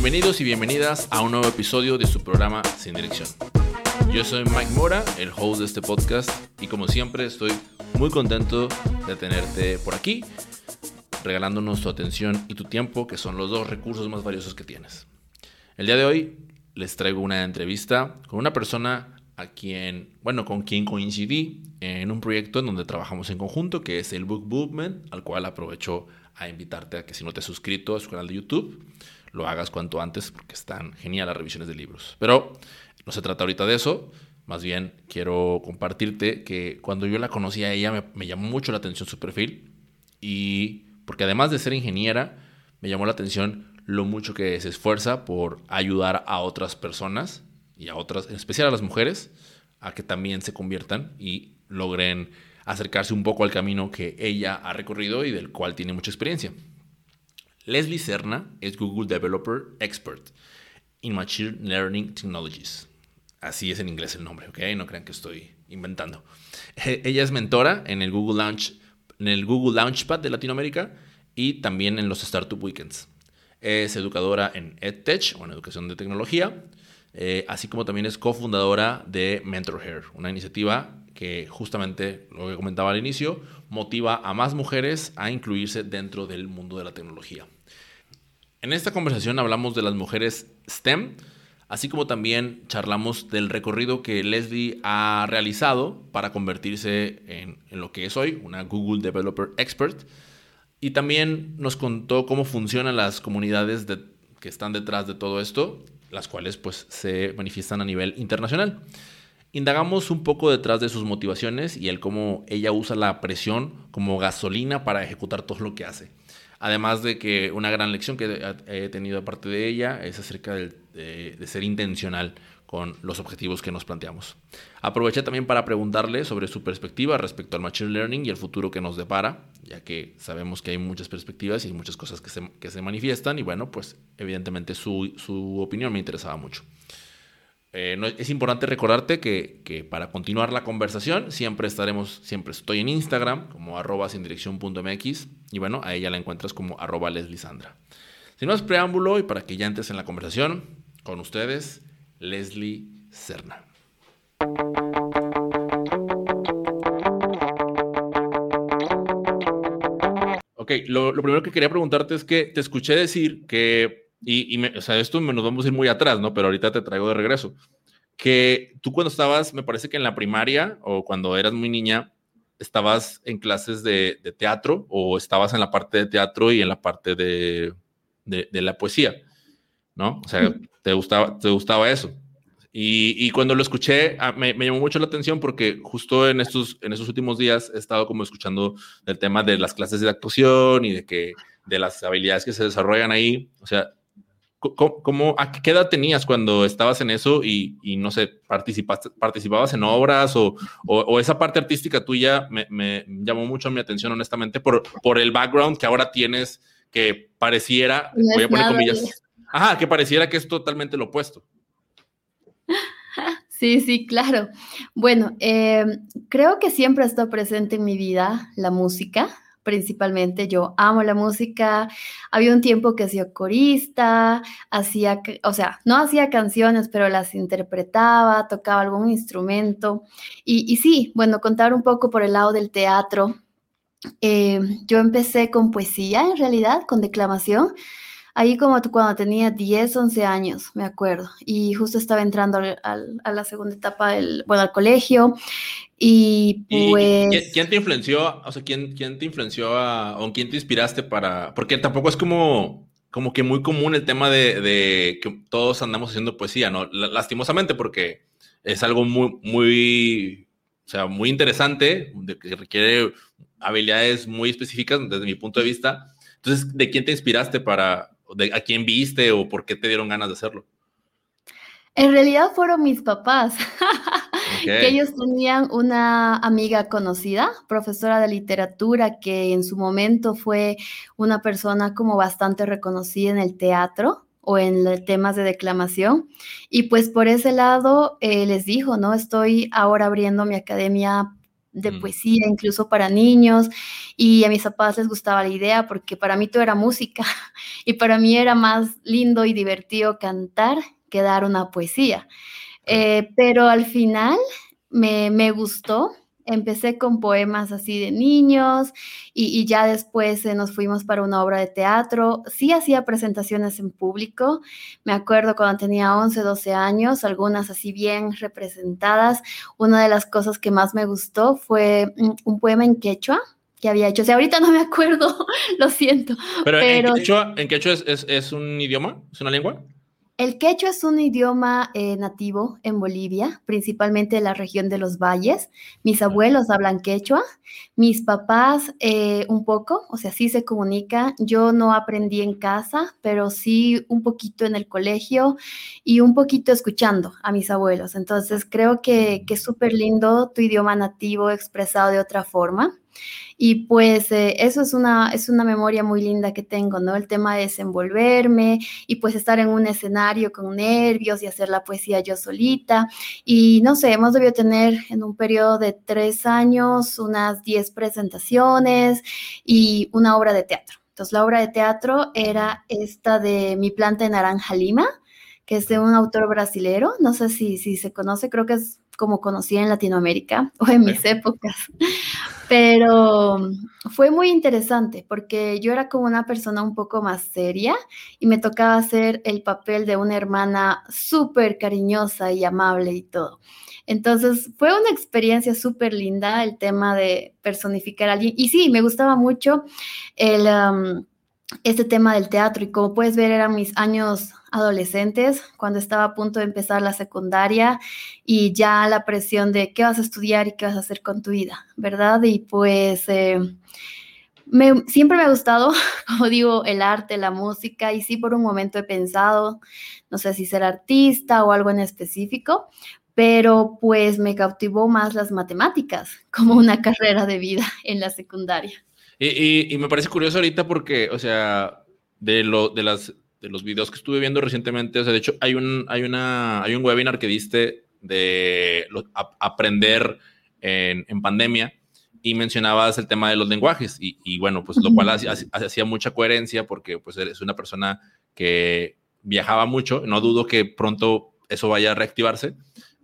Bienvenidos y bienvenidas a un nuevo episodio de su programa Sin Dirección. Yo soy Mike Mora, el host de este podcast, y como siempre estoy muy contento de tenerte por aquí, regalándonos tu atención y tu tiempo, que son los dos recursos más valiosos que tienes. El día de hoy les traigo una entrevista con una persona a quien, bueno, con quien coincidí en un proyecto en donde trabajamos en conjunto, que es el Book Movement, al cual aprovecho a invitarte a que si no te has suscrito a su canal de YouTube, lo hagas cuanto antes porque están genial las revisiones de libros. Pero no se trata ahorita de eso, más bien quiero compartirte que cuando yo la conocí a ella me, me llamó mucho la atención su perfil y porque además de ser ingeniera, me llamó la atención lo mucho que se esfuerza por ayudar a otras personas y a otras, en especial a las mujeres, a que también se conviertan y logren acercarse un poco al camino que ella ha recorrido y del cual tiene mucha experiencia. Leslie Serna es Google Developer Expert in Machine Learning Technologies. Así es en inglés el nombre, ¿ok? No crean que estoy inventando. Eh, ella es mentora en el Google Launch, en el Google Launchpad de Latinoamérica y también en los Startup Weekends. Es educadora en EdTech, o en educación de tecnología, eh, así como también es cofundadora de Mentor Hair, una iniciativa que justamente, lo que comentaba al inicio, motiva a más mujeres a incluirse dentro del mundo de la tecnología. En esta conversación hablamos de las mujeres STEM, así como también charlamos del recorrido que Leslie ha realizado para convertirse en, lo que es hoy, una Google Developer Expert y también nos contó cómo funcionan las comunidades que están detrás de todo esto, las cuales pues se manifiestan a nivel internacional. Indagamos un poco detrás de sus motivaciones y el cómo ella usa la presión como gasolina para ejecutar todo lo que hace. Además de que una gran lección que he tenido aparte de ella es acerca de, de ser intencional con los objetivos que nos planteamos. Aproveché también para preguntarle sobre su perspectiva respecto al Machine Learning y el futuro que nos depara, ya que sabemos que hay muchas perspectivas y muchas cosas que se, que se manifiestan y bueno, pues evidentemente su, su opinión me interesaba mucho. Eh, no, es importante recordarte que, para continuar la conversación siempre estaremos, siempre estoy en Instagram como arroba sin dirección.mx y bueno, a ella la encuentras como arroba leslisandra. Sin más preámbulo y para que ya entres en la conversación con ustedes, Leslie Serna. Ok, lo, lo, primero que quería preguntarte es que te escuché decir que, y, y me, o sea, esto nos vamos a ir muy atrás, ¿no? Pero ahorita te traigo de regreso, que tú cuando estabas, me parece que en la primaria o cuando eras muy niña, estabas en clases de, de teatro o estabas en la parte de teatro y en la parte de, de, de la poesía, ¿no? O sea, te gustaba, te gustaba eso. Y, y cuando lo escuché, ah, me, me, llamó mucho la atención porque justo en estos, en estos últimos días he estado como escuchando el tema de las clases de actuación y de, que, de las habilidades que se desarrollan ahí. O sea, ¿cómo, cómo, ¿a qué edad tenías cuando estabas en eso y, y no sé, participaste, participabas en obras o, o, o esa parte artística tuya me, me, llamó mucho mi atención, honestamente, por, por el background que ahora tienes que pareciera, no voy a poner comillas. Bien Ajá, que pareciera que es totalmente lo opuesto. Sí, sí, claro. Bueno, eh, creo que siempre ha estado presente en mi vida la música, principalmente. Yo amo la música. Había un tiempo que hacía corista, hacía, o sea, no hacía canciones, pero las interpretaba, tocaba algún instrumento. Y, y sí, bueno, contar un poco por el lado del teatro. Eh, yo empecé con poesía, en realidad, con declamación ahí como cuando tenía 10, 11 años, me acuerdo, y justo estaba entrando al, al, a la segunda etapa del, bueno, al colegio, y pues... ¿Y, ¿Quién te influenció, o sea, quién, quién te influenció a, o quién te inspiraste para, porque tampoco es como, como que muy común el tema de, de que todos andamos haciendo poesía, ¿no? Lastimosamente, porque es algo muy, muy, o sea, muy interesante, de que requiere habilidades muy específicas desde mi punto de vista. Entonces, ¿de quién te inspiraste para, de a quién viste o por qué te dieron ganas de hacerlo? En realidad fueron mis papás, okay. que ellos tenían una amiga conocida, profesora de literatura, que en su momento fue una persona como bastante reconocida en el teatro o en temas de declamación. Y pues por ese lado eh, les dijo, ¿no? Estoy ahora abriendo mi academia de mm. poesía, incluso para niños, y a mis papás les gustaba la idea porque para mí todo era música y para mí era más lindo y divertido cantar que dar una poesía. Eh, pero al final me, me gustó empecé con poemas así de niños y, ya después eh, nos fuimos para una obra de teatro. Sí hacía presentaciones en público, me acuerdo cuando tenía 11, 12 años, algunas así bien representadas. Una de las cosas que más me gustó fue un, poema en quechua que había hecho. O sea, ahorita no me acuerdo, lo siento. Pero, ¿en quechua, ¿en quechua es, es un idioma? ¿Es una lengua? El quechua es un idioma eh, nativo en Bolivia, principalmente en la región de los valles. Mis abuelos hablan quechua, mis papás eh, un poco, o sea, sí se comunica. Yo no aprendí en casa, pero sí un poquito en el colegio y un poquito escuchando a mis abuelos. Entonces creo que, que es súper lindo tu idioma nativo expresado de otra forma. Y pues eh, eso es una, es una memoria muy linda que tengo, ¿no? El tema de desenvolverme y pues estar en un escenario con nervios y hacer la poesía yo solita. Y no sé, hemos debido tener en un periodo de tres años unas diez presentaciones y una obra de teatro. Entonces la obra de teatro era esta de Mi planta de naranja lima, que es de un autor brasilero, no sé si, si se conoce, creo que es como conocía en Latinoamérica o en mis épocas. Pero fue muy interesante porque yo era como una persona un poco más seria y me tocaba hacer el papel de una hermana súper cariñosa y amable y todo. Entonces fue una experiencia súper linda el tema de personificar a alguien. Y sí, me gustaba mucho el, este tema del teatro y como puedes ver eran mis años adolescentes, cuando estaba a punto de empezar la secundaria y ya la presión de qué vas a estudiar y qué vas a hacer con tu vida, ¿verdad? Y pues eh, siempre me ha gustado, como digo, el arte, la música y sí por un momento he pensado, no sé si ser artista o algo en específico, pero pues me cautivó más las matemáticas como una carrera de vida en la secundaria. Y, y me parece curioso ahorita porque, o sea, de, lo, de las de los videos que estuve viendo recientemente, o sea, de hecho hay un, hay una, hay un webinar que diste de aprender en, en, pandemia y mencionabas el tema de los lenguajes y, y bueno, pues lo cual hacía, mucha coherencia porque pues eres una persona que viajaba mucho, no dudo que pronto eso vaya a reactivarse,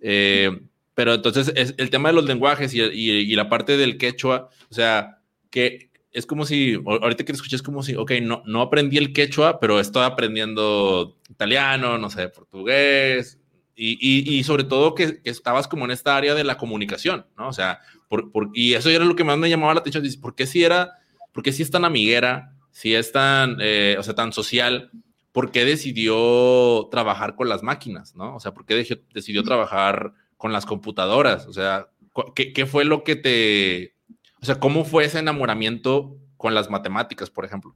eh, pero entonces es, el tema de los lenguajes y, y, y la parte del quechua, o sea, que es como si, ahorita que te escuché, es como si, ok, no, no aprendí el quechua, pero estoy aprendiendo italiano, no sé, portugués, y, y, sobre todo que, que, estabas como en esta área de la comunicación, ¿no? O sea, por, por, y eso era lo que más me llamaba la atención, dice, ¿por qué si era, por qué si es tan amiguera, si es tan, eh, o sea, tan social, ¿por qué decidió trabajar con las máquinas, ¿no? O sea, ¿por qué decidió trabajar con las computadoras? O sea, ¿qué, qué fue lo que te, o sea, ¿cómo fue ese enamoramiento con las matemáticas, por ejemplo?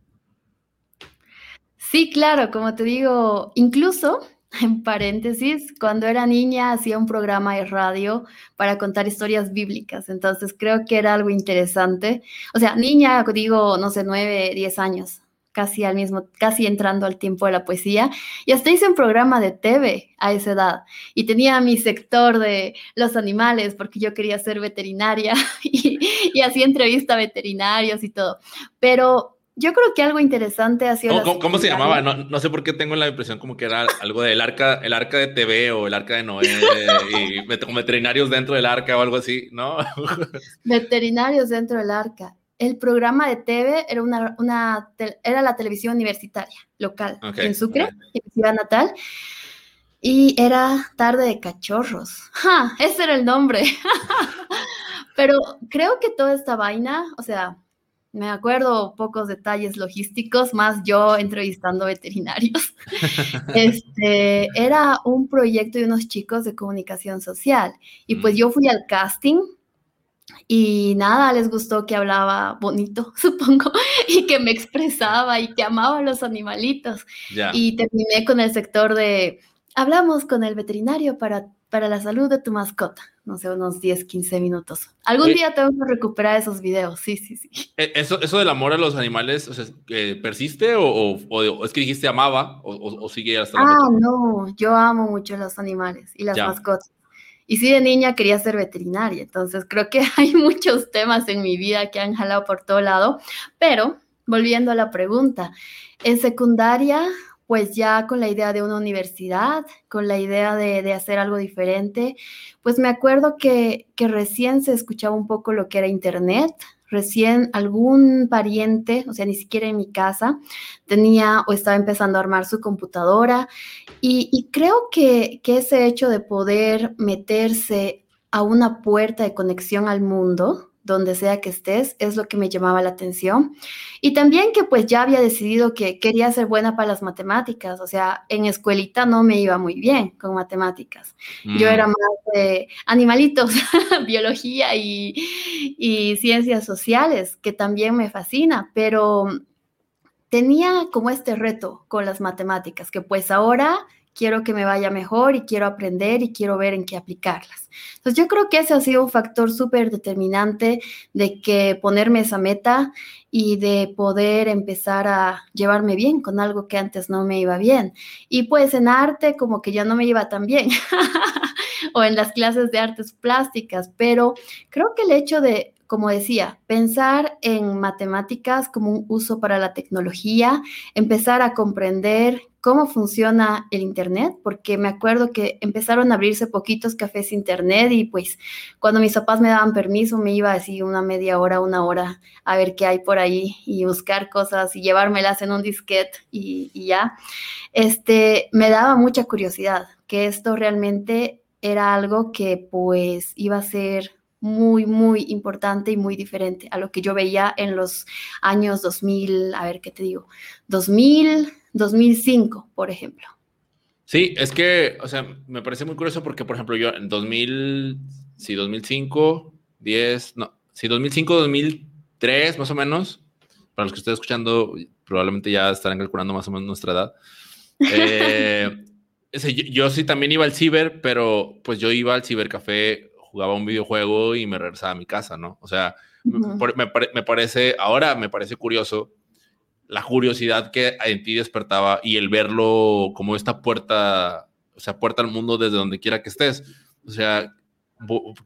Sí, claro, como te digo, incluso en paréntesis, cuando era niña hacía un programa de radio para contar historias bíblicas, entonces creo que era algo interesante. O sea, niña, digo, no sé, nueve, diez años casi al mismo, casi entrando al tiempo de la poesía, y hasta hice un programa de TV a esa edad, y tenía mi sector de los animales, porque yo quería ser veterinaria, y, y hacía entrevista a veterinarios y todo, pero yo creo que algo interesante ha sido... ¿Cómo, se llamaba? No, no, sé por qué tengo la impresión como que era algo del arca, el arca de TV o el arca de Noé y veterinarios dentro del arca o algo así, ¿no? veterinarios dentro del arca el programa de TV era, una, una era la televisión universitaria local en Sucre, en mi ciudad natal. Y era Tarde de Cachorros. ¡Ja! Ese era el nombre. Pero creo que toda esta vaina, o sea, me acuerdo pocos detalles logísticos, más yo entrevistando veterinarios. este, era un proyecto de unos chicos de comunicación social. Y pues mm. yo fui al casting y nada, les gustó que hablaba bonito, supongo, y que me expresaba y que amaba a los animalitos. Y terminé con el sector de, hablamos con el veterinario para, para la salud de tu mascota. No sé, unos 10, 15 minutos. Algún día tengo que recuperar esos videos, sí, sí, sí. E, ¿Eso, eso del amor a los animales, o sea, persiste o, o, es que dijiste amaba o, sigue hasta Ah, no, yo amo mucho los animales y las mascotas. Y sí, de niña quería ser veterinaria. Entonces creo que hay muchos temas en mi vida que han jalado por todo lado. Pero volviendo a la pregunta, en secundaria pues ya con la idea de una universidad, con la idea de, hacer algo diferente, pues me acuerdo que, recién se escuchaba un poco lo que era Internet, recién algún pariente, o sea, ni siquiera en mi casa, tenía o estaba empezando a armar su computadora. Y, y creo que, que ese hecho de poder meterse a una puerta de conexión al mundo, donde sea que estés, es lo que me llamaba la atención. Y también que pues ya había decidido que quería ser buena para las matemáticas, o sea, en escuelita no me iba muy bien con matemáticas. Yo era mm. más de animalitos, biología y, y ciencias sociales, que también me fascina, pero tenía como este reto con las matemáticas, que pues ahora quiero que me vaya mejor y quiero aprender y quiero ver en qué aplicarlas. Entonces yo creo que ese ha sido un factor súper determinante de que ponerme esa meta y de poder empezar a llevarme bien con algo que antes no me iba bien. Y pues en arte como que ya no me iba tan bien, o en las clases de artes plásticas, pero creo que el hecho de como decía, pensar en matemáticas como un uso para la tecnología, empezar a comprender cómo funciona el Internet, porque me acuerdo que empezaron a abrirse poquitos cafés Internet y pues cuando mis papás me daban permiso me iba así una media hora, una hora a ver qué hay por ahí y buscar cosas y llevármelas en un disquete y, y ya. Este, me daba mucha curiosidad que esto realmente era algo que pues iba a ser muy, muy importante y muy diferente a lo que yo veía en los años 2000, a ver qué te digo, 2000, 2005, por ejemplo. Sí, es que, o sea, me parece muy curioso porque, por ejemplo, yo en 2000, sí, 2005, 10, no, sí, 2005, 2003, más o menos, para los que estén escuchando, probablemente ya estarán calculando más o menos nuestra edad. Eh, yo, yo, sí también iba al ciber, pero pues yo iba al cibercafé jugaba un videojuego y me regresaba a mi casa, ¿no? O sea, me, parece, ahora me parece curioso la curiosidad que en ti despertaba y el verlo como esta puerta, o sea, puerta al mundo desde donde quiera que estés. O sea,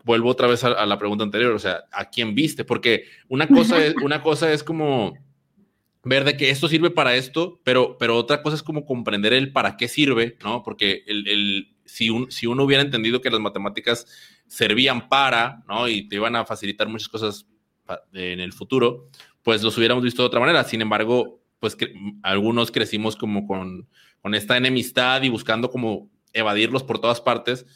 vuelvo otra vez a, la pregunta anterior, o sea, ¿a quién viste? Porque una cosa es, una cosa es como ver de que esto sirve para esto, pero, pero otra cosa es como comprender el para qué sirve, ¿no? Porque el, el si, un, si uno hubiera entendido que las matemáticas servían para, ¿no? Y te iban a facilitar muchas cosas en el futuro, pues los hubiéramos visto de otra manera. Sin embargo, pues algunos crecimos como con, con esta enemistad y buscando como evadirlos por todas partes.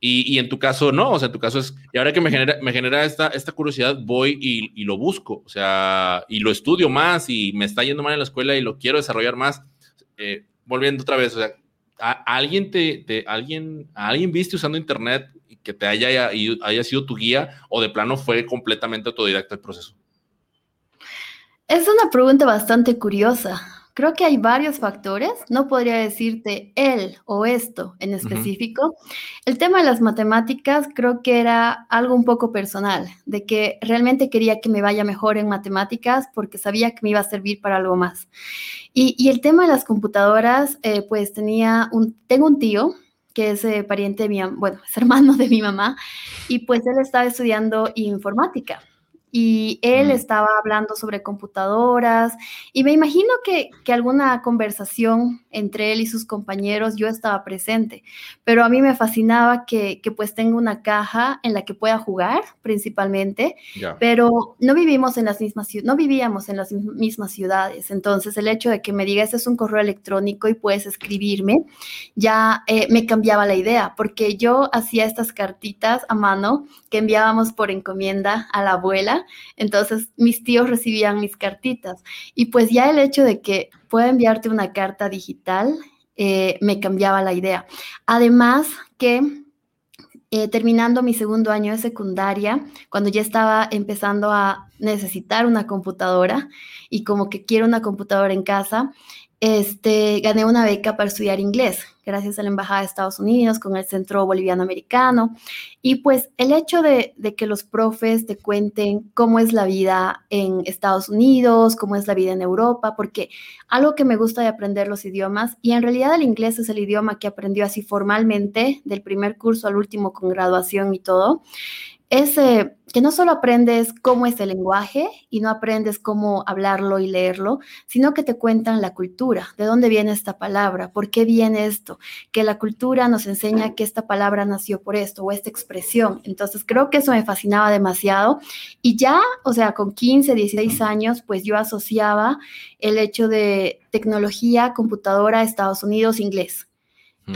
Y, y, en tu caso, no, o sea, en tu caso es, y ahora que me genera, me genera esta, esta curiosidad, voy y, y, lo busco, o sea, y lo estudio más y me está yendo mal en la escuela y lo quiero desarrollar más. Eh, volviendo otra vez, o sea, ¿a, alguien te, alguien, ¿a alguien viste usando internet que te haya, haya sido tu guía o de plano fue completamente autodidacta el proceso? Es una pregunta bastante curiosa. Creo que hay varios factores. No podría decirte él o esto en específico. El tema de las matemáticas creo que era algo un poco personal, de que realmente quería que me vaya mejor en matemáticas porque sabía que me iba a servir para algo más. Y, el tema de las computadoras, eh, pues tenía un, tengo un tío que es eh, pariente de mi, bueno, es hermano de mi mamá, y pues él estaba estudiando informática y él estaba hablando sobre computadoras y me imagino que, que, alguna conversación entre él y sus compañeros yo estaba presente, pero a mí me fascinaba que, que pues tenga una caja en la que pueda jugar principalmente, pero no vivimos en las mismas no vivíamos en las mismas ciudades, entonces el hecho de que me diga ese es un correo electrónico y puedes escribirme ya eh, me cambiaba la idea porque yo hacía estas cartitas a mano que enviábamos por encomienda a la abuela entonces mis tíos recibían mis cartitas y pues ya el hecho de que pueda enviarte una carta digital eh, me cambiaba la idea. Además que eh, terminando mi segundo año de secundaria, cuando ya estaba empezando a necesitar una computadora y como que quiero una computadora en casa, este, gané una beca para estudiar inglés gracias a la Embajada de Estados Unidos, con el Centro Boliviano Americano. Y pues el hecho de, que los profes te cuenten cómo es la vida en Estados Unidos, cómo es la vida en Europa, porque algo que me gusta de aprender los idiomas, y en realidad el inglés es el idioma que aprendió así formalmente, del primer curso al último con graduación y todo, es que no solo aprendes cómo es el lenguaje y no aprendes cómo hablarlo y leerlo, sino que te cuentan la cultura, de dónde viene esta palabra, por qué viene esto, que la cultura nos enseña que esta palabra nació por esto o esta expresión. Entonces creo que eso me fascinaba demasiado y ya, o sea, con 15, 16 años, pues yo asociaba el hecho de tecnología, computadora, Estados Unidos, inglés.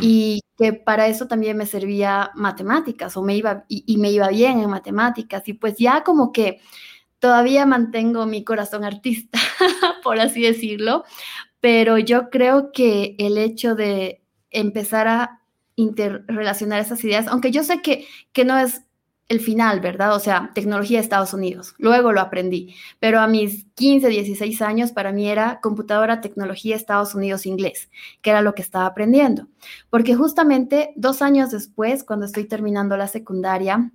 Y que para eso también me servía matemáticas o me iba y, me iba bien en matemáticas y pues ya como que todavía mantengo mi corazón artista, por así decirlo, pero yo creo que el hecho de empezar a interrelacionar esas ideas, aunque yo sé que, que no es el final, ¿verdad? O sea, tecnología de Estados Unidos. Luego lo aprendí, pero a mis 15, 16 años para mí era computadora, tecnología, Estados Unidos, inglés, que era lo que estaba aprendiendo. Porque justamente dos años después, cuando estoy terminando la secundaria,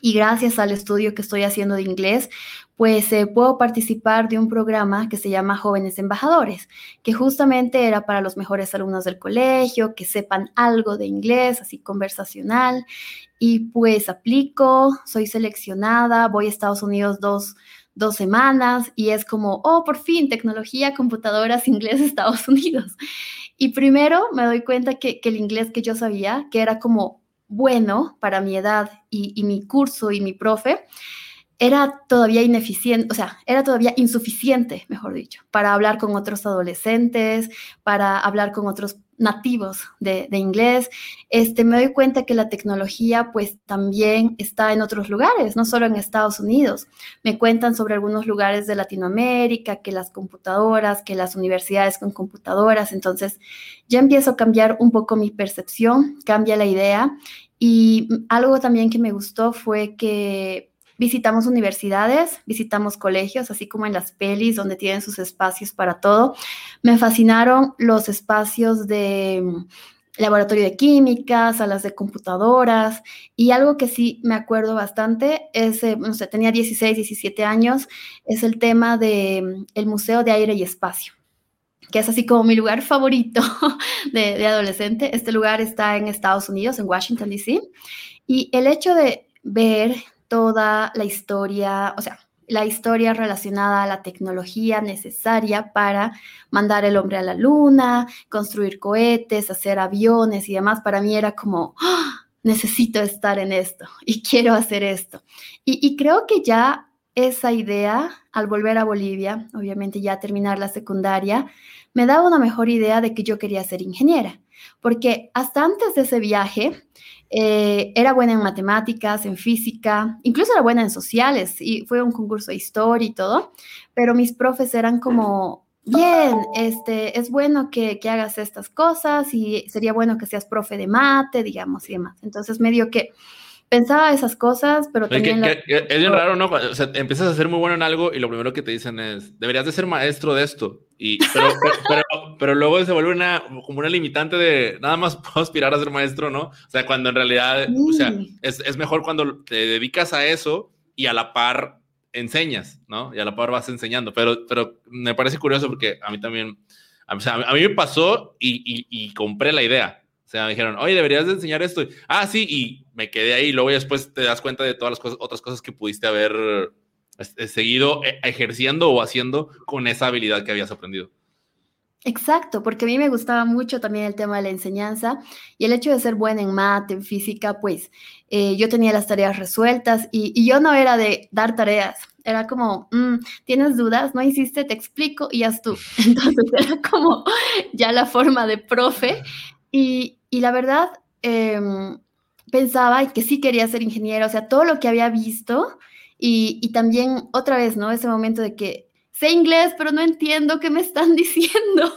y gracias al estudio que estoy haciendo de inglés, pues eh, puedo participar de un programa que se llama Jóvenes Embajadores, que justamente era para los mejores alumnos del colegio, que sepan algo de inglés, así conversacional. Y pues aplico, soy seleccionada, voy a Estados Unidos dos, dos semanas y es como, oh, por fin, tecnología, computadoras, inglés, Estados Unidos. Y primero me doy cuenta que, que el inglés que yo sabía, que era como bueno para mi edad y, mi curso y mi profe, era todavía ineficiente, o sea, era todavía insuficiente, mejor dicho, para hablar con otros adolescentes, para hablar con otros nativos de, inglés. Este, me doy cuenta que la tecnología pues también está en otros lugares, no solo en Estados Unidos. Me cuentan sobre algunos lugares de Latinoamérica, que las computadoras, que las universidades con computadoras. Entonces ya empiezo a cambiar un poco mi percepción, cambia la idea. Y algo también que me gustó fue que Visitamos universidades, visitamos colegios, así como en las pelis donde tienen sus espacios para todo. Me fascinaron los espacios de mm, laboratorio de química, salas de computadoras y algo que sí me acuerdo bastante es, eh, no sé, tenía 16, 17 años, es el tema del mm, Museo de Aire y Espacio que es así como mi lugar favorito de, de, adolescente. Este lugar está en Estados Unidos, en Washington, D.C. Y el hecho de ver toda la historia, o sea, la historia relacionada a la tecnología necesaria para mandar el hombre a la luna, construir cohetes, hacer aviones y demás, para mí era como, ¡Ah! necesito estar en esto y quiero hacer esto. Y, y, creo que ya esa idea, al volver a Bolivia, obviamente ya terminar la secundaria, me daba una mejor idea de que yo quería ser ingeniera, porque hasta antes de ese viaje, eh, era buena en matemáticas, en física, incluso era buena en sociales y fue un concurso de historia y todo, pero mis profes eran como, bien, este, es bueno que, que hagas estas cosas y sería bueno que seas profe de mate, digamos, y demás. Entonces, medio que pensaba esas cosas, pero también... es bien raro, ¿no? O sea, empiezas a ser muy bueno en algo y lo primero que te dicen es, deberías de ser maestro de esto. Y, pero, pero, pero, luego se vuelve una, como una limitante de nada más puedo aspirar a ser maestro, ¿no? O sea, cuando en realidad, o sea, es, es mejor cuando te dedicas a eso y a la par enseñas, ¿no? Y a la par vas enseñando. Pero, pero me parece curioso porque a mí también, o sea, a mí me pasó y, y, y compré la idea. O sea, me dijeron, oye, deberías de enseñar esto. Ah, sí, y me quedé ahí. Luego después te das cuenta de todas las cosas, otras cosas que pudiste haber seguido eh, ejerciendo o haciendo con esa habilidad que habías aprendido. Exacto, porque a mí me gustaba mucho también el tema de la enseñanza y el hecho de ser buena en mate, en física, pues eh, yo tenía las tareas resueltas y, yo no era de dar tareas, era como, mm, ¿tienes dudas? ¿No hiciste? Te explico y haz tú. Entonces era como ya la forma de profe y, y la verdad, em, pensaba que sí quería ser ingeniero, o sea, todo lo que había visto y, y, también otra vez, ¿no? Ese momento de que sé inglés, pero no entiendo qué me están diciendo.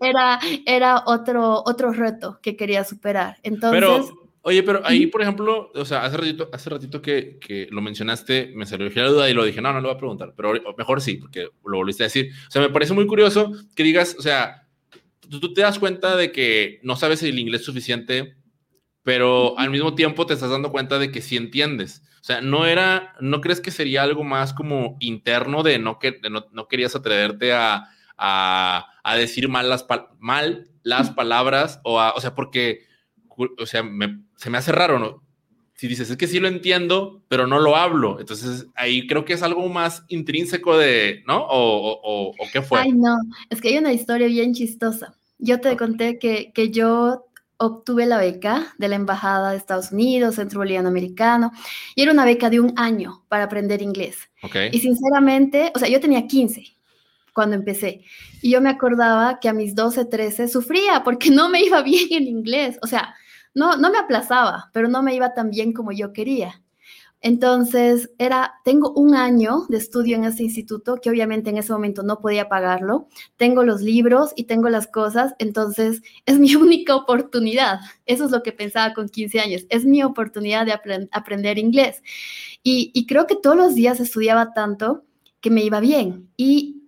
era, era otro, otro reto que quería superar. Entonces... Pero, oye, pero ahí, por ejemplo, o sea, hace ratito, hace ratito que, que lo mencionaste, me salió la duda y lo dije, no, no lo voy a preguntar, pero mejor sí, porque lo volviste a decir. O sea, me parece muy curioso que digas, o sea, tú, te das cuenta de que no sabes el inglés suficiente, pero al mismo tiempo te estás dando cuenta de que sí entiendes. O sea, no era, ¿no crees que sería algo más como interno de no, que, no, querías atreverte a, a, decir mal las, mal las palabras? O, o sea, porque, o sea, se me hace raro, ¿no? Si dices, es que sí lo entiendo, pero no lo hablo. Entonces ahí creo que es algo más intrínseco de, ¿no? O, o, o qué fue. Ay, no, es que hay una historia bien chistosa. Yo te conté que, que yo obtuve la beca de la Embajada de Estados Unidos, Centro Boliviano Americano, y era una beca de un año para aprender inglés. Okay. Y sinceramente, o sea, yo tenía 15 cuando empecé, y yo me acordaba que a mis 12, 13 sufría porque no me iba bien en inglés, o sea, no, no me aplazaba, pero no me iba tan bien como yo quería. Entonces, era, tengo un año de estudio en ese instituto, que obviamente en ese momento no podía pagarlo. Tengo los libros y tengo las cosas, entonces es mi única oportunidad. Eso es lo que pensaba con 15 años. Es mi oportunidad de aprender inglés. Y, creo que todos los días estudiaba tanto que me iba bien. Y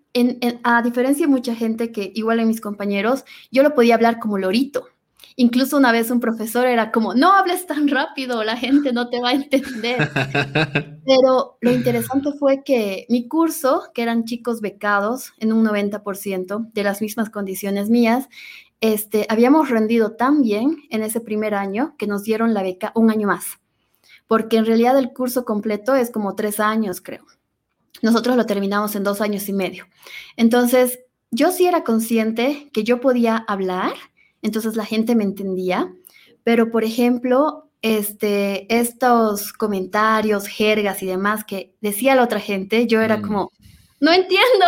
a diferencia de mucha gente que, igual en mis compañeros, yo lo podía hablar como lorito. Incluso una vez un profesor era como, no hables tan rápido, la gente no te va a entender. Pero lo interesante fue que mi curso, que eran chicos becados en un 90% de las mismas condiciones mías, este, habíamos rendido tan bien en ese primer año que nos dieron la beca un año más, porque en realidad el curso completo es como tres años, creo. Nosotros lo terminamos en dos años y medio. Entonces, yo sí era consciente que yo podía hablar entonces la gente me entendía, pero por ejemplo, este, estos comentarios, jergas y demás que decía la otra gente, yo era mm. como, no entiendo,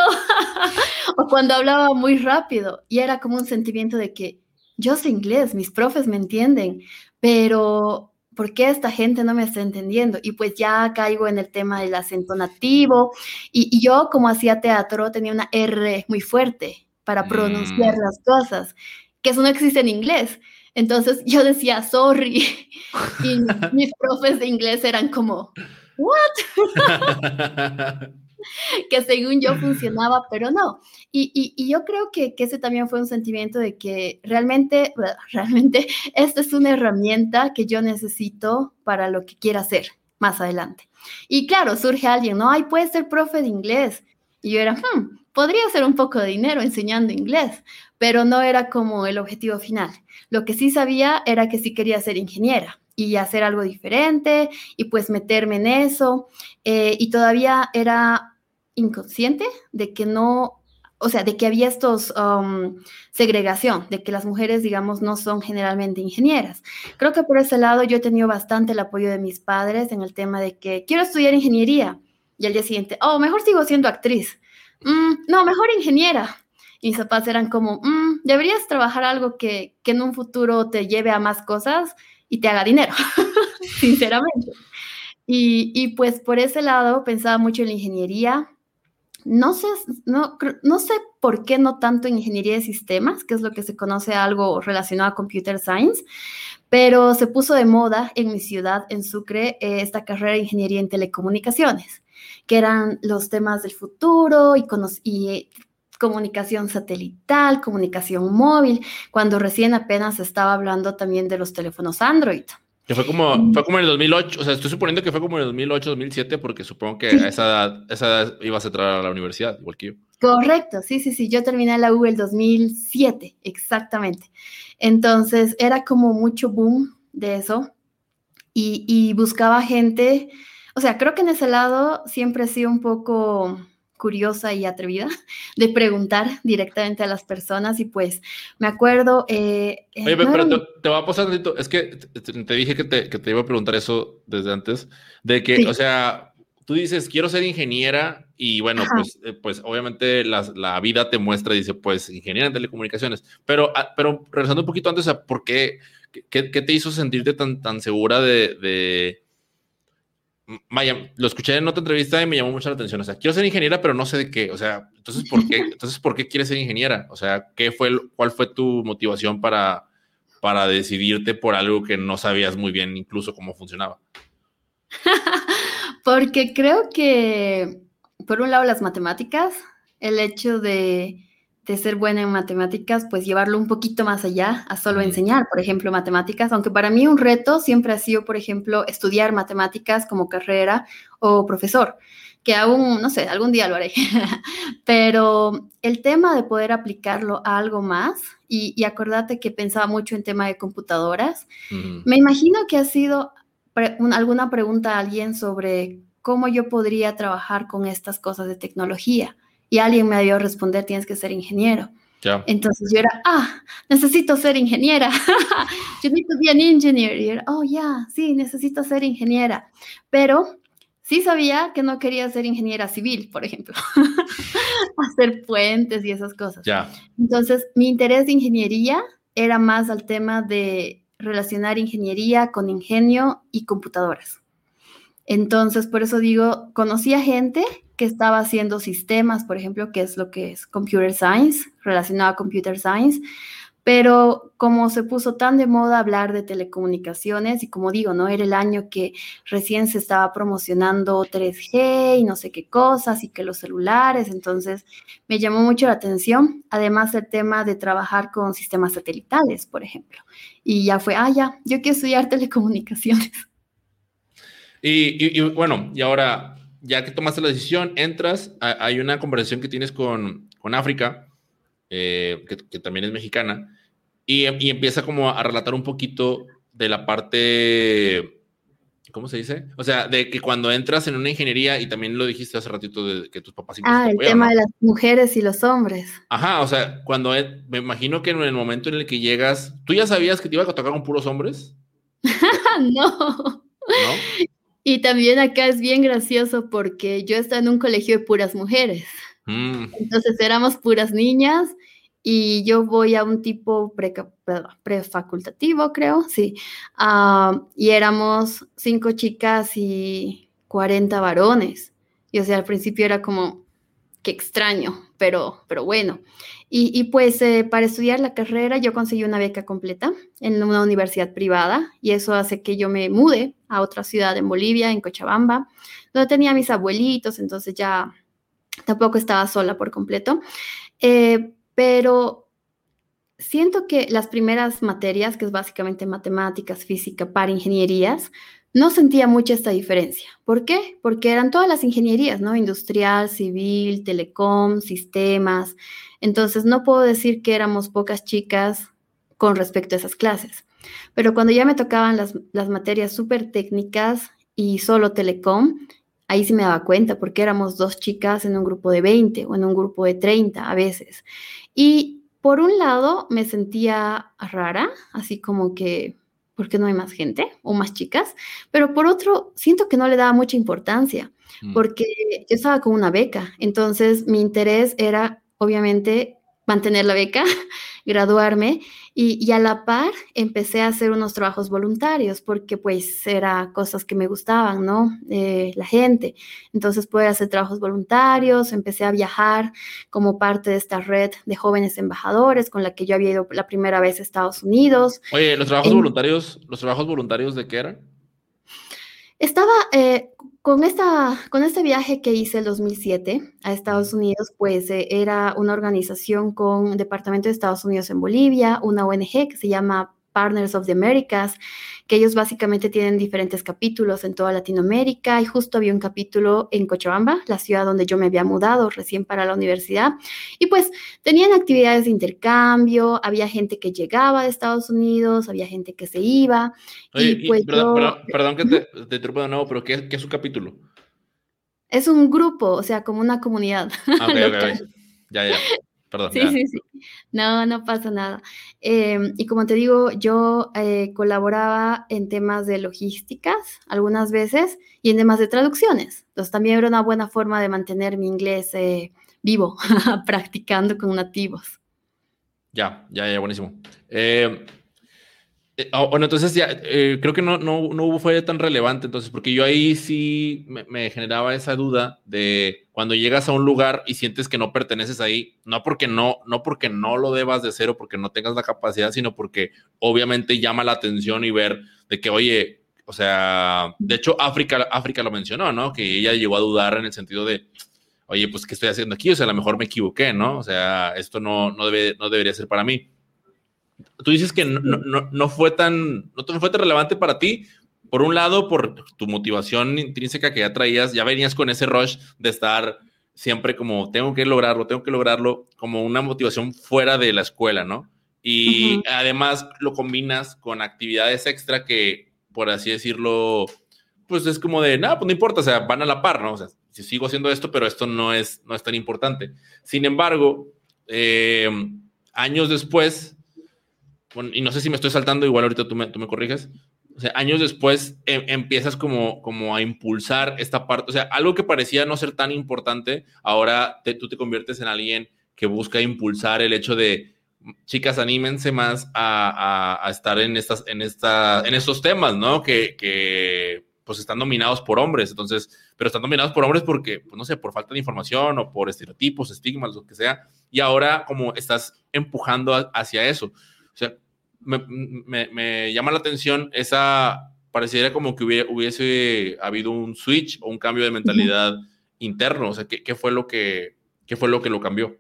o cuando hablaba muy rápido, y era como un sentimiento de que yo sé inglés, mis profes me entienden, pero ¿por qué esta gente no me está entendiendo? Y pues ya caigo en el tema del acento nativo, y, yo como hacía teatro tenía una R muy fuerte para pronunciar mm. las cosas que eso no existe en inglés. Entonces yo decía, sorry, y mis profes de inglés eran como, ¿what? que según yo funcionaba, pero no. Y, y, yo creo que, que, ese también fue un sentimiento de que realmente, realmente, esta es una herramienta que yo necesito para lo que quiera hacer más adelante. Y claro, surge alguien, no, ay, puede ser profe de inglés. Y yo era, hmm, podría ser un poco de dinero enseñando inglés, pero no era como el objetivo final. Lo que sí sabía era que sí quería ser ingeniera y hacer algo diferente y pues meterme en eso. Eh, y todavía era inconsciente de que no, o sea, de que había estos um, segregación, de que las mujeres, digamos, no son generalmente ingenieras. Creo que por ese lado yo he tenido bastante el apoyo de mis padres en el tema de que quiero estudiar ingeniería. Y al día siguiente, oh, mejor sigo siendo actriz. Mm, no, mejor ingeniera. Mis papás eran como, mm, deberías trabajar algo que, que en un futuro te lleve a más cosas y te haga dinero, sinceramente. Y, y, pues por ese lado pensaba mucho en la ingeniería. No sé, no, no sé por qué no tanto en ingeniería de sistemas, que es lo que se conoce algo relacionado a computer science, pero se puso de moda en mi ciudad, en Sucre, eh, esta carrera de ingeniería en telecomunicaciones, que eran los temas del futuro y, y comunicación satelital, comunicación móvil, cuando recién apenas estaba hablando también de los teléfonos Android. Que fue como, mm. fue como en el 2008, o sea, estoy suponiendo que fue como en el 2008, 2007, porque supongo que a esa edad, esa edad ibas a entrar a la universidad, igual que yo. Correcto, sí, sí, sí, yo terminé la U el 2007, exactamente. Entonces era como mucho boom de eso y, y buscaba gente, o sea, creo que en ese lado siempre he sido un poco curiosa y atrevida de preguntar directamente a las personas y pues me acuerdo... Eh, Oye, pero te, va a pasar, es que te, dije que te, que te, iba a preguntar eso desde antes, de que, o sea, tú dices, quiero ser ingeniera y bueno, pues, eh, pues obviamente la, la, vida te muestra, dice, pues ingeniera en telecomunicaciones, pero, ah, pero regresando un poquito antes, ¿por qué, qué, qué te hizo sentirte tan, tan segura de, de Maya, lo escuché en otra entrevista y me llamó mucho la atención. O sea, quiero ser ingeniera, pero no sé de qué. O sea, entonces, ¿por qué, entonces, ¿por qué quieres ser ingeniera? O sea, ¿qué fue, ¿cuál fue tu motivación para, para decidirte por algo que no sabías muy bien incluso cómo funcionaba? Porque creo que, por un lado, las matemáticas, el hecho de, de ser buena en matemáticas, pues llevarlo un poquito más allá, a solo enseñar, por ejemplo, matemáticas, aunque para mí un reto siempre ha sido, por ejemplo, estudiar matemáticas como carrera o profesor, que aún, no sé, algún día lo haré, pero el tema de poder aplicarlo a algo más, y, acordate que pensaba mucho en tema de computadoras, me imagino que ha sido alguna pregunta a alguien sobre cómo yo podría trabajar con estas cosas de tecnología y alguien me dio a responder, tienes que ser ingeniero. Entonces yo era, ah, necesito ser ingeniera. yo need to be an engineer. Y era, oh, ya, sí, necesito ser ingeniera. Pero sí sabía que no quería ser ingeniera civil, por ejemplo. Hacer puentes y esas cosas. Ya. Entonces, mi interés de ingeniería era más al tema de relacionar ingeniería con ingenio y computadoras. Entonces, por eso digo, conocí a gente que estaba haciendo sistemas, por ejemplo, que es lo que es computer science, relacionado a computer science, pero como se puso tan de moda hablar de telecomunicaciones y como digo, no era el año que recién se estaba promocionando 3G y no sé qué cosas y que los celulares, entonces me llamó mucho la atención, además el tema de trabajar con sistemas satelitales, por ejemplo. Y ya fue, ah, ya, yo quiero estudiar telecomunicaciones. Y, bueno, y ahora, ya que tomaste la decisión, entras, hay una conversación que tienes con, con África, eh, que, también es mexicana, y, y, empieza como a relatar un poquito de la parte, ¿cómo se dice? O sea, de que cuando entras en una ingeniería, y también lo dijiste hace ratito, de que tus papás... Ah, el tema de las mujeres y los hombres. Ajá, o sea, cuando, me imagino que en el momento en el que llegas, ¿tú ya sabías que te iba a tocar con puros hombres? no. ¿No? Y también acá es bien gracioso porque yo estaba en un colegio de puras mujeres. Mm. Entonces éramos puras niñas y yo voy a un tipo prefacultativo, creo, sí. Ah, y éramos cinco chicas y 40 varones. Y o sea, al principio era como, qué extraño, pero, pero bueno. Y, pues eh, para estudiar la carrera yo conseguí una beca completa en una universidad privada y eso hace que yo me mude a otra ciudad en Bolivia, en Cochabamba, donde tenía mis abuelitos, entonces ya tampoco estaba sola por completo. Eh, pero siento que las primeras materias, que es básicamente matemáticas, física para ingenierías, no sentía mucha esta diferencia. ¿Por qué? Porque eran todas las ingenierías, ¿no? Industrial, civil, telecom, sistemas. Entonces, no puedo decir que éramos pocas chicas con respecto a esas clases. Pero cuando ya me tocaban las, materias súper técnicas y solo telecom, ahí sí me daba cuenta, porque éramos dos chicas en un grupo de 20 o en un grupo de 30 a veces. Y por un lado me sentía rara, así como que, ¿por qué no hay más gente o más chicas? Pero por otro, siento que no le daba mucha importancia, mm. porque yo estaba con una beca, entonces mi interés era obviamente mantener la beca, graduarme y, a la par empecé a hacer unos trabajos voluntarios porque pues era cosas que me gustaban, ¿no? Eh, la gente. Entonces pude hacer trabajos voluntarios, empecé a viajar como parte de esta red de jóvenes embajadores con la que yo había ido la primera vez a Estados Unidos. Oye, ¿los trabajos voluntarios, los trabajos voluntarios de qué eran? Estaba eh, con, esta, con este viaje que hice el 2007 a Estados Unidos, pues eh, era una organización con Departamento de Estados Unidos en Bolivia, una ONG que se llama Partners of the Americas, que ellos básicamente tienen diferentes capítulos en toda Latinoamérica y justo había un capítulo en Cochabamba, la ciudad donde yo me había mudado recién para la universidad. Y pues tenían actividades de intercambio, había gente que llegaba de Estados Unidos, había gente que se iba. y pues perdón, que te, te interrumpa de nuevo, pero ¿qué, ¿qué, es su capítulo? Es un grupo, o sea, como una comunidad. Ah, ok, Ya, ya. Perdón. Sí, sí, sí. No, no pasa nada. Em, y como te digo, yo eh, colaboraba en temas de logísticas algunas veces y en temas de traducciones. Entonces también era una buena forma de mantener mi inglés eh, vivo, practicando con nativos. Ya, ya, ya, buenísimo. Eh, eh, ah, bueno, entonces ya, eh, creo que no, no, no fue tan relevante, entonces, porque yo ahí sí me, generaba esa duda de cuando llegas a un lugar y sientes que no perteneces ahí, no porque no, no porque no lo debas de cero, porque no tengas la capacidad, sino porque obviamente llama la atención y ver de que, oye, o sea, de hecho, África, África lo mencionó, ¿no? Que ella llegó a dudar en el sentido de, oye, pues, ¿qué estoy haciendo aquí? O sea, a lo mejor me equivoqué, ¿no? O sea, esto no, no, debe, no debería ser para mí. Tú dices que no, no, no fue tan, no fue tan relevante para ti, por un lado, por tu motivación intrínseca que ya traías, ya venías con ese rush de estar siempre como, tengo que lograrlo, tengo que lograrlo, como una motivación fuera de la escuela, ¿no? Y además lo combinas con actividades extra que, por así decirlo, pues es como de, nada, pues no importa, o sea, van a la par, ¿no? O sea, si sigo haciendo esto, pero esto no es, no es tan importante. Sin embargo, eh, años después, y no sé si me estoy saltando, igual ahorita tú me, tú me corriges, o sea, años después em, empiezas como, como a impulsar esta parte, o sea, algo que parecía no ser tan importante, ahora tú te conviertes en alguien que busca impulsar el hecho de, chicas, anímense más a, estar en, estas, en, esta, en estos temas, ¿no? Que, pues están dominados por hombres, entonces, pero están dominados por hombres porque, pues no sé, por falta de información o por estereotipos, estigmas, lo que sea, y ahora como estás empujando hacia eso. O sea, me, llama la atención esa, pareciera como que hubiese, habido un switch o un cambio de mentalidad interno, o sea, ¿qué, fue lo que, qué fue lo que lo cambió?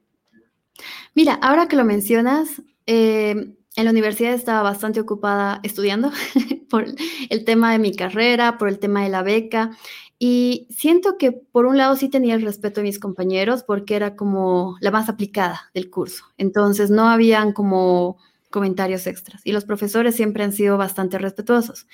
Mira, ahora que lo mencionas, eh, en la universidad estaba bastante ocupada estudiando por el tema de mi carrera, por el tema de la beca. Y siento que por un lado sí tenía el respeto de mis compañeros porque era como la más aplicada del curso. Entonces no habían como comentarios extras y los profesores siempre han sido bastante respetuosos.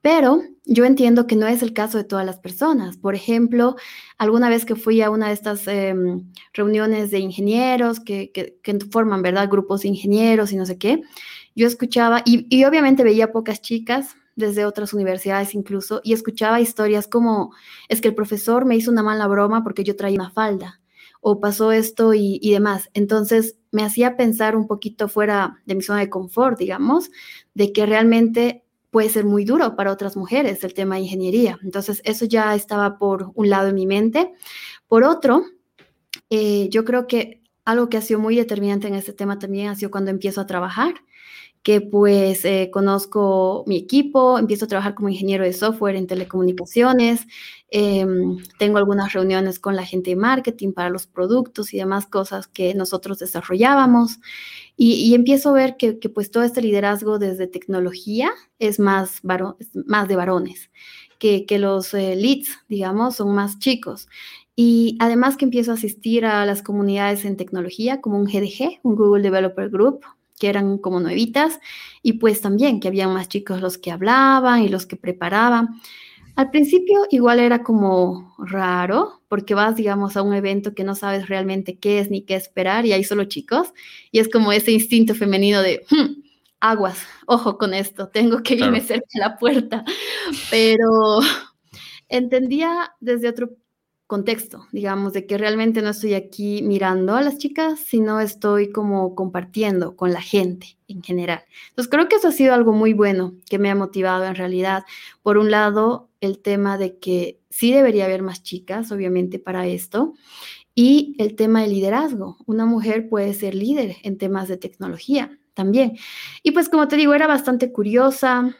Pero yo entiendo que no es el caso de todas las personas. Por ejemplo, alguna vez que fui a una de estas em, reuniones de ingenieros que, que, forman, ¿verdad? Grupos de ingenieros y no sé qué, yo escuchaba y, y obviamente veía pocas chicas desde otras universidades incluso y escuchaba historias como es que el profesor me hizo una mala broma porque yo traía una falda o pasó esto y, demás. Entonces me hacía pensar un poquito fuera de mi zona de confort, digamos, de que realmente puede ser muy duro para otras mujeres el tema de ingeniería. Entonces eso ya estaba por un lado en mi mente. Por otro, eh, yo creo que algo que ha sido muy determinante en este tema también ha sido cuando empiezo a trabajar que pues eh, conozco mi equipo, empiezo a trabajar como ingeniero de software en telecomunicaciones, em, tengo algunas reuniones con la gente de marketing para los productos y demás cosas que nosotros desarrollábamos y, empiezo a ver que, pues todo este liderazgo desde tecnología es más, más de varones, que, que los eh, leads, digamos, son más chicos. Y además que empiezo a asistir a las comunidades en tecnología como un GDG, un Google Developer Group, que eran como nuevitas, y pues también que habían más chicos los que hablaban y los que preparaban. Al principio igual era como raro, porque vas, digamos, a un evento que no sabes realmente qué es ni qué esperar y hay solo chicos, y es como ese instinto femenino de, hmm, aguas, ojo con esto, tengo que irme cerca de la puerta, pero entendía desde otro contexto, digamos, de que realmente no estoy aquí mirando a las chicas, sino estoy como compartiendo con la gente en general. Entonces creo que eso ha sido algo muy bueno que me ha motivado en realidad. Por un lado, el tema de que sí debería haber más chicas, obviamente, para esto. Y el tema del liderazgo. Una mujer puede ser líder en temas de tecnología también. Y pues como te digo, era bastante curiosa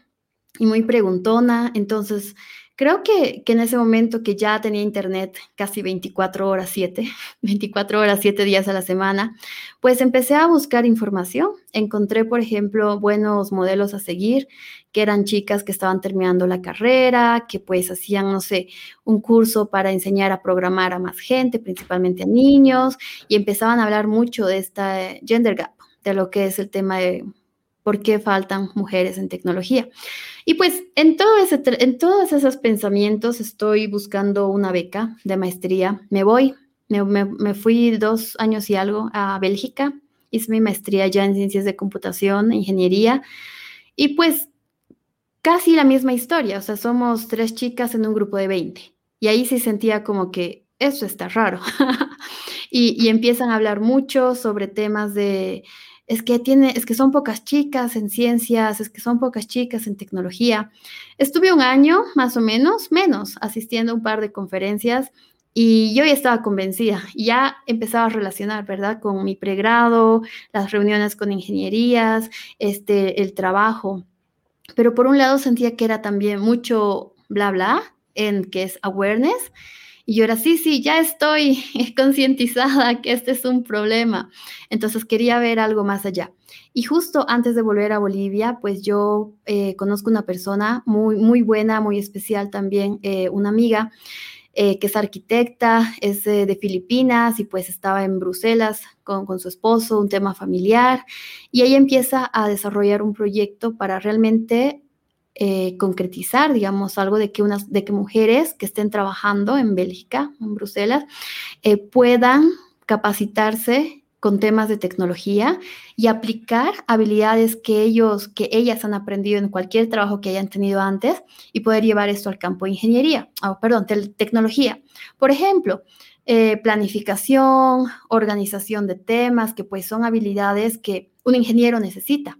y muy preguntona. Entonces, Creo que, en ese momento que ya tenía internet casi 24 horas 7, 24 horas 7 días a la semana, pues empecé a buscar información. Encontré, por ejemplo, buenos modelos a seguir, que eran chicas que estaban terminando la carrera, que pues hacían, no sé, un curso para enseñar a programar a más gente, principalmente a niños, y empezaban a hablar mucho de esta gender gap, de lo que es el tema de por qué faltan mujeres en tecnología. Y pues en, todo ese, en todos esos pensamientos estoy buscando una beca de maestría. Me voy, me, fui dos años y algo a Bélgica, hice mi maestría ya en ciencias de computación, ingeniería, y pues casi la misma historia, o sea, somos tres chicas en un grupo de 20. Y ahí sí sentía como que eso está raro. y empiezan a hablar mucho sobre temas de es que tiene, es que son pocas chicas en ciencias, es que son pocas chicas en tecnología. Estuve un año, más o menos, menos, asistiendo a un par de conferencias y yo ya estaba convencida, ya empezaba a relacionar, ¿verdad? Con mi pregrado, las reuniones con ingenierías, este, el trabajo. Pero por un lado sentía que era también mucho bla bla, en que es awareness, Y yo era, sí, sí, ya estoy concientizada que este es un problema. Entonces quería ver algo más allá. Y justo antes de volver a Bolivia, pues yo eh, conozco una persona muy, muy buena, muy especial también, eh, una amiga eh, que es arquitecta, es de Filipinas y pues estaba en Bruselas con, con, su esposo, un tema familiar, y ella empieza a desarrollar un proyecto para realmente eh, concretizar, digamos, algo de que, unas, de que mujeres que estén trabajando en Bélgica, en Bruselas, eh, puedan capacitarse con temas de tecnología y aplicar habilidades que ellos, que ellas han aprendido en cualquier trabajo que hayan tenido antes y poder llevar esto al campo de ingeniería, oh, perdón, tecnología. Por ejemplo, eh, planificación, organización de temas, que pues son habilidades que un ingeniero necesita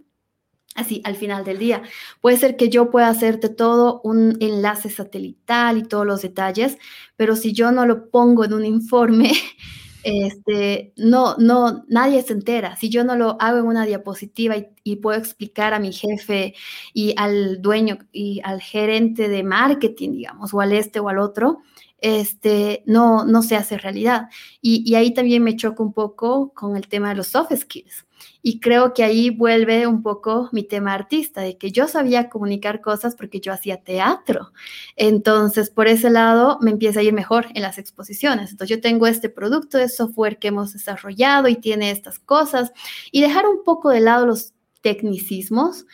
así al final del día. Puede ser que yo pueda hacerte todo un enlace satelital y todos los detalles, pero si yo no lo pongo en un informe, este, no, no, nadie se entera. Si yo no lo hago en una diapositiva y, y, puedo explicar a mi jefe y al dueño y al gerente de marketing, digamos, o al este o al otro, este, no, no se hace realidad. Y, y ahí también me choca un poco con el tema de los soft skills. Y creo que ahí vuelve un poco mi tema artista, de que yo sabía comunicar cosas porque yo hacía teatro. Entonces, por ese lado, me empieza a ir mejor en las exposiciones. Entonces, yo tengo este producto de software que hemos desarrollado y tiene estas cosas. Y dejar un poco de lado los tecnicismos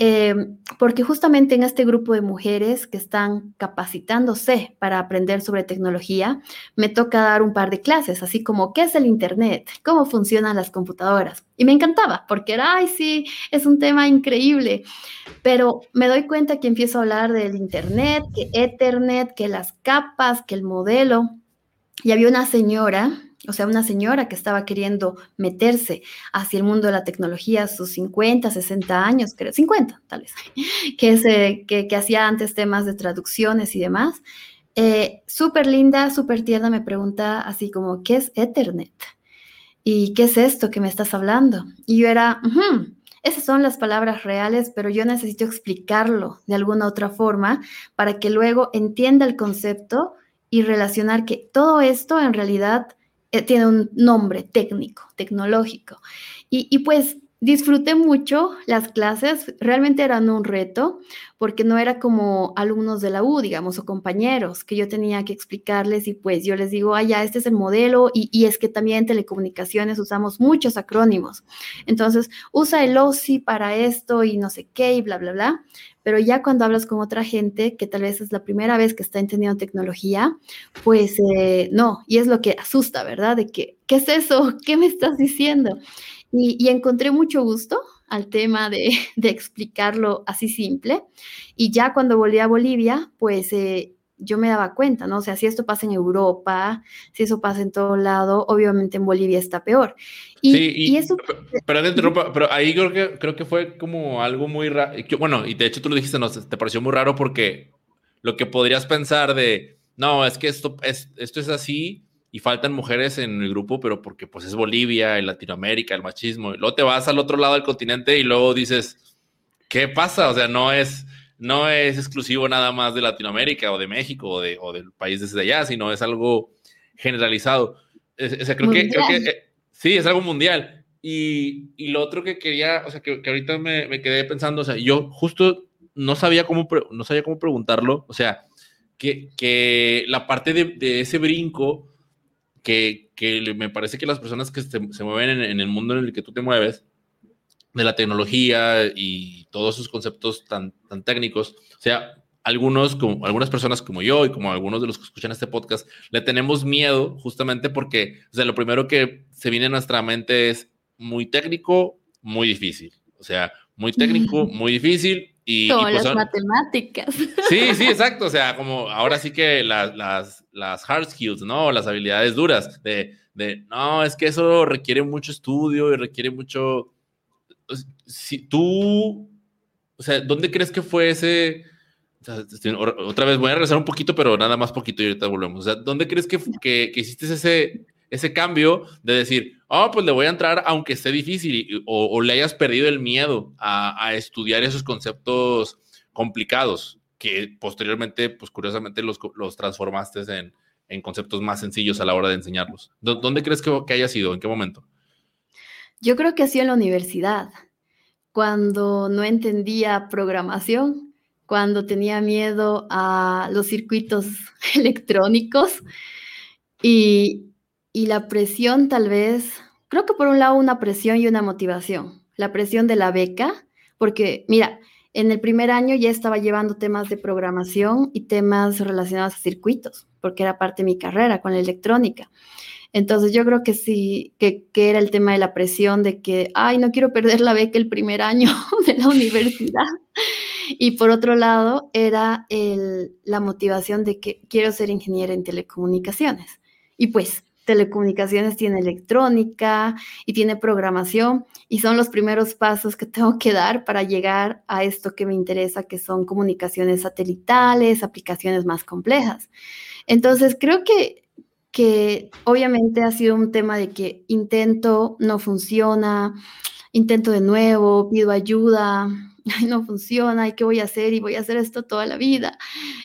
eh, porque justamente en este grupo de mujeres que están capacitándose para aprender sobre tecnología, me toca dar un par de clases, así como qué es el Internet, cómo funcionan las computadoras. Y me encantaba, porque era, ay, sí, es un tema increíble. Pero me doy cuenta que empiezo a hablar del Internet, que Ethernet, que las capas, que el modelo. Y había una señora o sea, una señora que estaba queriendo meterse hacia el mundo de la tecnología a sus 50, 60 años, creo, 50 tal vez, que, hacía antes temas de traducciones y demás. Eh, súper linda, súper tierna, me pregunta así como, ¿qué es Ethernet? ¿Y qué es esto que me estás hablando? Y yo era, esas son las palabras reales, pero yo necesito explicarlo de alguna otra forma para que luego entienda el concepto y relacionar que todo esto en realidad eh, tiene un nombre técnico, tecnológico. Y, pues disfruté mucho las clases, realmente eran un reto, porque no era como alumnos de la U, digamos, o compañeros, que yo tenía que explicarles y pues yo les digo, ah, ya, este es el modelo, y, y es que también en telecomunicaciones usamos muchos acrónimos. Entonces, usa el OSI para esto y no sé qué, y bla, bla, bla pero ya cuando hablas con otra gente que tal vez es la primera vez que está entendiendo tecnología, pues eh, no, y es lo que asusta, ¿verdad? De que, ¿qué es eso? ¿Qué me estás diciendo? Y, encontré mucho gusto al tema de, explicarlo así simple. Y ya cuando volví a Bolivia, pues eh, yo me daba cuenta, ¿no? O sea, si esto pasa en Europa, si eso pasa en todo lado, obviamente en Bolivia está peor. Y, sí, y, eso... Pero, pero ahí creo que, creo que fue como algo muy raro. Bueno, y de hecho tú lo dijiste, no, te pareció muy raro porque lo que podrías pensar de, no, es que esto es, esto es así y faltan mujeres en el grupo, pero porque pues es Bolivia, en Latinoamérica, el machismo. Y luego te vas al otro lado del continente y luego dices, ¿qué pasa? O sea, no es no es exclusivo nada más de Latinoamérica o de México o, de, o del país desde allá, sino es algo generalizado. o sea, creo que, creo que eh, sí, es algo mundial. Y, y, lo otro que quería, o sea, que, que ahorita me, me, quedé pensando, o sea, yo justo no sabía cómo, no sabía cómo preguntarlo, o sea, que, que la parte de, de ese brinco que, que, me parece que las personas que se, se mueven en, en, el mundo en el que tú te mueves, de la tecnología y todos esos conceptos tan, tan técnicos. O sea, algunos, como, algunas personas como yo y como algunos de los que escuchan este podcast, le tenemos miedo justamente porque, o sea, lo primero que se viene a nuestra mente es muy técnico, muy difícil. O sea, muy técnico, muy difícil. Y, Como pues las matemáticas. Sí, sí, exacto. O sea, como ahora sí que las, las, las hard skills, ¿no? Las habilidades duras de, de, no, es que eso requiere mucho estudio y requiere mucho, si tú, o sea, ¿dónde crees que fue ese? Otra vez voy a regresar un poquito, pero nada más poquito y ahorita volvemos. O sea, ¿dónde crees que, que, hiciste ese, ese cambio de decir, oh, pues le voy a entrar aunque esté difícil o, le hayas perdido el miedo a, a, estudiar esos conceptos complicados que posteriormente, pues curiosamente los, los transformaste en, en conceptos más sencillos a la hora de enseñarlos. ¿Dónde crees que, que haya sido? ¿En qué momento? Yo creo que ha sido en la universidad, cuando no entendía programación, cuando tenía miedo a los circuitos electrónicos y, y la presión tal vez, creo que por un lado una presión y una motivación. La presión de la beca, porque mira, en el primer año ya estaba llevando temas de programación y temas relacionados a circuitos, porque era parte de mi carrera con la electrónica. Entonces yo creo que sí, que, era el tema de la presión de que, ay, no quiero perder la beca el primer año de la universidad. Y por otro lado, era la motivación de que quiero ser ingeniera en telecomunicaciones. Y pues telecomunicaciones tiene electrónica y tiene programación y son los primeros pasos que tengo que dar para llegar a esto que me interesa, que son comunicaciones satelitales, aplicaciones más complejas. Entonces, creo que que obviamente ha sido un tema de que intento, no funciona, intento de nuevo, pido ayuda, no funciona, ¿y qué voy a hacer? Y voy a hacer esto toda la vida.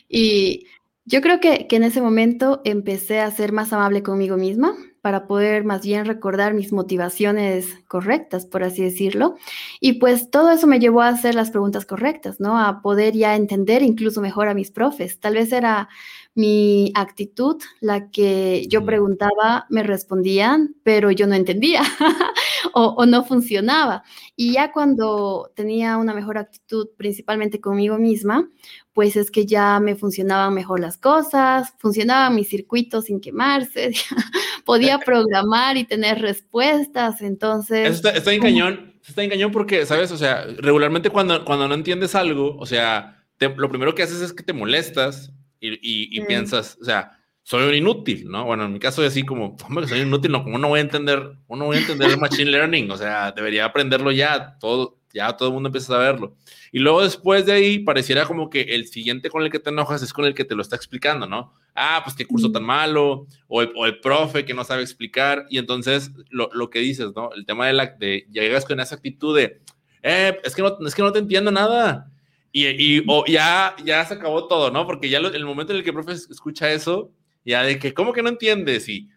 Y yo creo que, que en ese momento empecé a ser más amable conmigo misma para poder más bien recordar mis motivaciones correctas, por así decirlo. Y pues todo eso me llevó a hacer las preguntas correctas, ¿no? A poder ya entender incluso mejor a mis profes. Tal vez era mi actitud, la que yo preguntaba, me respondían, pero yo no entendía o, no funcionaba. Y ya cuando tenía una mejor actitud, principalmente conmigo misma, pues es que ya me funcionaban mejor las cosas, funcionaban mis circuitos sin quemarse, podía programar y tener respuestas, entonces... está, está en cañón, está en cañón porque, ¿sabes? O sea, regularmente cuando, cuando no entiendes algo, o sea, lo primero que haces es que te molestas y, piensas, o sea, soy un inútil, ¿no? Bueno, en mi caso es así como, hombre, soy inútil, no, ¿cómo no voy a entender, cómo no voy a entender el machine learning? O sea, debería aprenderlo ya, todo, ya todo el mundo empieza a saberlo. Y luego después de ahí pareciera como que el siguiente con el que te enojas es con el que te lo está explicando, ¿no? Ah, pues qué curso tan malo, o el, o el profe que no sabe explicar, y entonces lo, lo, que dices, ¿no? El tema de la, de llegas con esa actitud de, eh, es que no, es que no te entiendo nada, y, ya, ya se acabó todo, ¿no? Porque ya el momento en el que el profe escucha eso, ya de que, ¿cómo que no entiendes? Y,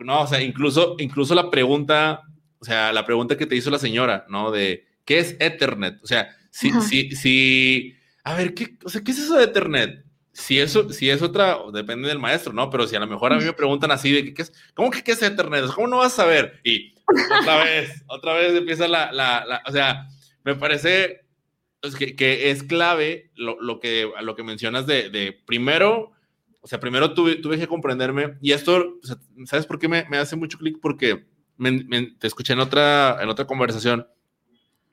no, o sea, incluso, incluso la pregunta, o sea, la pregunta que te hizo la señora, ¿no? De, ¿qué es Ethernet? O sea, si, si, si, a ver, ¿qué, o sea, ¿qué es eso de Ethernet? Si eso, si es otra, depende del maestro, ¿no? Pero si a lo mejor a mí me preguntan así de, ¿qué es? ¿Cómo que qué es Ethernet? ¿Cómo no vas a saber? Y otra vez, otra vez empieza la, la, la o sea, me parece que, que, es clave lo, lo, que, lo que mencionas de, de, primero, o sea, primero tuve, tuve que comprenderme, y esto, ¿sabes por qué me, me hace mucho clic? Porque te escuché en otra, en otra conversación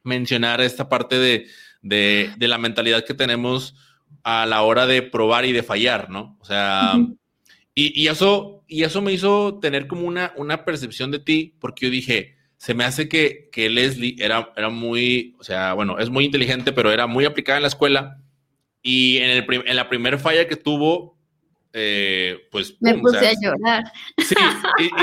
mencionar esta parte de, de, de, la mentalidad que tenemos a la hora de probar y de fallar, ¿no? O sea, y, y, eso, y eso me hizo tener como una, una percepción de ti, porque yo dije, se me hace que, que Leslie era, era muy, o sea, bueno, es muy inteligente, pero era muy aplicada en la escuela. Y en, el en la primera falla que tuvo, eh, pues... Me puse a llorar. Sí,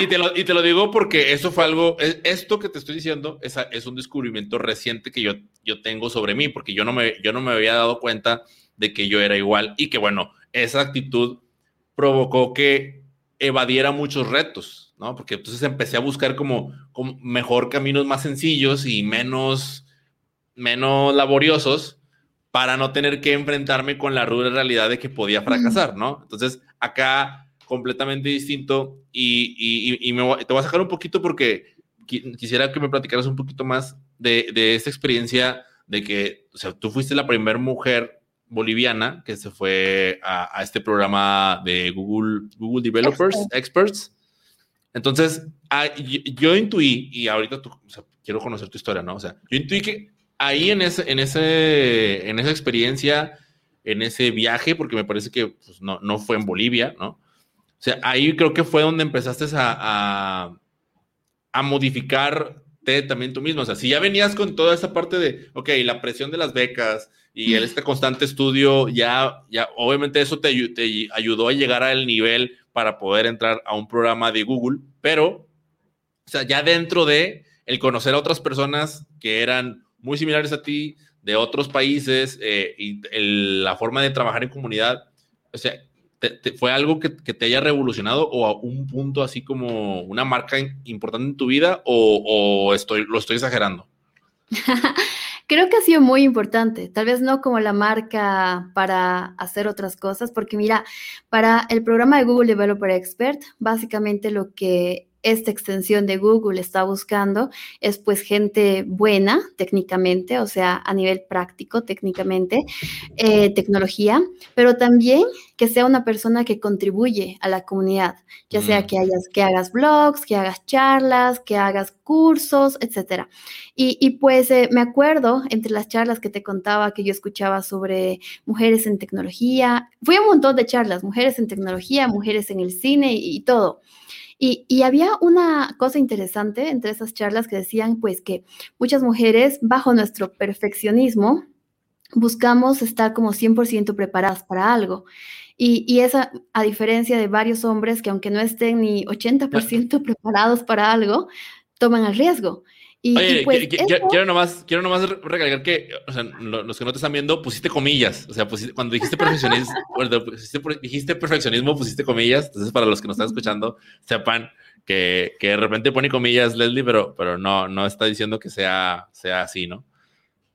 y, te lo, y, te lo, digo porque eso fue algo, esto que te estoy diciendo es, es un descubrimiento reciente que yo, yo tengo sobre mí, porque yo no, me, yo no me había dado cuenta de que yo era igual y que, bueno, esa actitud provocó que evadiera muchos retos ¿no? Porque entonces empecé a buscar como, mejor caminos más sencillos y menos, menos laboriosos para no tener que enfrentarme con la ruda realidad de que podía fracasar, ¿no? Entonces, acá completamente distinto y, y, me te voy a sacar un poquito porque quisiera que me platicaras un poquito más de, de esta experiencia de que, o sea, tú fuiste la primera mujer boliviana que se fue a, a, este programa de Google, Google Developers, Experts, entonces, ah, yo, intuí, y ahorita quiero conocer tu historia, ¿no? O sea, yo intuí que ahí en, ese, en, ese, en esa experiencia, en ese viaje, porque me parece que pues, no, no fue en Bolivia, ¿no? O sea, ahí creo que fue donde empezaste a, a, a modificarte también tú mismo. O sea, si ya venías con toda esa parte de, ok, la presión de las becas y este constante estudio, ya, ya obviamente eso te, te ayudó a llegar al nivel para poder entrar a un programa de Google, pero, o sea, ya dentro de el conocer a otras personas que eran muy similares a ti, de otros países, eh, y la forma de trabajar en comunidad, o sea, ¿fue algo que, te haya revolucionado o a un punto así como una marca importante en tu vida o, estoy, lo estoy exagerando? Creo que ha sido muy importante, tal vez no como la marca para hacer otras cosas, porque mira, para el programa de Google Developer Expert, básicamente lo que esta extensión de Google está buscando es pues gente buena técnicamente, o sea, a nivel práctico técnicamente, eh, tecnología, pero también que sea una persona que contribuye a la comunidad, ya sea mm. que, hayas, que hagas blogs, que hagas charlas, que hagas cursos, etc. Y, pues eh, me acuerdo entre las charlas que te contaba que yo escuchaba sobre mujeres en tecnología, fui a un montón de charlas, mujeres en tecnología, mujeres en el cine y todo. Y, había una cosa interesante entre esas charlas que decían, pues, que muchas mujeres, bajo nuestro perfeccionismo, buscamos estar como 100% preparadas para algo. Y, y, esa, a diferencia de varios hombres que aunque no estén ni 80% preparados para algo, toman el riesgo. Oye, pues quiero, nomás, quiero nomás recalcar que, o sea, los que no te están viendo, pusiste comillas. O sea, cuando dijiste perfeccionismo, dijiste, perfeccionismo, pusiste comillas. Entonces, para los que nos están escuchando, sepan que, que, de repente pone comillas Leslie, pero, pero no, no está diciendo que sea, sea así, ¿no?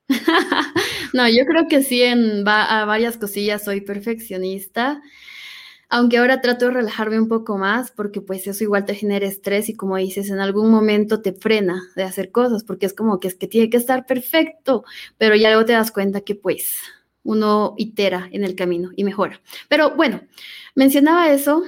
no, yo creo que sí, en varias cosillas soy perfeccionista aunque ahora trato de relajarme un poco más porque pues eso igual te genera estrés y como dices, en algún momento te frena de hacer cosas porque es como que es que tiene que estar perfecto, pero ya luego te das cuenta que pues uno itera en el camino y mejora. Pero bueno, mencionaba eso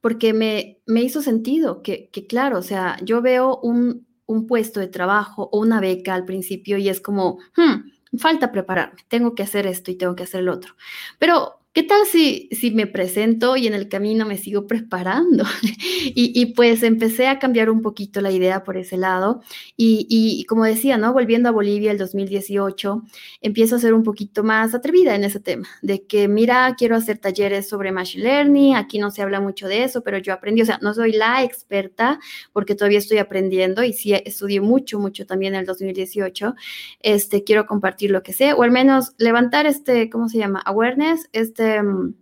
porque me, me hizo sentido que, que, claro, o sea, yo veo un, un, puesto de trabajo o una beca al principio y es como, hmm, falta prepararme, tengo que hacer esto y tengo que hacer el otro. Pero ¿Qué tal si, si me presento y en el camino me sigo preparando? y, pues empecé a cambiar un poquito la idea por ese lado. Y, como decía, ¿no? Volviendo a Bolivia el 2018, empiezo a ser un poquito más atrevida en ese tema, de que, mira, quiero hacer talleres sobre Machine Learning, aquí no se habla mucho de eso, pero yo aprendí, o sea, no soy la experta porque todavía estoy aprendiendo y sí estudié mucho, mucho también en el 2018. Este, quiero compartir lo que sé, o al menos levantar este, ¿cómo se llama? Awareness, este Em,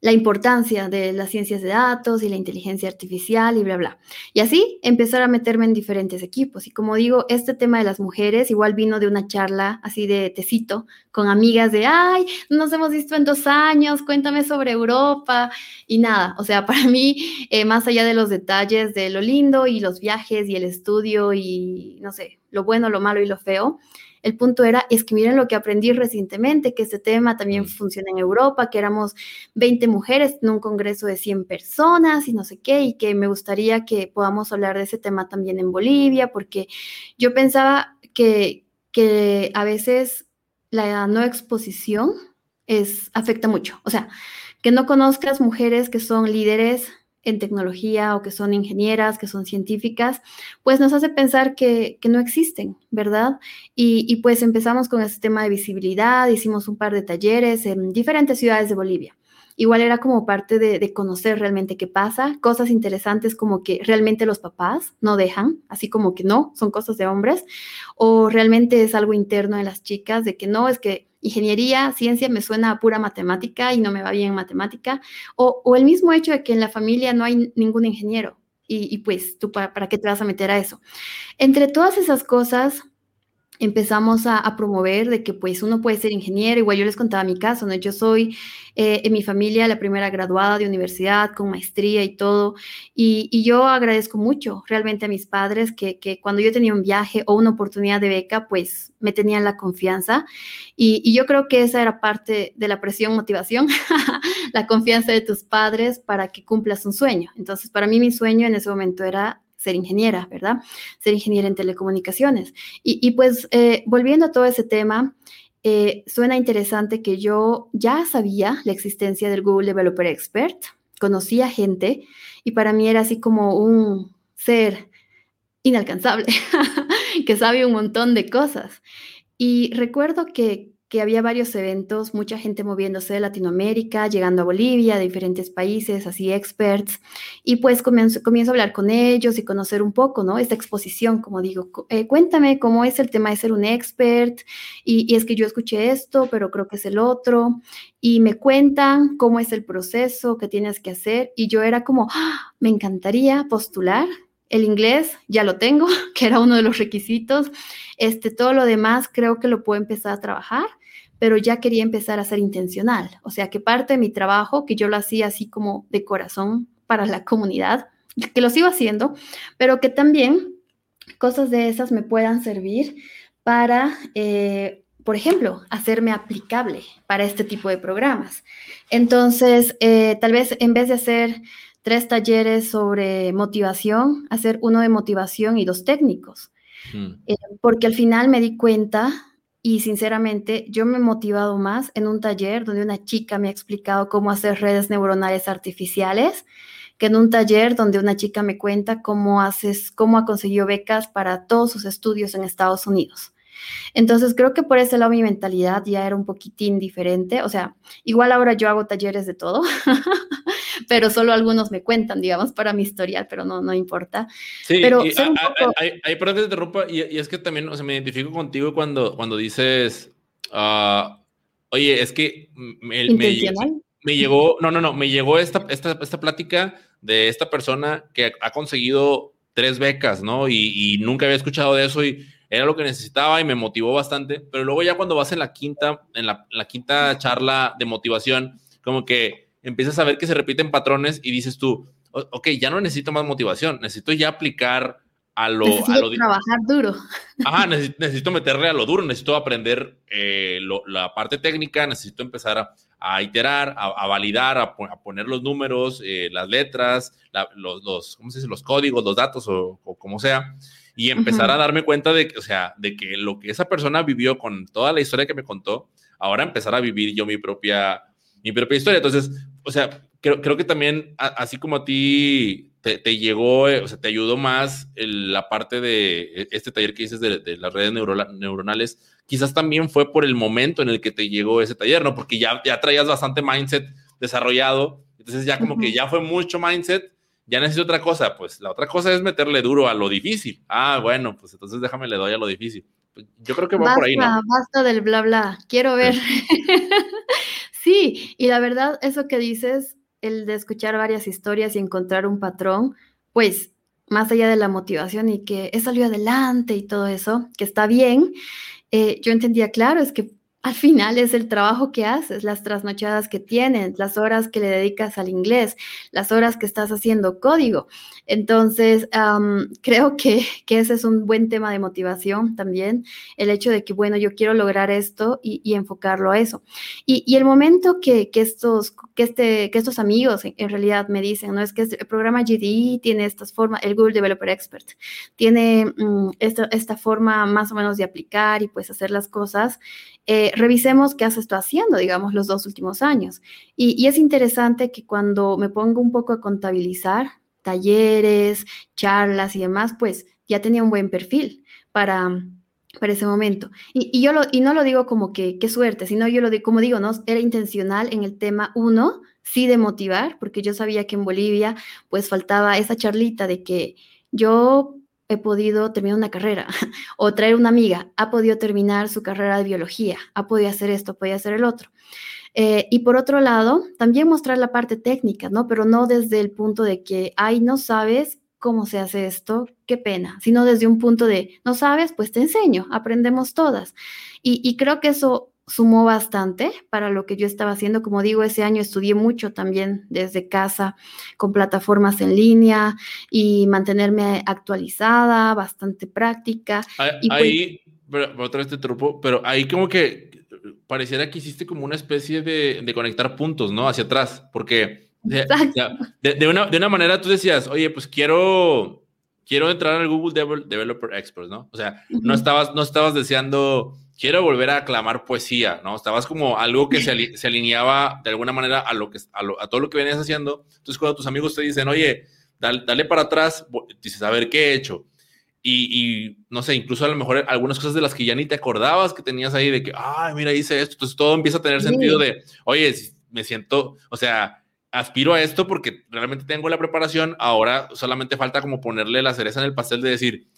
la importancia de las ciencias de datos y la inteligencia artificial y bla, bla. Y así empezar a meterme en diferentes equipos. Y como digo, este tema de las mujeres igual vino de una charla así de tecito con amigas de, ay, nos hemos visto en dos años, cuéntame sobre Europa y nada. O sea, para mí, eh, más allá de los detalles de lo lindo y los viajes y el estudio y, no sé, lo bueno, lo malo y lo feo, el punto era, es que miren lo que aprendí recientemente, que este tema también funciona en Europa, que éramos 20 mujeres en un congreso de 100 personas y no sé qué, y que me gustaría que podamos hablar de ese tema también en Bolivia, porque yo pensaba que, que a veces la no exposición es, afecta mucho. O sea, que no conozcas mujeres que son líderes en tecnología o que son ingenieras, que son científicas, pues nos hace pensar que, no existen, ¿verdad? Y, pues empezamos con este tema de visibilidad, hicimos un par de talleres en diferentes ciudades de Bolivia. Igual era como parte de, de, conocer realmente qué pasa, cosas interesantes como que realmente los papás no dejan, así como que no, son cosas de hombres, o realmente es algo interno de las chicas, de que no, es que ingeniería, ciencia me suena a pura matemática y no me va bien en matemática, o, el mismo hecho de que en la familia no hay ningún ingeniero y, pues tú para, para, qué te vas a meter a eso. Entre todas esas cosas, empezamos a, promover de que pues uno puede ser ingeniero, igual yo les contaba mi caso, ¿no? Yo soy eh, en mi familia la primera graduada de universidad con maestría y todo, y, yo agradezco mucho realmente a mis padres que, cuando yo tenía un viaje o una oportunidad de beca, pues me tenían la confianza, y, y yo creo que esa era parte de la presión, motivación, la confianza de tus padres para que cumplas un sueño. Entonces, para mí mi sueño en ese momento era ser ingeniera, ¿verdad? Ser ingeniera en telecomunicaciones. Y, pues eh, volviendo a todo ese tema, eh, suena interesante que yo ya sabía la existencia del Google Developer Expert, conocía gente y para mí era así como un ser inalcanzable, que sabe un montón de cosas. Y recuerdo que, que había varios eventos, mucha gente moviéndose de Latinoamérica, llegando a Bolivia, de diferentes países, así experts, y pues comienzo, comienzo a hablar con ellos y conocer un poco, ¿no? Esta exposición, como digo, eh, cuéntame cómo es el tema de ser un expert, y, y es que yo escuché esto, pero creo que es el otro, y me cuentan cómo es el proceso que tienes que hacer, y yo era como, ¡Ah! me encantaría postular, el inglés ya lo tengo, que era uno de los requisitos. Este, todo lo demás creo que lo puedo empezar a trabajar pero ya quería empezar a ser intencional. O sea, que parte de mi trabajo, que yo lo hacía así como de corazón para la comunidad, que lo sigo haciendo, pero que también cosas de esas me puedan servir para, eh, por ejemplo, hacerme aplicable para este tipo de programas. Entonces, eh, tal vez en vez de hacer tres talleres sobre motivación, hacer uno de motivación y dos técnicos. Mm. Eh, porque al final me di cuenta y sinceramente, yo me he motivado más en un taller donde una chica me ha explicado cómo hacer redes neuronales artificiales que en un taller donde una chica me cuenta cómo cómo ha conseguido becas para todos sus estudios en Estados Unidos. Entonces creo que por ese lado mi mentalidad ya era un poquitín diferente. O sea, igual ahora yo hago talleres de todo, pero solo algunos me cuentan, digamos, para mi historial, pero no, no importa. Sí, pero hay, perdón que te interrumpa, y, es que también, o sea, me identifico contigo cuando, cuando dices, uh, oye, es que me, me, llegó, no, no, no, me llegó esta, esta, esta plática de esta persona que ha conseguido tres becas, ¿no? Y, y nunca había escuchado de eso y era lo que necesitaba y me motivó bastante, pero luego ya cuando vas en la quinta, en la, la quinta charla de motivación, como que empiezas a ver que se repiten patrones y dices tú, ok, ya no necesito más motivación, necesito ya aplicar a lo... Necesito a lo trabajar duro. Ajá, necesito, meterle a lo duro, necesito aprender eh, la parte técnica, necesito empezar a, iterar, a, validar, a, poner los números, eh, las letras, los, los, ¿cómo se dice? los códigos, los datos o, o como sea y empezar a darme cuenta de que, o sea, de que lo que esa persona vivió con toda la historia que me contó, ahora empezar a vivir yo mi propia, mi propia historia. Entonces, o sea, creo, creo que también, así como a ti te, te, llegó, eh, o sea, te ayudó más la parte de e, este taller que dices de, de las redes neuronales, quizás también fue por el momento en el que te llegó ese taller, ¿no? Porque ya, ya traías bastante mindset desarrollado, entonces ya como que ya fue mucho mindset ya necesito otra cosa, pues la otra cosa es meterle duro a lo difícil. Ah, bueno, pues entonces déjame le doy a lo difícil. Pues, yo creo que va por ahí, ¿no? Basta del bla bla, quiero ver. Sí. y la verdad, eso que dices, el de escuchar varias historias y encontrar un patrón, pues más allá de la motivación y que he salido adelante y todo eso, que está bien, eh, yo entendía, claro, es que al final es el trabajo que haces, las trasnochadas que tienes, las horas que le dedicas al inglés, las horas que estás haciendo código. Entonces, creo que, ese es un buen tema de motivación también, el hecho de que, bueno, yo quiero lograr esto y, enfocarlo a eso. Y, el momento que, estos, que, este, que estos amigos en, realidad me dicen, ¿no? Es que el programa GDE tiene estas formas, el Google Developer Expert, tiene mm, esta, esta forma más o menos de aplicar y pues hacer las cosas. Eh, revisemos qué has estado haciendo, digamos, los dos últimos años. Y, es interesante que cuando me pongo un poco a contabilizar talleres, charlas y demás, pues ya tenía un buen perfil para, para ese momento. Y, yo lo, y no lo digo como que qué suerte, sino yo lo digo, como digo, ¿no? Era intencional en el tema uno, sí de motivar, porque yo sabía que en Bolivia pues faltaba esa charlita de que yo he podido terminar una carrera o traer una amiga, ha podido terminar su carrera de biología, ha podido hacer esto, podía hacer el otro. Eh, y por otro lado, también mostrar la parte técnica, ¿no? Pero no desde el punto de que, ay, no sabes cómo se hace esto, qué pena, sino desde un punto de, no sabes, pues te enseño, aprendemos todas. Y, y creo que eso sumó bastante para lo que yo estaba haciendo. Como digo, ese año estudié mucho también desde casa con plataformas en línea y mantenerme actualizada, bastante práctica. Ahí, pues otra vez te trupo, pero ahí como que pareciera que hiciste como una especie de, de conectar puntos, ¿no? Hacia atrás, porque de, de, una, de una manera tú decías, oye, pues quiero, quiero entrar al Google Developer Expert, ¿no? O sea, no, estabas, no estabas deseando quiero volver a aclamar poesía, ¿no? Estabas como algo que se, se alineaba de alguna manera a, lo que, a, todo lo que venías haciendo. Entonces, cuando tus amigos te dicen, oye, dale, para atrás, dices, a ver, ¿qué he hecho? y, no sé, incluso a lo mejor algunas cosas de las que ya ni te acordabas que tenías ahí de que, ay, mira, hice esto. Entonces todo empieza a tener sentido de, oye, me siento, o sea, aspiro a esto porque realmente tengo la preparación. Ahora solamente falta como ponerle la cereza en el pastel de decir,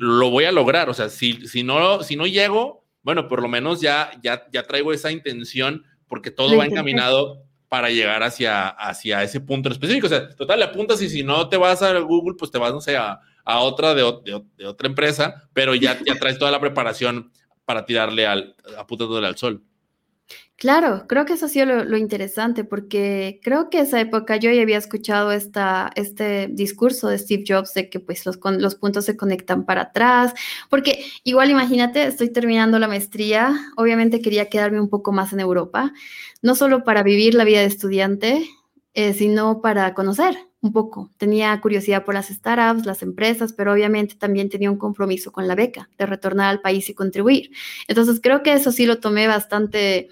lo voy a lograr. O sea, si, si, no, si no llego, bueno, por lo menos ya, ya, ya traigo esa intención porque todo va encaminado para llegar hacia, hacia ese punto específico. O sea, total, le apuntas y si no te vas a Google, pues te vas, no sé, a a otra de, otra empresa, pero ya, ya traes toda la preparación para tirarle al, apuntándole al sol. Claro, creo que eso ha sido lo, interesante, porque creo que esa época yo ya había escuchado esta, este discurso de Steve Jobs de que pues los, los puntos se conectan para atrás, porque igual imagínate, estoy terminando la maestría, obviamente quería quedarme un poco más en Europa, no solo para vivir la vida de estudiante, eh, sino para conocer, un poco. Tenía curiosidad por las startups, las empresas, pero obviamente también tenía un compromiso con la beca de retornar al país y contribuir. Entonces creo que eso sí lo tomé bastante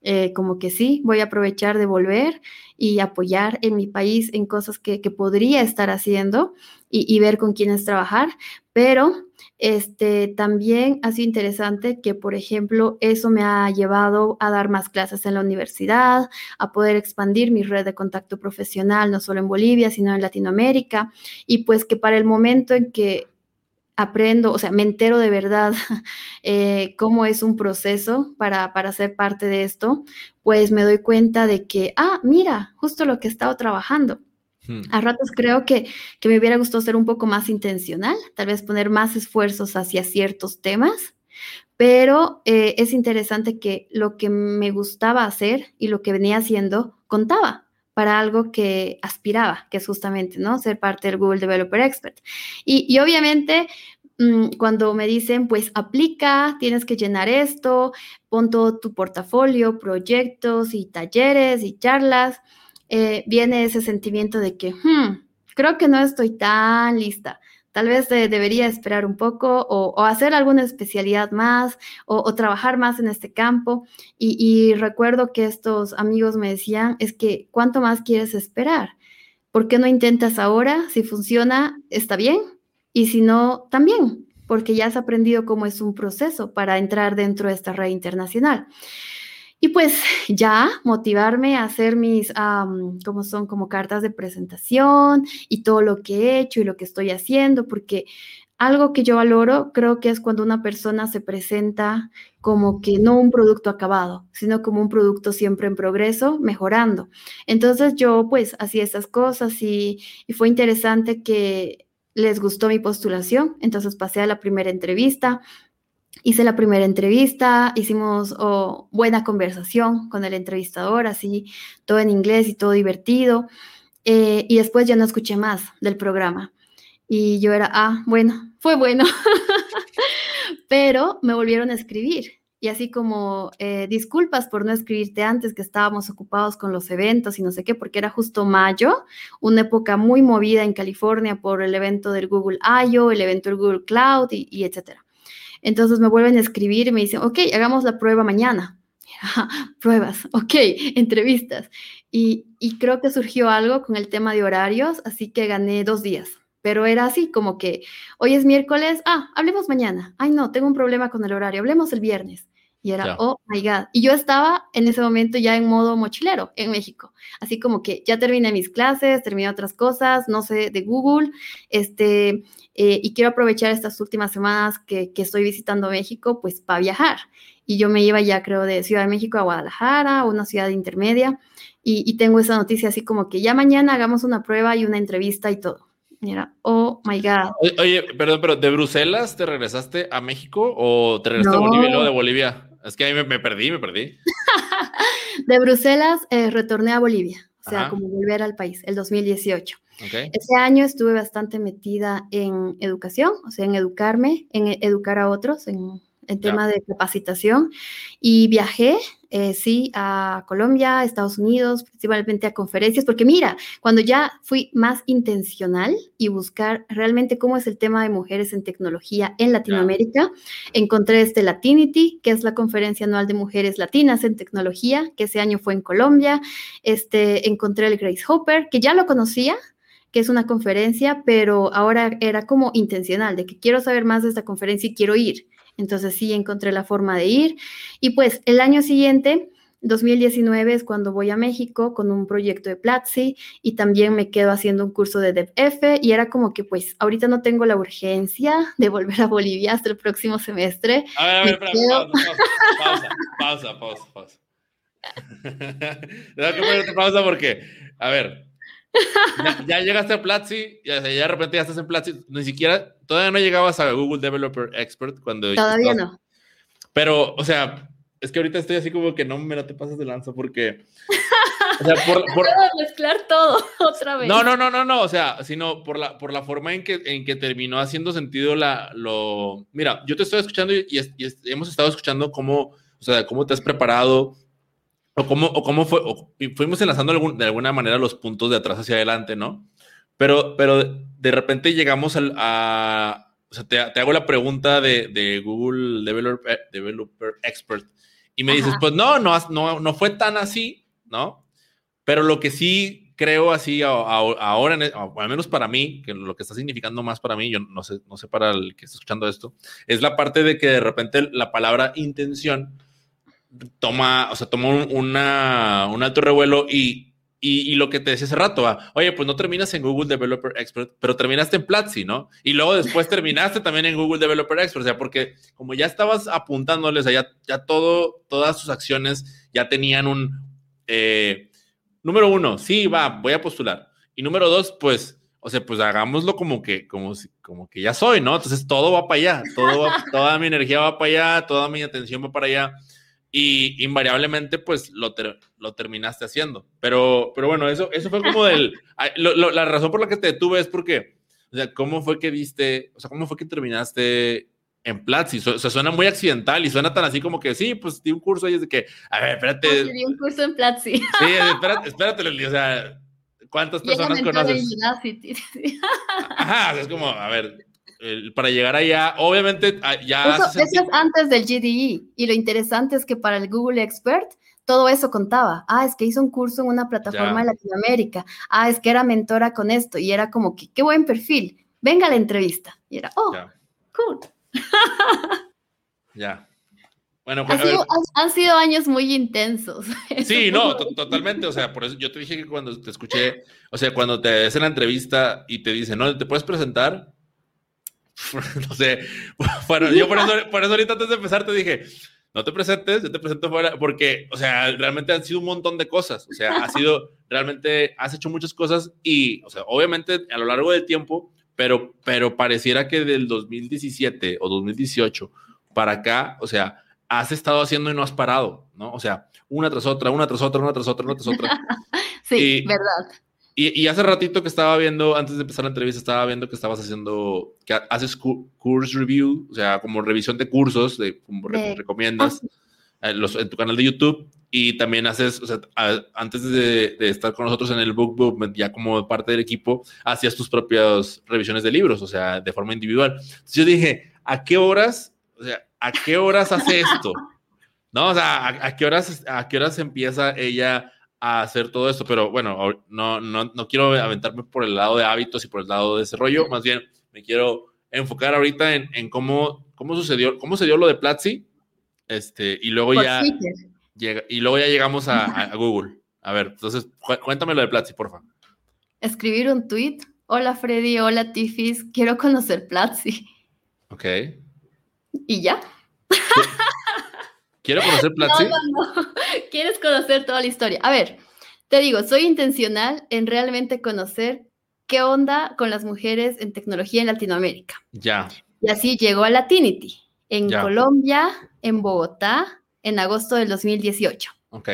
eh, como que sí, voy a aprovechar de volver y apoyar en mi país en cosas que, podría estar haciendo y, ver con quiénes trabajar, pero este, también ha sido interesante que, por ejemplo, eso me ha llevado a dar más clases en la universidad, a poder expandir mi red de contacto profesional, no solo en Bolivia, sino en Latinoamérica, y pues que para el momento en que aprendo, o sea, me entero de verdad eh, cómo es un proceso para, para ser parte de esto, pues me doy cuenta de que, ah, mira, justo lo que he estado trabajando. Hmm. A ratos creo que, que me hubiera gustado ser un poco más intencional, tal vez poner más esfuerzos hacia ciertos temas, pero eh, es interesante que lo que me gustaba hacer y lo que venía haciendo contaba para algo que aspiraba, que es justamente, ¿no? Ser parte del Google Developer Expert. Y, obviamente, mm, cuando me dicen, pues aplica, tienes que llenar esto, pon todo tu portafolio, proyectos y talleres y charlas, eh, viene ese sentimiento de que, hmm, creo que no estoy tan lista Tal vez debería esperar un poco o, hacer alguna especialidad más o, trabajar más en este campo. Y, recuerdo que estos amigos me decían, es que, ¿cuánto más quieres esperar? ¿Por qué no intentas ahora? Si funciona, está bien. Y si no, también, porque ya has aprendido cómo es un proceso para entrar dentro de esta red internacional. Y pues ya motivarme a hacer mis, como son, como cartas de presentación y todo lo que he hecho y lo que estoy haciendo, porque algo que yo valoro creo que es cuando una persona se presenta como que no un producto acabado, sino como un producto siempre en progreso, mejorando. Entonces yo pues hacía esas cosas y fue interesante que les gustó mi postulación, entonces pasé a la primera entrevista, hice la primera entrevista, hicimos oh, buena conversación con el entrevistador, así todo en inglés y todo divertido. Eh, y después ya no escuché más del programa. Y yo era, ah, bueno, fue bueno. Pero me volvieron a escribir. Y así como eh, disculpas por no escribirte antes, que estábamos ocupados con los eventos y no sé qué, porque era justo mayo, una época muy movida en California por el evento del Google I.O., el evento del Google Cloud y, y etcétera. Entonces me vuelven a escribir y me dicen, ok, hagamos la prueba mañana. Pruebas, ok, entrevistas. Y, creo que surgió algo con el tema de horarios, así que gané dos días. Pero era así como que hoy es miércoles, ah, hablemos mañana. Ay, no, tengo un problema con el horario, hablemos el viernes. Y era, oh my God. Y yo estaba en ese momento ya en modo mochilero en México. Así como que ya terminé mis clases, terminé otras cosas, no sé, de Google. Este, eh, y quiero aprovechar estas últimas semanas que, estoy visitando México, pues para viajar. Y yo me iba ya, creo, de Ciudad de México a Guadalajara, una ciudad intermedia, y, tengo esa noticia así como que ya mañana hagamos una prueba y una entrevista y todo. Mira, oh my God. Oye, perdón, pero ¿de Bruselas te regresaste a México o te regresaste a Bolivia y luego de Bolivia? Es que ahí me, perdí, me perdí. de Bruselas eh, retorné a Bolivia, o sea, como volver al país, el 2018. Ese año estuve bastante metida en educación, o sea, en educarme, en educar a otros, en el tema de capacitación. Y viajé, eh, sí, a Colombia, Estados Unidos, principalmente a conferencias, porque mira, cuando ya fui más intencional y buscar realmente cómo es el tema de mujeres en tecnología en Latinoamérica, encontré este Latinity, que es la conferencia anual de mujeres latinas en tecnología, que ese año fue en Colombia. Este, encontré el Grace Hopper, que ya lo conocía, que es una conferencia, pero ahora era como intencional, de que quiero saber más de esta conferencia y quiero ir. Entonces sí encontré la forma de ir. Y pues el año siguiente 2019 es cuando voy a México con un proyecto de Platzi y también me quedo haciendo un curso de DevF y era como que pues ahorita no tengo la urgencia de volver a Bolivia hasta el próximo semestre. A ver, a ver, espera, pausa, pausa, pausa, pausa. Que ponerte pausa porque, a ver, ya, llegaste a Platzi, ya, ya, de repente ya estás en Platzi, ni siquiera, todavía no llegabas a Google Developer Expert cuando... Todavía no. Pero, o sea, es que ahorita estoy así como que no me la te pasas de lanza porque. O sea, por. por mezclar todo otra vez. No, no, no, no, no. O sea, sino por la, por la forma en que, en que terminó haciendo sentido la. Lo... Mira, yo te estoy escuchando y, hemos estado escuchando cómo, o sea, cómo te has preparado o cómo, o cómo fue. fuimos enlazando de alguna manera los puntos de atrás hacia adelante, ¿no? Pero, pero de repente llegamos al, a. O sea, te, te hago la pregunta de, de Google Developer, Developer Expert y me dices, pues no, no, no, no fue tan así, ¿no? Pero lo que sí creo así ahora, e, o al menos para mí, que lo que está significando más para mí, yo no sé, no sé para el que está escuchando esto, es la parte de que de repente la palabra intención toma, o sea, toma un, una, un alto revuelo y y, lo que te decía hace rato, oye, pues no terminas en Google Developer Expert, pero terminaste en Platzi, ¿no? Y luego después terminaste también en Google Developer Expert, o sea, porque como ya estabas apuntándoles, o ya, ya todo, todas sus acciones ya tenían un, eh, número uno, sí, va, voy a postular. Y número dos, pues, o sea, pues hagámoslo como que, como, como que ya soy, ¿no? Entonces todo va para allá, todo toda mi energía va para allá, toda mi atención va para allá y invariablemente pues lo, lo terminaste haciendo. Pero, pero bueno, eso, eso fue como del... la razón por la que te detuve es porque, o sea, ¿cómo fue que viste, o sea, cómo fue que terminaste en Platzi? O sea, suena muy accidental y suena tan así como que, sí, pues di un curso y es de que, a ver, espérate. di un curso en Platzi. Sí, espérate, espérate, o sea, ¿cuántas personas conoces? Ajá, es como, a ver, para llegar allá, obviamente ah, ya... Eso, es antes del GDE y lo interesante es que para el Google Expert todo eso contaba. Ah, es que hizo un curso en una plataforma de Latinoamérica. Ah, es que era mentora con esto y era como que, qué buen perfil. Venga a la entrevista. Y era, oh, cool. ya. Bueno, pues, han sido años muy intensos. Sí, no, totalmente. O sea, por eso yo te dije que cuando te escuché, o sea, cuando te hacen la entrevista y te dicen, no, te puedes presentar, no sé, bueno, yo por eso, por eso ahorita antes de empezar te dije, no te presentes, yo te presento fuera, porque, o sea, realmente han sido un montón de cosas, o sea, ha sido, realmente has hecho muchas cosas y, o sea, obviamente a lo largo del tiempo, pero, pero pareciera que del 2017 o 2018 para acá, o sea, has estado haciendo y no has parado, ¿no? O sea, una tras otra, una tras otra, una tras otra, una tras otra. sí, verdad. Y, hace ratito que estaba viendo, antes de empezar la entrevista, estaba viendo que estabas haciendo, que haces course review, o sea, como revisión de cursos, de como recomiendas ah, en, los, en tu canal de YouTube. Y también haces, o sea, antes de, estar con nosotros en el Book Movement, ya como parte del equipo, hacías tus propias revisiones de libros, o sea, de forma individual. Entonces yo dije, ¿a qué horas, o sea, a qué horas hace esto? ¿No? O sea, ¿a, qué horas, a qué horas empieza ella a hacer todo esto, pero bueno, no, no, no quiero aventarme por el lado de hábitos y por el lado de desarrollo, más bien me quiero enfocar ahorita en, en cómo, cómo sucedió, cómo se dio lo de Platzi, este, y luego ya llega, y luego ya llegamos a, Google. A ver, entonces, cuéntame lo de Platzi, por favor. Escribir un tweet. Hola Freddy, hola Tifis, quiero conocer Platzi. Ok. ¿Y ya? Quiero conocer Platzi. No, no, no. Quieres conocer toda la historia. A ver, te digo, soy intencional en realmente conocer qué onda con las mujeres en tecnología en Latinoamérica. Ya. Y así llegó a Latinity, en Colombia, en Bogotá, en agosto del 2018. Ok.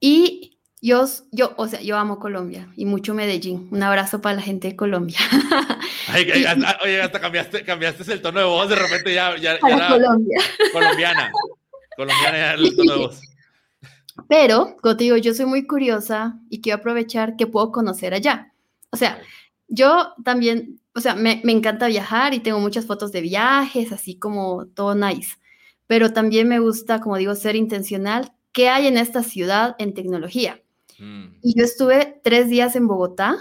Y yo, yo, o sea, yo amo Colombia y mucho Medellín. Un abrazo para la gente de Colombia. oye, hasta cambiaste, cambiaste el tono de voz, de repente ya, ya, ya Colombia. colombiana. Colombiana Pero, como te digo, yo soy muy curiosa y quiero aprovechar que puedo conocer allá. O sea, yo también, o sea, me, me, encanta viajar y tengo muchas fotos de viajes, así como todo nice. Pero también me gusta, como digo, ser intencional. ¿Qué hay en esta ciudad en tecnología? Mm. Y yo estuve tres días en Bogotá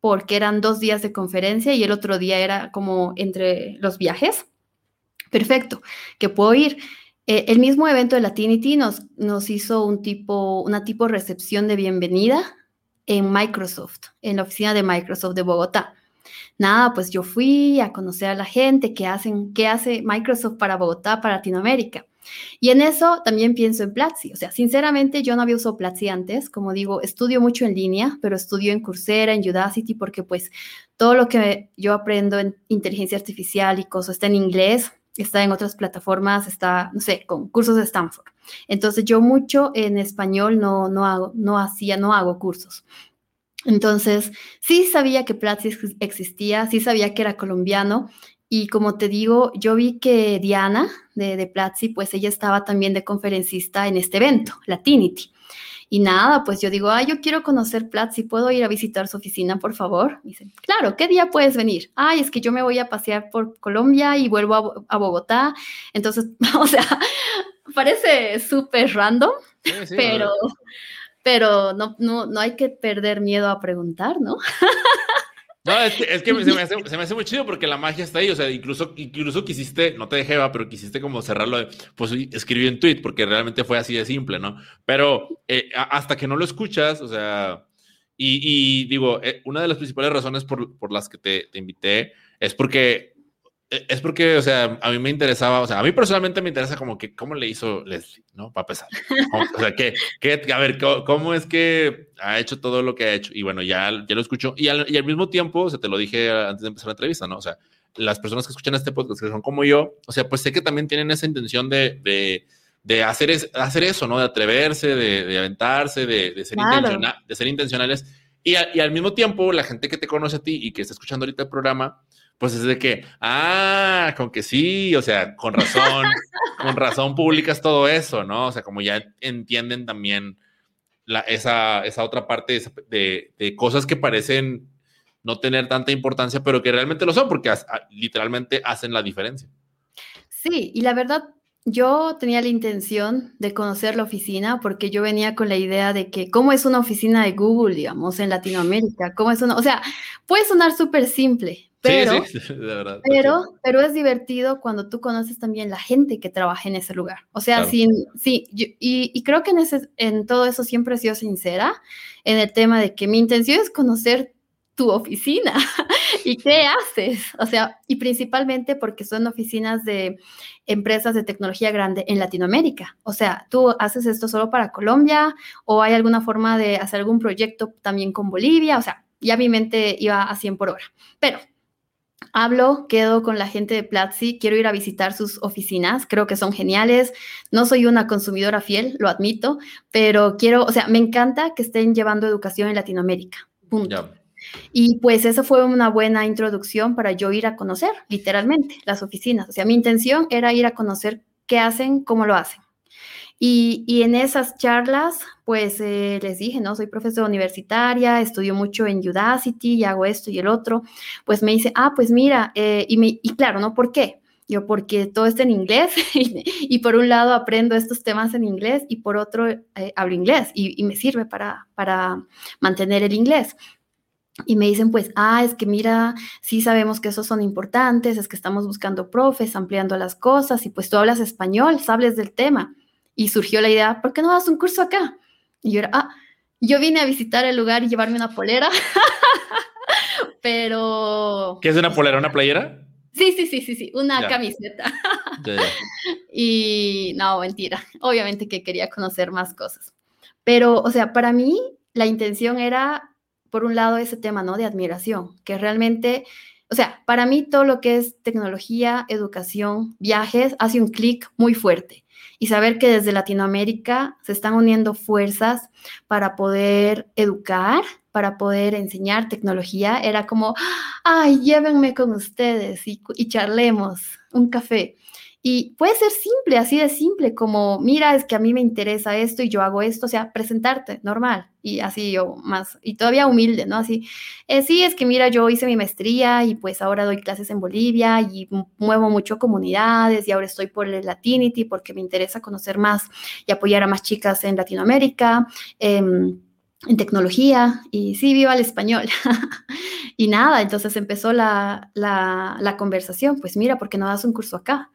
porque eran dos días de conferencia y el otro día era como entre los viajes. Perfecto, que puedo ir. Eh, el mismo evento de Latinity nos, nos hizo un tipo, una tipo recepción de bienvenida en Microsoft, en la oficina de Microsoft de Bogotá. Nada, pues yo fui a conocer a la gente, qué hacen, qué hace Microsoft para Bogotá, para Latinoamérica. Y en eso también pienso en Platzi. O sea, sinceramente yo no había usado Platzi antes. Como digo, estudio mucho en línea, pero estudio en Coursera, en Udacity, porque pues todo lo que yo aprendo en inteligencia artificial y cosas está en inglés, está en otras plataformas, está, no sé, con cursos de Stanford. Entonces yo mucho en español no, no hago, no hacía, no hago cursos. Entonces, sí sabía que Platzi existía, sí sabía que era colombiano, y como te digo, yo vi que Diana de, de Platzi, pues ella estaba también de conferencista en este evento, Latinity. Y nada, pues yo digo, ay, yo quiero conocer Platzi, ¿puedo ir a visitar su oficina, por favor? Me dicen, claro, ¿qué día puedes venir? Ay, es que yo me voy a pasear por Colombia y vuelvo a, Bogotá. Entonces, o sea, parece súper random, pero, pero no, no, no hay que perder miedo a preguntar, ¿no? No, es que, es que se, me hace, se, me hace, muy chido porque la magia está ahí. O sea, incluso, incluso quisiste, no te dejé, va, pero quisiste como cerrarlo de, pues escribí un tweet porque realmente fue así de simple, ¿no? Pero eh, hasta que no lo escuchas, o sea, y, y digo, eh, una de las principales razones por, por las que te, te invité es porque es porque, o sea, a mí me interesaba, o sea, a mí personalmente me interesa como que cómo le hizo Leslie, ¿no? Para empezar. O sea, que, que, a ver, ¿cómo, es que ha hecho todo lo que ha hecho? Y bueno, ya, ya lo escucho. Y al, y al mismo tiempo, o sea, te lo dije antes de empezar la entrevista, ¿no? O sea, las personas que escuchan este podcast, que son como yo, o sea, pues sé que también tienen esa intención de, de, de hacer, es, hacer eso, ¿no? De atreverse, de, de aventarse, de, de ser, de ser intencionales. Y, y al mismo tiempo, la gente que te conoce a ti y que está escuchando ahorita el programa, pues es de que, ah, con que sí, o sea, con razón, con razón publicas todo eso, ¿no? O sea, como ya entienden también la, esa, esa otra parte de, de, cosas que parecen no tener tanta importancia, pero que realmente lo son, porque literalmente hacen la diferencia. Sí, y la verdad, yo tenía la intención de conocer la oficina porque yo venía con la idea de que cómo es una oficina de Google, digamos, en Latinoamérica, cómo es una, o sea, puede sonar súper simple, pero, sí, sí, de verdad, pero, pero es divertido cuando tú conoces también la gente que trabaja en ese lugar. O sea, sin, sí, y, y, creo que en, ese, en todo eso siempre he sido sincera en el tema de que mi intención es conocer tu oficina y qué haces. O sea, y principalmente porque son oficinas de empresas de tecnología grande en Latinoamérica. O sea, tú haces esto solo para Colombia o hay alguna forma de hacer algún proyecto también con Bolivia. O sea, ya mi mente iba a 100 por hora. Pero hablo, quedo con la gente de Platzi, quiero ir a visitar sus oficinas, creo que son geniales. No soy una consumidora fiel, lo admito, pero quiero, o sea, me encanta que estén llevando educación en Latinoamérica. Punto. Y pues eso fue una buena introducción para yo ir a conocer, literalmente, las oficinas. O sea, mi intención era ir a conocer qué hacen, cómo lo hacen. Y, en esas charlas, pues eh, les dije, ¿no? Soy profesora universitaria, estudio mucho en Udacity y hago esto y el otro. Pues me dice, ah, pues mira, eh, y, me, y claro, ¿no? ¿Por qué? Yo, porque todo está en inglés y, por un lado aprendo estos temas en inglés y por otro eh, hablo inglés y, y, me sirve para, para mantener el inglés. Y me dicen, pues, ah, es que mira, sí sabemos que esos son importantes, es que estamos buscando profes, ampliando las cosas y pues tú hablas español, sabes del tema. Y surgió la idea, ¿por qué no das un curso acá? Y yo era, ah, yo vine a visitar el lugar y llevarme una polera, pero... ¿Qué es una polera? ¿Una playera? Sí, sí, sí, sí, sí, una camiseta. Y no, mentira, obviamente que quería conocer más cosas. Pero, o sea, para mí la intención era, por un lado, ese tema, ¿no? De admiración, que realmente, o sea, para mí todo lo que es tecnología, educación, viajes, hace un clic muy fuerte y saber que desde Latinoamérica se están uniendo fuerzas para poder educar, para poder enseñar tecnología, era como, ay, llévenme con ustedes y, y charlemos un café. Y puede ser simple, así de simple, como, mira, es que a mí me interesa esto y yo hago esto, o sea, presentarte, normal, y así yo más, y todavía humilde, ¿no? Así, eh, sí, es que mira, yo hice mi maestría y pues ahora doy clases en Bolivia y muevo mucho comunidades y ahora estoy por el Latinity porque me interesa conocer más y apoyar a más chicas en Latinoamérica. Em, en tecnología y sí, viva el español. y nada, entonces empezó la, la, conversación, pues mira, ¿por qué no das un curso acá?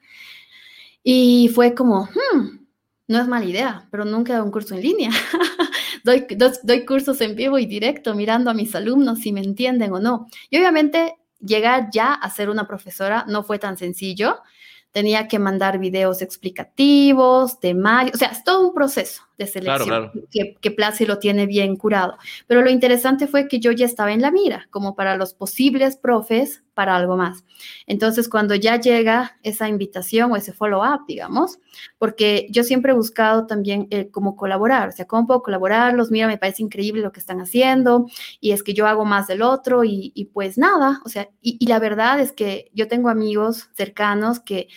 Y fue como, hmm, no es mala idea, pero nunca dado un curso en línea. doy, doy, cursos en vivo y directo, mirando a mis alumnos si me entienden o no. Y obviamente llegar ya a ser una profesora no fue tan sencillo tenía que mandar videos explicativos, de o sea, es todo un proceso de selección Que, que Platzi lo tiene bien curado. Pero lo interesante fue que yo ya estaba en la mira, como para los posibles profes para algo más. Entonces, cuando ya llega esa invitación o ese follow-up, digamos, porque yo siempre he buscado también eh, cómo colaborar, o sea, cómo puedo colaborarlos, mira, me parece increíble lo que están haciendo y es que yo hago más del otro y, pues nada, o sea, y, y la verdad es que yo tengo amigos cercanos que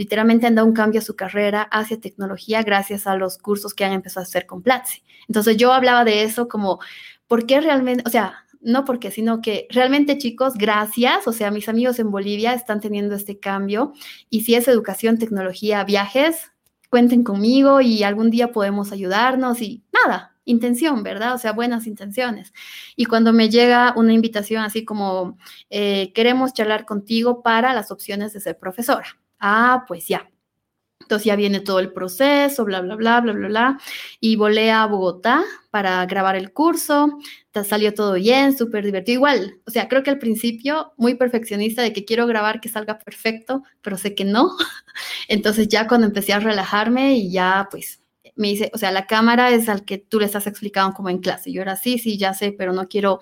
literalmente han dado un cambio a su carrera hacia tecnología gracias a los cursos que han empezado a hacer con Platzi. Entonces yo hablaba de eso como, ¿por qué realmente, o sea, no porque, sino que realmente chicos, gracias, o sea, mis amigos en Bolivia están teniendo este cambio y si es educación, tecnología, viajes, cuenten conmigo y algún día podemos ayudarnos y nada, intención, ¿verdad? O sea, buenas intenciones. Y cuando me llega una invitación así como, eh, queremos charlar contigo para las opciones de ser profesora. Ah, pues ya. Entonces ya viene todo el proceso, bla, bla, bla, bla, bla, bla. Y volé a Bogotá para grabar el curso. Salió todo bien, súper divertido. Igual, o sea, creo que al principio muy perfeccionista de que quiero grabar que salga perfecto, pero sé que no. Entonces ya cuando empecé a relajarme y ya pues me dice, o sea, la cámara es al que tú le estás explicando como en clase. Yo era sí, sí, ya sé, pero no quiero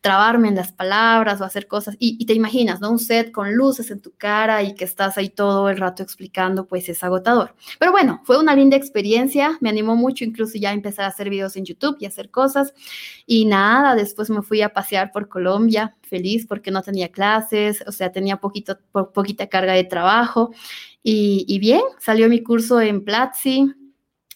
trabarme en las palabras o hacer cosas. Y, te imaginas, ¿no? Un set con luces en tu cara y que estás ahí todo el rato explicando, pues es agotador. Pero bueno, fue una linda experiencia, me animó mucho incluso ya empezar a hacer videos en YouTube y hacer cosas. Y nada, después me fui a pasear por Colombia, feliz porque no tenía clases, o sea, tenía poquito, poquita carga de trabajo. Y, y bien, salió mi curso en Platzi,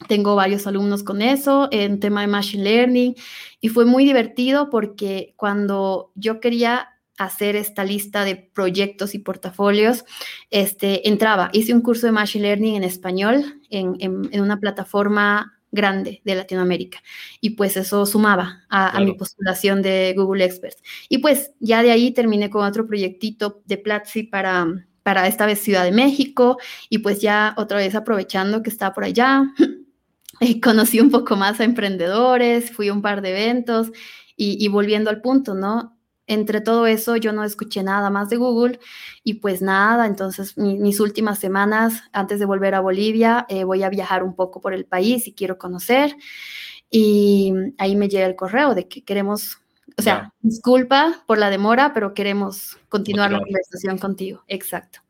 tengo varios alumnos con eso en tema de Machine Learning y fue muy divertido porque cuando yo quería hacer esta lista de proyectos y portafolios, este, entraba, hice un curso de Machine Learning en español en, en, una plataforma grande de Latinoamérica. Y pues eso sumaba a, a, mi postulación de Google Experts. Y pues ya de ahí terminé con otro proyectito de Platzi para, para esta vez Ciudad de México. Y pues ya otra vez aprovechando que está por allá, conocí un poco más a emprendedores, fui a un par de eventos y, volviendo al punto, ¿no? Entre todo eso yo no escuché nada más de Google y pues nada, entonces mis últimas semanas antes de volver a Bolivia eh, voy a viajar un poco por el país y quiero conocer y ahí me llega el correo de que queremos, o sea, disculpa por la demora, pero queremos continuar la conversación contigo. Exacto.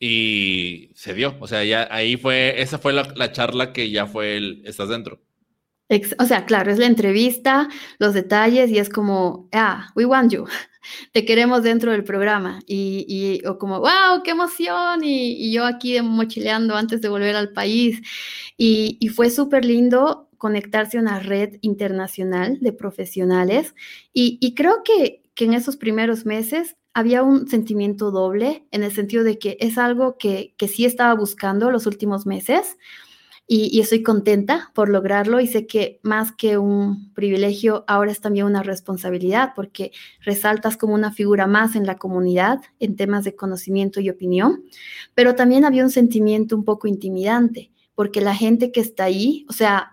Y se dio, o sea, ya ahí fue, esa fue la, charla que ya fue el, estás dentro. o sea, claro, es la entrevista, los detalles y es como, ah, we want you, te queremos dentro del programa. Y, y o como, wow, qué emoción. Y, y, yo aquí mochileando antes de volver al país. Y, y fue súper lindo conectarse a una red internacional de profesionales. Y, creo que, que en esos primeros meses había un sentimiento doble en el sentido de que es algo que, que sí estaba buscando los últimos meses y, estoy contenta por lograrlo y sé que más que un privilegio, ahora es también una responsabilidad porque resaltas como una figura más en la comunidad en temas de conocimiento y opinión, pero también había un sentimiento un poco intimidante porque la gente que está ahí, o sea,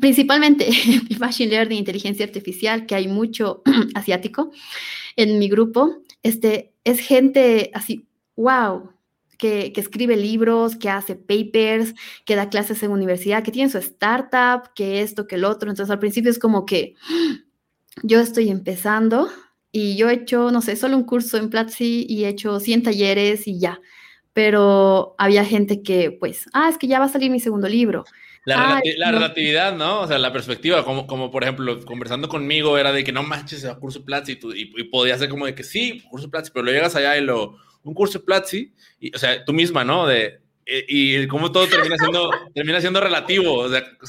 principalmente Machine Learning, inteligencia artificial, que hay mucho asiático en mi grupo, este, es gente así, wow, que, que, escribe libros, que hace papers, que da clases en universidad, que tiene su startup, que esto, que el otro. Entonces al principio es como que yo estoy empezando y yo he hecho, no sé, solo un curso en Platzi y he hecho 100 talleres y ya. Pero había gente que, pues, ah, es que ya va a salir mi segundo libro. La, relatividad, ¿no? O sea, la perspectiva, como, como por ejemplo, conversando conmigo era de que no manches, a curso Platzi y, y, podía ser como de que sí, curso Platzi, pero lo llegas allá y lo, un curso Platzi, y, o sea, tú misma, ¿no? De, y, y como todo termina siendo, termina siendo relativo, o sea, o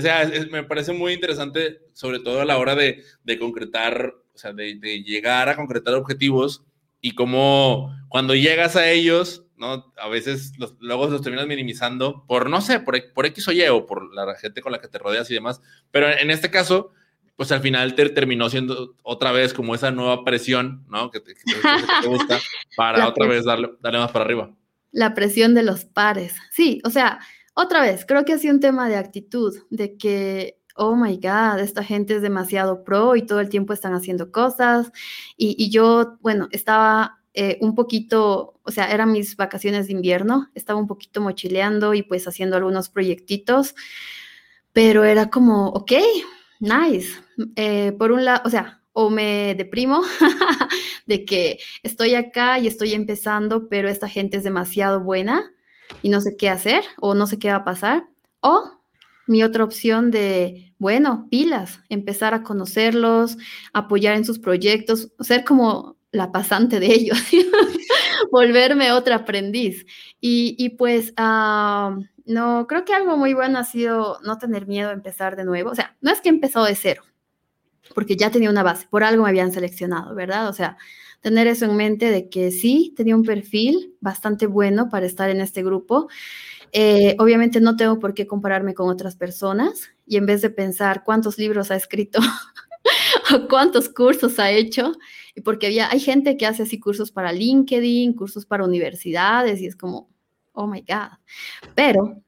sea, me parece muy interesante, sobre todo a la hora de, de concretar, o sea, de, de, llegar a concretar objetivos y cómo cuando llegas a ellos, ¿no? A veces los, luego los terminas minimizando por, no sé, por, por X o Y o por la gente con la que te rodeas y demás. Pero en este caso, pues al final te terminó siendo otra vez como esa nueva presión, ¿no? Que te, gusta para otra vez darle, darle más para arriba. La presión de los pares. Sí, o sea, otra vez, creo que ha sido un tema de actitud, de que oh my God, esta gente es demasiado pro y todo el tiempo están haciendo cosas. Y, yo, bueno, estaba eh, un poquito, o sea, eran mis vacaciones de invierno, estaba un poquito mochileando y pues haciendo algunos proyectitos, pero era como, ok, nice. Eh, por un lado, o sea, o me deprimo de que estoy acá y estoy empezando, pero esta gente es demasiado buena y no sé qué hacer o no sé qué va a pasar. O mi otra opción de, bueno, pilas, empezar a conocerlos, apoyar en sus proyectos, ser como la pasante de ellos, volverme otra aprendiz. Y, pues, ah, no, creo que algo muy bueno ha sido no tener miedo a empezar de nuevo. O sea, no es que empezó de cero, porque ya tenía una base, por algo me habían seleccionado, ¿verdad? O sea, tener eso en mente de que sí, tenía un perfil bastante bueno para estar en este grupo. Eh, obviamente no tengo por qué compararme con otras personas y en vez de pensar cuántos libros ha escrito o cuántos cursos ha hecho, y porque había, hay gente que hace así cursos para LinkedIn, cursos para universidades y es como, oh my God. Pero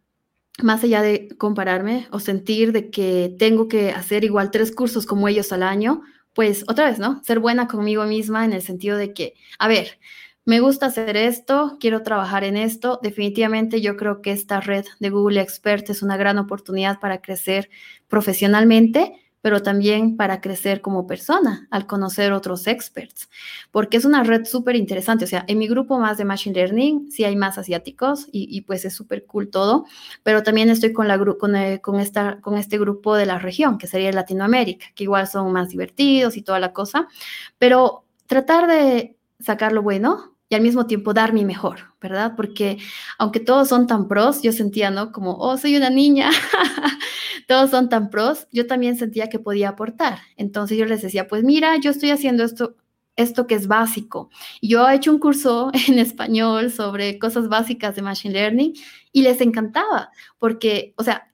más allá de compararme o sentir de que tengo que hacer igual tres cursos como ellos al año, pues otra vez, ¿no? Ser buena conmigo misma en el sentido de que, a ver, me gusta hacer esto, quiero trabajar en esto. Definitivamente yo creo que esta red de Google Expert es una gran oportunidad para crecer profesionalmente, pero también para crecer como persona al conocer otros experts, porque es una red súper interesante. O sea, en mi grupo más de Machine Learning sí hay más asiáticos y, pues es súper cool todo, pero también estoy con, la, con, eh, con, esta, con este grupo de la región, que sería Latinoamérica, que igual son más divertidos y toda la cosa, pero tratar de sacar lo bueno y al mismo tiempo dar mi mejor, ¿verdad? Porque aunque todos son tan pros, yo sentía, ¿no? Como, oh, soy una niña, todos son tan pros, yo también sentía que podía aportar. Entonces yo les decía, pues mira, yo estoy haciendo esto, esto que es básico. Yo he hecho un curso en español sobre cosas básicas de Machine Learning y les encantaba, porque, o sea,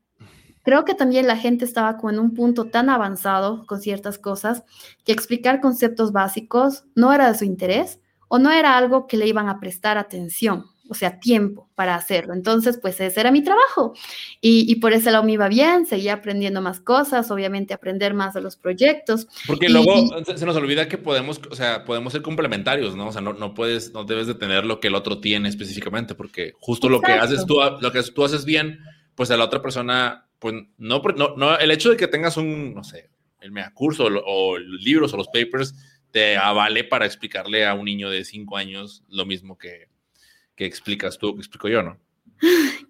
creo que también la gente estaba como en un punto tan avanzado con ciertas cosas que explicar conceptos básicos no era de su interés o no era algo que le iban a prestar atención, o sea, tiempo para hacerlo. Entonces, pues ese era mi trabajo. Y, por ese lado me iba bien, seguía aprendiendo más cosas, obviamente aprender más de los proyectos. Porque luego se nos olvida que podemos, o sea, podemos ser complementarios, ¿no? O sea, no, no puedes, no debes de tener lo que el otro tiene específicamente, porque justo lo que haces tú, lo que tú haces bien, pues a la otra persona, pues no, no, no el hecho de que tengas un, no sé, el mega curso o, o libros o los papers, te avale para explicarle a un niño de cinco años lo mismo que, que explicas tú, que explico yo, ¿no?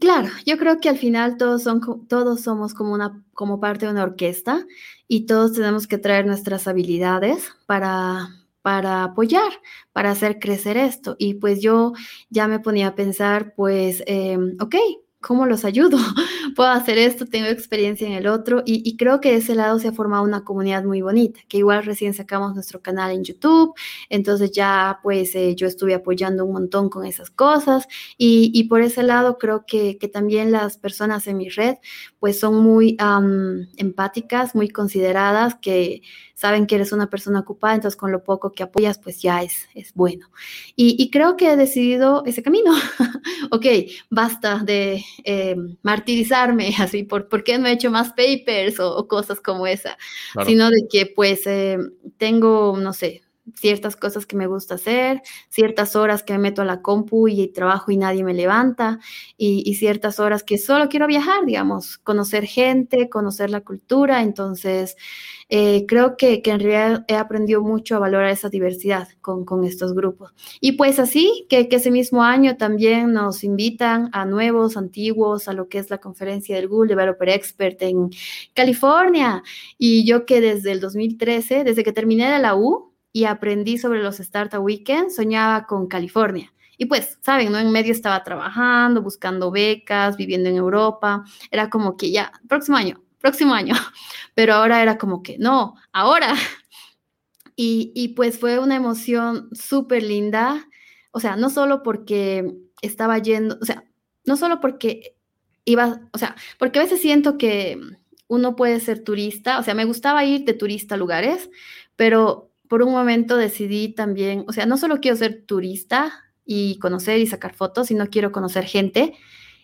Claro, yo creo que al final todos, son, todos somos como, una, como parte de una orquesta y todos tenemos que traer nuestras habilidades para, para apoyar, para hacer crecer esto. Y pues yo ya me ponía a pensar, pues, eh, ok, ¿cómo los ayudo? Puedo hacer esto, tengo experiencia en el otro y, creo que de ese lado se ha formado una comunidad muy bonita, que igual recién sacamos nuestro canal en YouTube, entonces ya pues eh, yo estuve apoyando un montón con esas cosas y, por ese lado creo que, que, también las personas en mi red pues son muy empáticas, muy consideradas, que saben que eres una persona ocupada, entonces con lo poco que apoyas, pues ya es, es bueno. Y, creo que he decidido ese camino. ok, basta de eh, martirizarme así, por, ¿por qué no he hecho más papers o, cosas como esa? Sino de que pues eh, tengo, no sé, ciertas cosas que me gusta hacer, ciertas horas que me meto a la compu y trabajo y nadie me levanta, y, ciertas horas que solo quiero viajar, digamos, conocer gente, conocer la cultura. Entonces, eh, creo que, en realidad he aprendido mucho a valorar esa diversidad con, estos grupos. Y pues así, que, ese mismo año también nos invitan a nuevos, antiguos, a lo que es la conferencia del Google Developer Expert en California. Y yo que desde el 2013, desde que terminé de la U, y aprendí sobre los Startup Weekends, soñaba con California. Y pues, saben, ¿no? En medio estaba trabajando, buscando becas, viviendo en Europa. Era como que ya, próximo año, próximo año. Pero ahora era como que, no, ahora. Y, y pues fue una emoción súper linda. O sea, no solo porque estaba yendo, o sea, no solo porque iba, o sea, porque a veces siento que uno puede ser turista, o sea, me gustaba ir de turista a lugares, pero por un momento decidí también, o sea, no solo quiero ser turista y conocer y sacar fotos, sino quiero conocer gente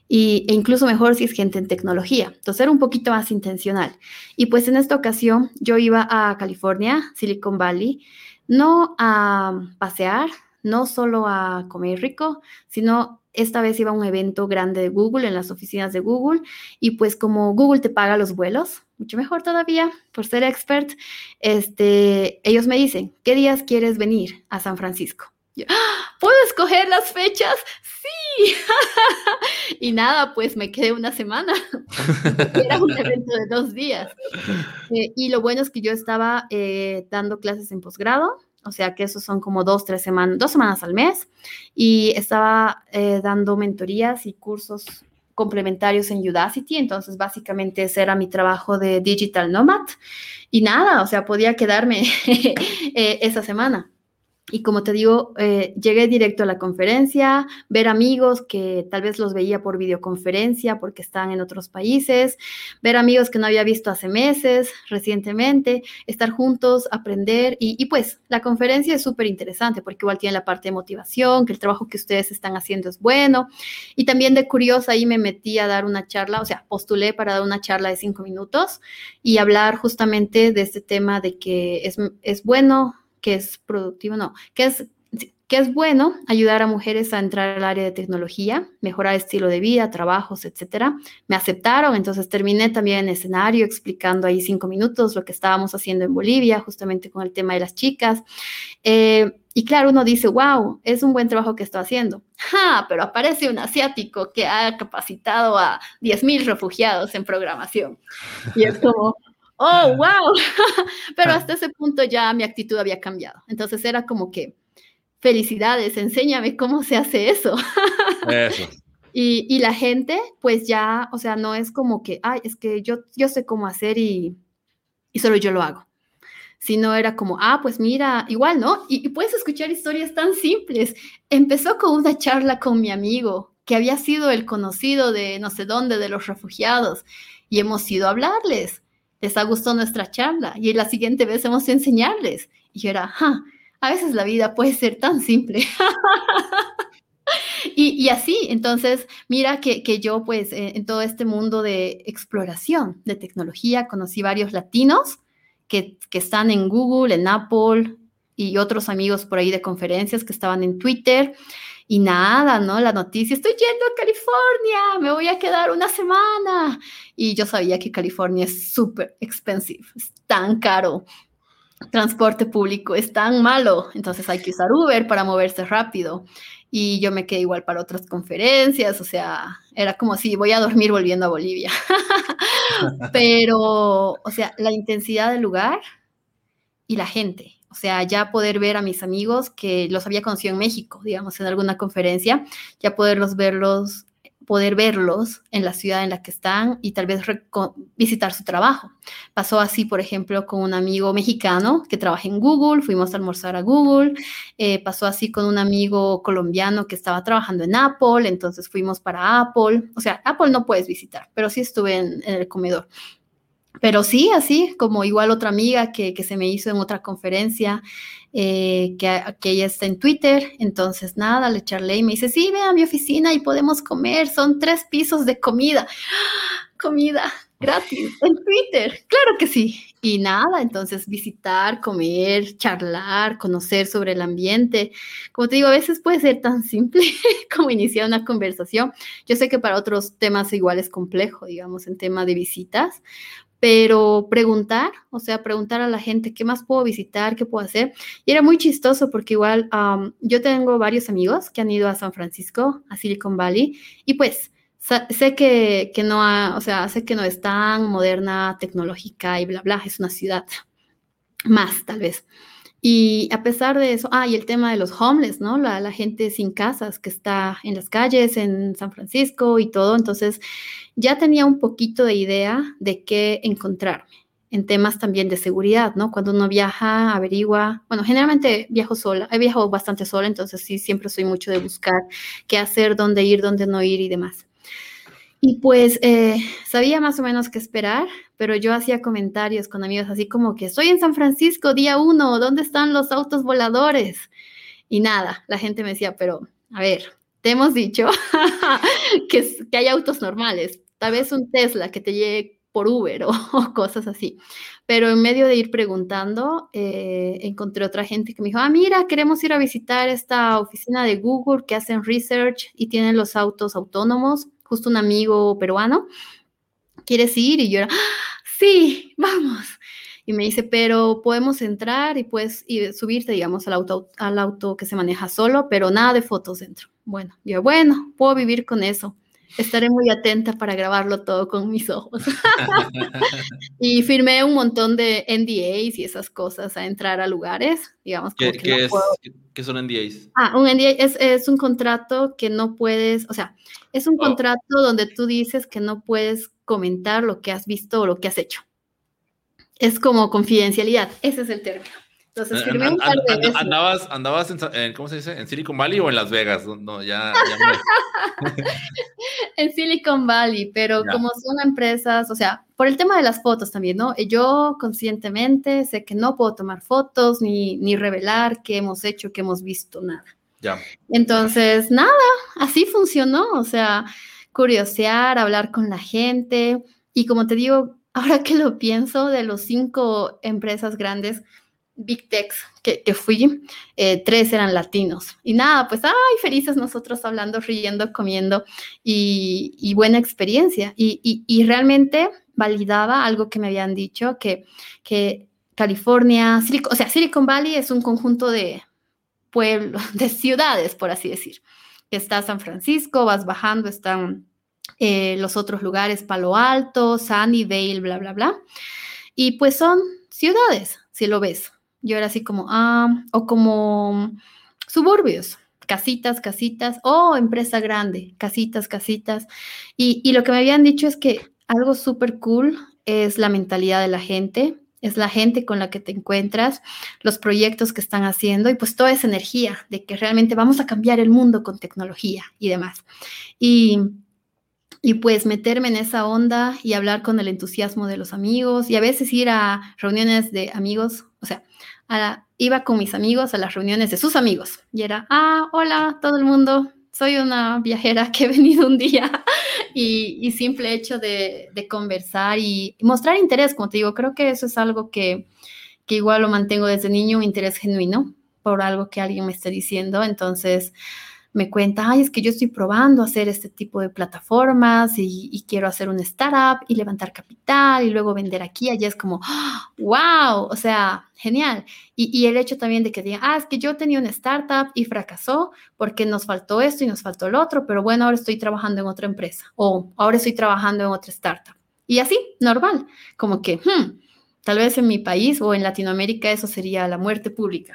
y, e incluso mejor si es gente en tecnología. Entonces era un poquito más intencional. Y pues en esta ocasión yo iba a California, Silicon Valley, no a pasear, no solo a comer rico, sino esta vez iba a un evento grande de Google en las oficinas de Google y pues como Google te paga los vuelos, mucho mejor todavía por ser expert, este, ellos me dicen, ¿qué días quieres venir a San Francisco? ¡Ah! ¿Puedo escoger las fechas? Sí. y nada, pues me quedé una semana. Era un evento de dos días. Eh, y lo bueno es que yo estaba eh, dando clases en posgrado, o sea que eso son como dos, tres semanas, dos semanas al mes. Y estaba eh, dando mentorías y cursos complementarios en Udacity, entonces básicamente ese era mi trabajo de Digital Nomad. Y nada, o sea, podía quedarme esa semana. Y como te digo, eh, llegué directo a la conferencia, ver amigos que tal vez los veía por videoconferencia porque están en otros países, ver amigos que no había visto hace meses, recientemente, estar juntos, aprender. Y, pues la conferencia es súper interesante porque igual tiene la parte de motivación, que el trabajo que ustedes están haciendo es bueno. Y también de curiosa ahí me metí a dar una charla, o sea, postulé para dar una charla de cinco minutos y hablar justamente de este tema de que es, es bueno que es productivo, no, que es, que es bueno ayudar a mujeres a entrar al área de tecnología, mejorar estilo de vida, trabajos, etcétera. Me aceptaron, entonces terminé también en escenario explicando ahí cinco minutos lo que estábamos haciendo en Bolivia, justamente con el tema de las chicas. Eh, y claro, uno dice, wow, es un buen trabajo que estoy haciendo. ¡Ja! Pero aparece un asiático que ha capacitado a 10.000 refugiados en programación. Y es como, oh, wow. Pero hasta ese punto ya mi actitud había cambiado. Entonces era como que, felicidades, enséñame cómo se hace eso. Eso. Y, y, la gente, pues ya, o sea, no es como que, ay, es que yo, yo sé cómo hacer y, y solo yo lo hago. Sino era como, ah, pues mira, igual, ¿no? Y, y puedes escuchar historias tan simples. Empezó con una charla con mi amigo, que había sido el conocido de no sé dónde, de los refugiados, y hemos ido a hablarles les ha gustado nuestra charla y la siguiente vez hemos a enseñarles. Y yo era, a veces la vida puede ser tan simple. y, así, entonces, mira que, yo pues en todo este mundo de exploración de tecnología conocí varios latinos que, que están en Google, en Apple y otros amigos por ahí de conferencias que estaban en Twitter. Y nada, ¿no? La noticia, estoy yendo a California, me voy a quedar una semana. Y yo sabía que California es súper expensive, es tan caro. Transporte público es tan malo, entonces hay que usar Uber para moverse rápido. Y yo me quedé igual para otras conferencias, o sea, era como si voy a dormir volviendo a Bolivia. Pero, o sea, la intensidad del lugar y la gente, sea, ya poder ver a mis amigos que los había conocido en México, digamos, en alguna conferencia, ya poderlos verlos, poder verlos en la ciudad en la que están y tal vez visitar su trabajo. Pasó así, por ejemplo, con un amigo mexicano que trabaja en Google, fuimos a almorzar a Google, eh, pasó así con un amigo colombiano que estaba trabajando en Apple, entonces fuimos para Apple, o sea, Apple no puedes visitar, pero sí estuve en el comedor. Pero sí, así como igual otra amiga que, se me hizo en otra conferencia, eh, que, que, ella está en Twitter, entonces nada, le charlé y me dice, sí, ve a mi oficina y podemos comer, son tres pisos de comida, comida gratis en Twitter, claro que sí. Y nada, entonces visitar, comer, charlar, conocer sobre el ambiente. Como te digo, a veces puede ser tan simple como iniciar una conversación. Yo sé que para otros temas igual es complejo, digamos, en tema de visitas, pero preguntar, o sea, preguntar a la gente qué más puedo visitar, qué puedo hacer. Y era muy chistoso porque igual yo tengo varios amigos que han ido a San Francisco, a Silicon Valley, y pues sé que, que no, o sea, sé que no es tan moderna, tecnológica y bla, bla, es una ciudad más tal vez. Y a pesar de eso, ah, y el tema de los homeless, ¿no? La, la, gente sin casas que está en las calles en San Francisco y todo. Entonces, ya tenía un poquito de idea de qué encontrarme. en temas también de seguridad, ¿no? Cuando uno viaja, averigua, bueno, generalmente viajo sola, he viajado bastante sola, entonces sí, siempre soy mucho de buscar qué hacer, dónde ir, dónde no ir y demás. Y pues eh, sabía más o menos qué esperar, pero yo hacía comentarios con amigos así como que estoy en San Francisco, día uno, ¿dónde están los autos voladores? Y nada, la gente me decía, pero a ver, te hemos dicho que, que hay autos normales, tal vez un Tesla que te llegue por Uber o, cosas así. Pero en medio de ir preguntando, eh, encontré otra gente que me dijo, ah, mira, queremos ir a visitar esta oficina de Google que hacen research y tienen los autos autónomos justo un amigo peruano, ¿quieres ir? Y yo era, sí, vamos. Y me dice, pero podemos entrar y puedes subirte, digamos, al auto, al auto que se maneja solo, pero nada de fotos dentro. Bueno, yo, bueno, puedo vivir con eso. Estaré muy atenta para grabarlo todo con mis ojos. y firmé un montón de NDAs y esas cosas a entrar a lugares, digamos. ¿Qué, que ¿qué son NDAs? Ah, un NDA es, es, un contrato que no puedes, o sea, es un oh. contrato donde tú dices que no puedes comentar lo que has visto o lo que has hecho. Es como confidencialidad, ese es el término. Entonces, firmé un par de andabas, andabas en, ¿cómo se dice? ¿En Silicon Valley o en Las Vegas? No, ya, en Silicon Valley, pero como son empresas, o sea, por el tema de las fotos también, ¿no? Yo conscientemente sé que no puedo tomar fotos ni, ni revelar qué hemos hecho, qué hemos visto, nada. Ya. Entonces, nada, así funcionó, o sea, curiosear, hablar con la gente y como te digo, ahora que lo pienso, de los cinco empresas grandes, Big Techs que, fui, eh, tres eran latinos. Y nada, pues, ay, felices nosotros hablando, riendo, comiendo y, buena experiencia. Y, realmente validaba algo que me habían dicho, que, que California, o sea, Silicon Valley es un conjunto de pueblos, de ciudades, por así decir. Está San Francisco, vas bajando, están eh, los otros lugares, Palo Alto, Sunnyvale, bla, bla, bla. Y pues son ciudades, si lo ves yo era así como, ah, o como suburbios, casitas, casitas, o empresa grande, casitas, casitas. Y, y lo que me habían dicho es que algo súper cool es la mentalidad de la gente, es la gente con la que te encuentras, los proyectos que están haciendo y pues toda esa energía de que realmente vamos a cambiar el mundo con tecnología y demás. Y, y pues meterme en esa onda y hablar con el entusiasmo de los amigos y a veces ir a reuniones de amigos, o sea, iba con mis amigos a las reuniones de sus amigos y era, ah, hola, todo el mundo, soy una viajera que he venido un día y, simple hecho de, conversar y, mostrar interés, como te digo, creo que eso es algo que, que igual lo mantengo desde niño, un interés genuino por algo que alguien me esté diciendo, entonces me cuenta, ay, es que yo estoy probando hacer este tipo de plataformas y, quiero hacer un startup y levantar capital y luego vender aquí, allá es como, wow, o sea, genial. Y, el hecho también de que diga, ah, es que yo tenía una startup y fracasó porque nos faltó esto y nos faltó el otro, pero bueno, ahora estoy trabajando en otra empresa o ahora estoy trabajando en otra startup. Y así, normal, como que, hmm, tal vez en mi país o en Latinoamérica eso sería la muerte pública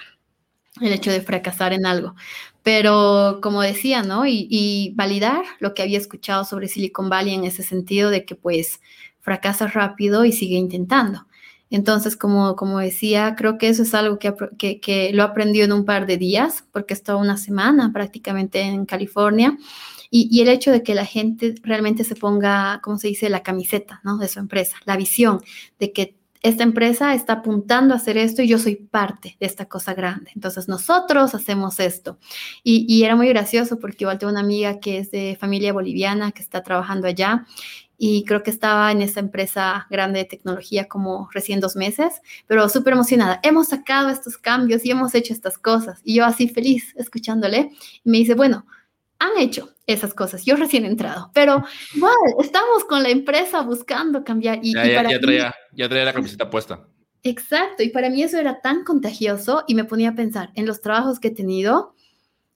el hecho de fracasar en algo. Pero como decía, ¿no? Y, validar lo que había escuchado sobre Silicon Valley en ese sentido de que pues fracasa rápido y sigue intentando. Entonces, como, como decía, creo que eso es algo que, que, que lo aprendió en un par de días, porque estaba una semana prácticamente en California. Y, y, el hecho de que la gente realmente se ponga, ¿cómo se dice?, la camiseta, ¿no? De su empresa, la visión de que esta empresa está apuntando a hacer esto y yo soy parte de esta cosa grande. Entonces nosotros hacemos esto. Y, era muy gracioso porque igual tengo una amiga que es de familia boliviana que está trabajando allá y creo que estaba en esa empresa grande de tecnología como recién dos meses, pero súper emocionada. Hemos sacado estos cambios y hemos hecho estas cosas. Y yo así feliz escuchándole. Me dice, bueno, han hecho esas cosas. Yo recién he entrado, pero igual estamos con la empresa buscando cambiar. Y, ya, ya, traía, ya traía la camiseta puesta. Exacto, y para mí eso era tan contagioso y me ponía a pensar en los trabajos que he tenido,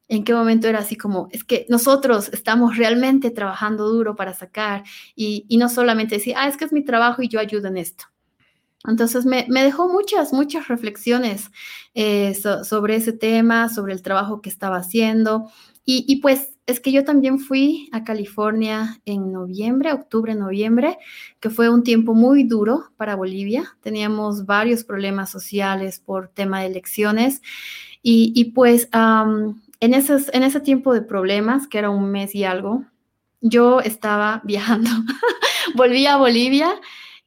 en qué momento era así como, es que nosotros estamos realmente trabajando duro para sacar y, y no solamente decir, ah, es que es mi trabajo y yo ayudo en esto. Entonces me, dejó muchas, muchas reflexiones eh, sobre ese tema, sobre el trabajo que estaba haciendo. Y, pues es que yo también fui a California en noviembre, octubre, noviembre, que fue un tiempo muy duro para Bolivia. Teníamos varios problemas sociales por tema de elecciones. Y, pues en, ese tiempo de problemas, que era un mes y algo, yo estaba viajando. Volví a Bolivia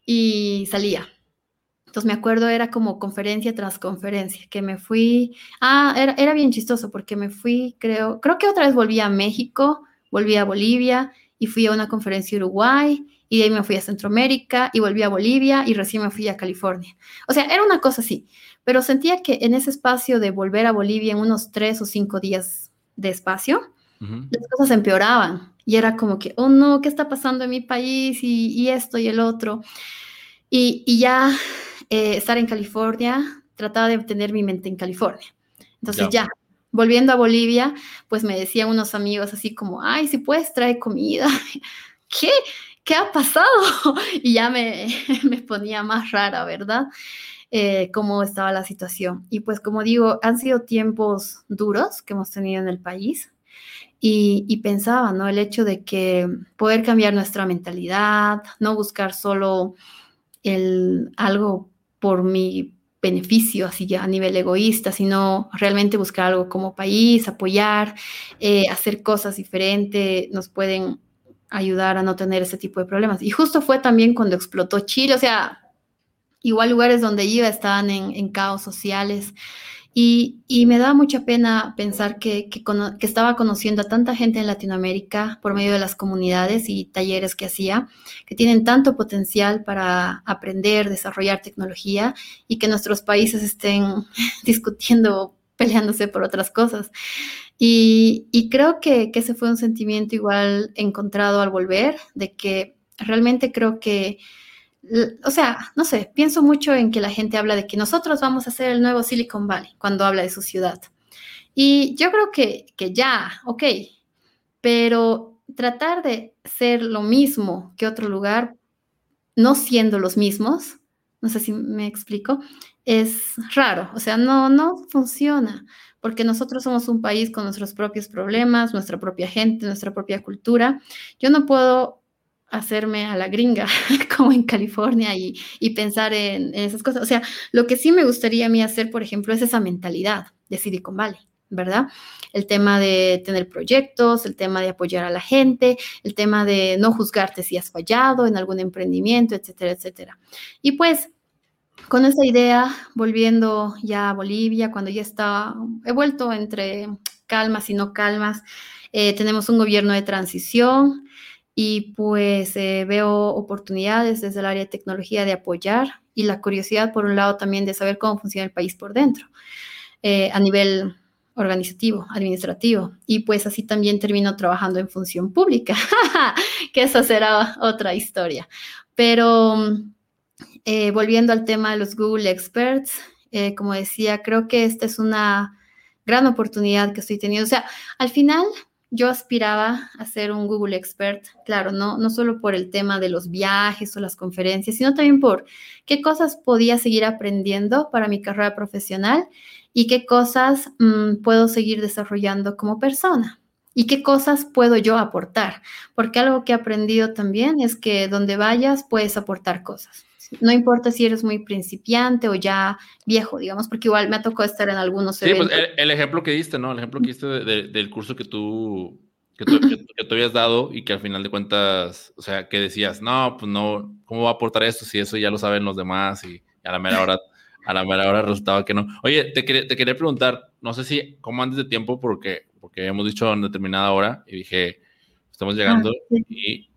y salía entonces me acuerdo, era como conferencia tras conferencia, que me fui, ah, era, era bien chistoso porque me fui, creo, creo que otra vez volví a México, volví a Bolivia y fui a una conferencia en Uruguay y de ahí me fui a Centroamérica y volví a Bolivia y recién me fui a California. O sea, era una cosa así, pero sentía que en ese espacio de volver a Bolivia en unos tres o cinco días de espacio, las cosas empeoraban y era como que, oh no, ¿qué está pasando en mi país y, y esto y el otro? Y, y ya eh, estar en California, trataba de tener mi mente en California. Entonces ya. volviendo a Bolivia, pues me decían unos amigos así como, ay, si puedes traer comida. ¿Qué? ¿Qué ha pasado? Y ya me, me ponía más rara, ¿verdad? Eh, cómo estaba la situación. Y pues como digo, han sido tiempos duros que hemos tenido en el país. Y, y, pensaba, ¿no? El hecho de que poder cambiar nuestra mentalidad, no buscar solo el, algo por mi beneficio, así ya a nivel egoísta, sino realmente buscar algo como país, apoyar, eh, hacer cosas diferentes, nos pueden ayudar a no tener ese tipo de problemas. Y justo fue también cuando explotó Chile, o sea, igual lugares donde iba estaban en, en caos sociales. Y, me da mucha pena pensar que, que, estaba conociendo a tanta gente en Latinoamérica por medio de las comunidades y talleres que hacía, que tienen tanto potencial para aprender, desarrollar tecnología y que nuestros países estén discutiendo, peleándose por otras cosas. Y, y creo que, que ese fue un sentimiento igual encontrado al volver, de que realmente creo que o sea, no sé, pienso mucho en que la gente habla de que nosotros vamos a ser el nuevo Silicon Valley cuando habla de su ciudad. Y yo creo que, que ya, ok, pero tratar de ser lo mismo que otro lugar, no siendo los mismos, no sé si me explico, es raro, o sea, no, no funciona, porque nosotros somos un país con nuestros propios problemas, nuestra propia gente, nuestra propia cultura. Yo no puedo hacerme a la gringa, como en California, y, pensar en, esas cosas. O sea, lo que sí me gustaría a mí hacer, por ejemplo, es esa mentalidad de Silicon Valley, ¿verdad? El tema de tener proyectos, el tema de apoyar a la gente, el tema de no juzgarte si has fallado en algún emprendimiento, etcétera, etcétera. Y pues, con esa idea, volviendo ya a Bolivia, cuando ya estaba, he vuelto entre calmas y no calmas, eh, tenemos un gobierno de transición, y pues eh, veo oportunidades desde el área de tecnología de apoyar y la curiosidad por un lado también de saber cómo funciona el país por dentro eh, a nivel organizativo, administrativo. Y pues así también termino trabajando en función pública, que esa será otra historia. Pero eh, volviendo al tema de los Google Experts, como decía, creo que esta es una gran oportunidad que estoy teniendo. O sea, al final yo aspiraba a ser un Google Expert, claro, no, no solo por el tema de los viajes o las conferencias, sino también por qué cosas podía seguir aprendiendo para mi carrera profesional y qué cosas mm, puedo seguir desarrollando como persona y qué cosas puedo yo aportar, porque algo que he aprendido también es que donde vayas puedes aportar cosas. No importa si eres muy principiante o ya viejo, digamos, porque igual me ha tocado estar en algunos sí, Pues el, ejemplo que diste, ¿no? El ejemplo que diste del curso que tú, que tú, que, habías dado y que al final de cuentas, o sea, que decías, no, pues no, ¿cómo va a aportar esto si eso ya lo saben los demás? Y a la mera hora, a la mera hora resultaba que no. Oye, te, te quería preguntar, no sé si, ¿cómo andes de tiempo? Porque, porque hemos dicho en determinada hora y dije, estamos llegando ah, y,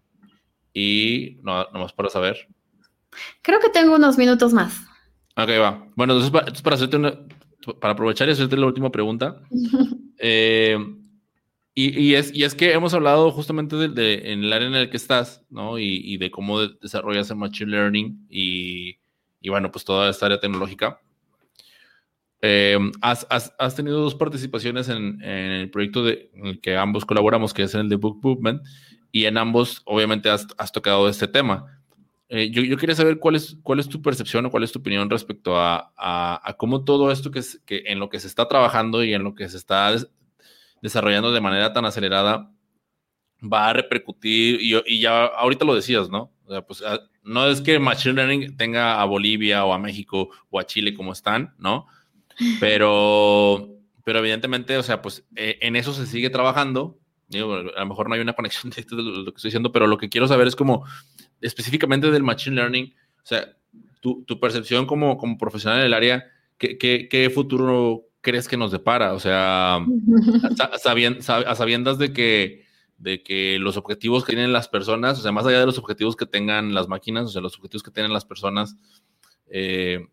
y no, nomás para saber. Creo que tengo unos minutos más. Ok, va. Bueno, entonces para, hacerte para aprovechar y hacerte la última pregunta. Eh, y, es, y es que hemos hablado justamente de, en el área en el que estás, ¿no? Y, de cómo desarrollas el Machine Learning y, bueno, pues toda esta área tecnológica. Eh, has, has, tenido dos participaciones en, en, el proyecto de, en el que ambos colaboramos, que es en el de Book Movement, y en ambos, obviamente, has, has tocado este tema. Eh, yo, quería saber cuál es, cuál es tu percepción o cuál es tu opinión respecto a, cómo todo esto que, es, que en lo que se está trabajando y en lo que se está desarrollando de manera tan acelerada va a repercutir, y, ya ahorita lo decías, ¿no? O sea, pues ah, no es que Machine Learning tenga a Bolivia o a México o a Chile como están, ¿no? Pero, pero evidentemente, o sea, pues eh, en eso se sigue trabajando. Digo, a lo mejor no hay una conexión de lo que estoy diciendo, pero lo que quiero saber es como específicamente del Machine Learning, o sea, tu, tu percepción como, como profesional en el área, ¿qué, qué, qué futuro crees que nos depara? O sea, a, sabiendas de que, de que los objetivos que tienen las personas, o sea, más allá de los objetivos que tengan las máquinas, o sea, los objetivos que tienen las personas, eh,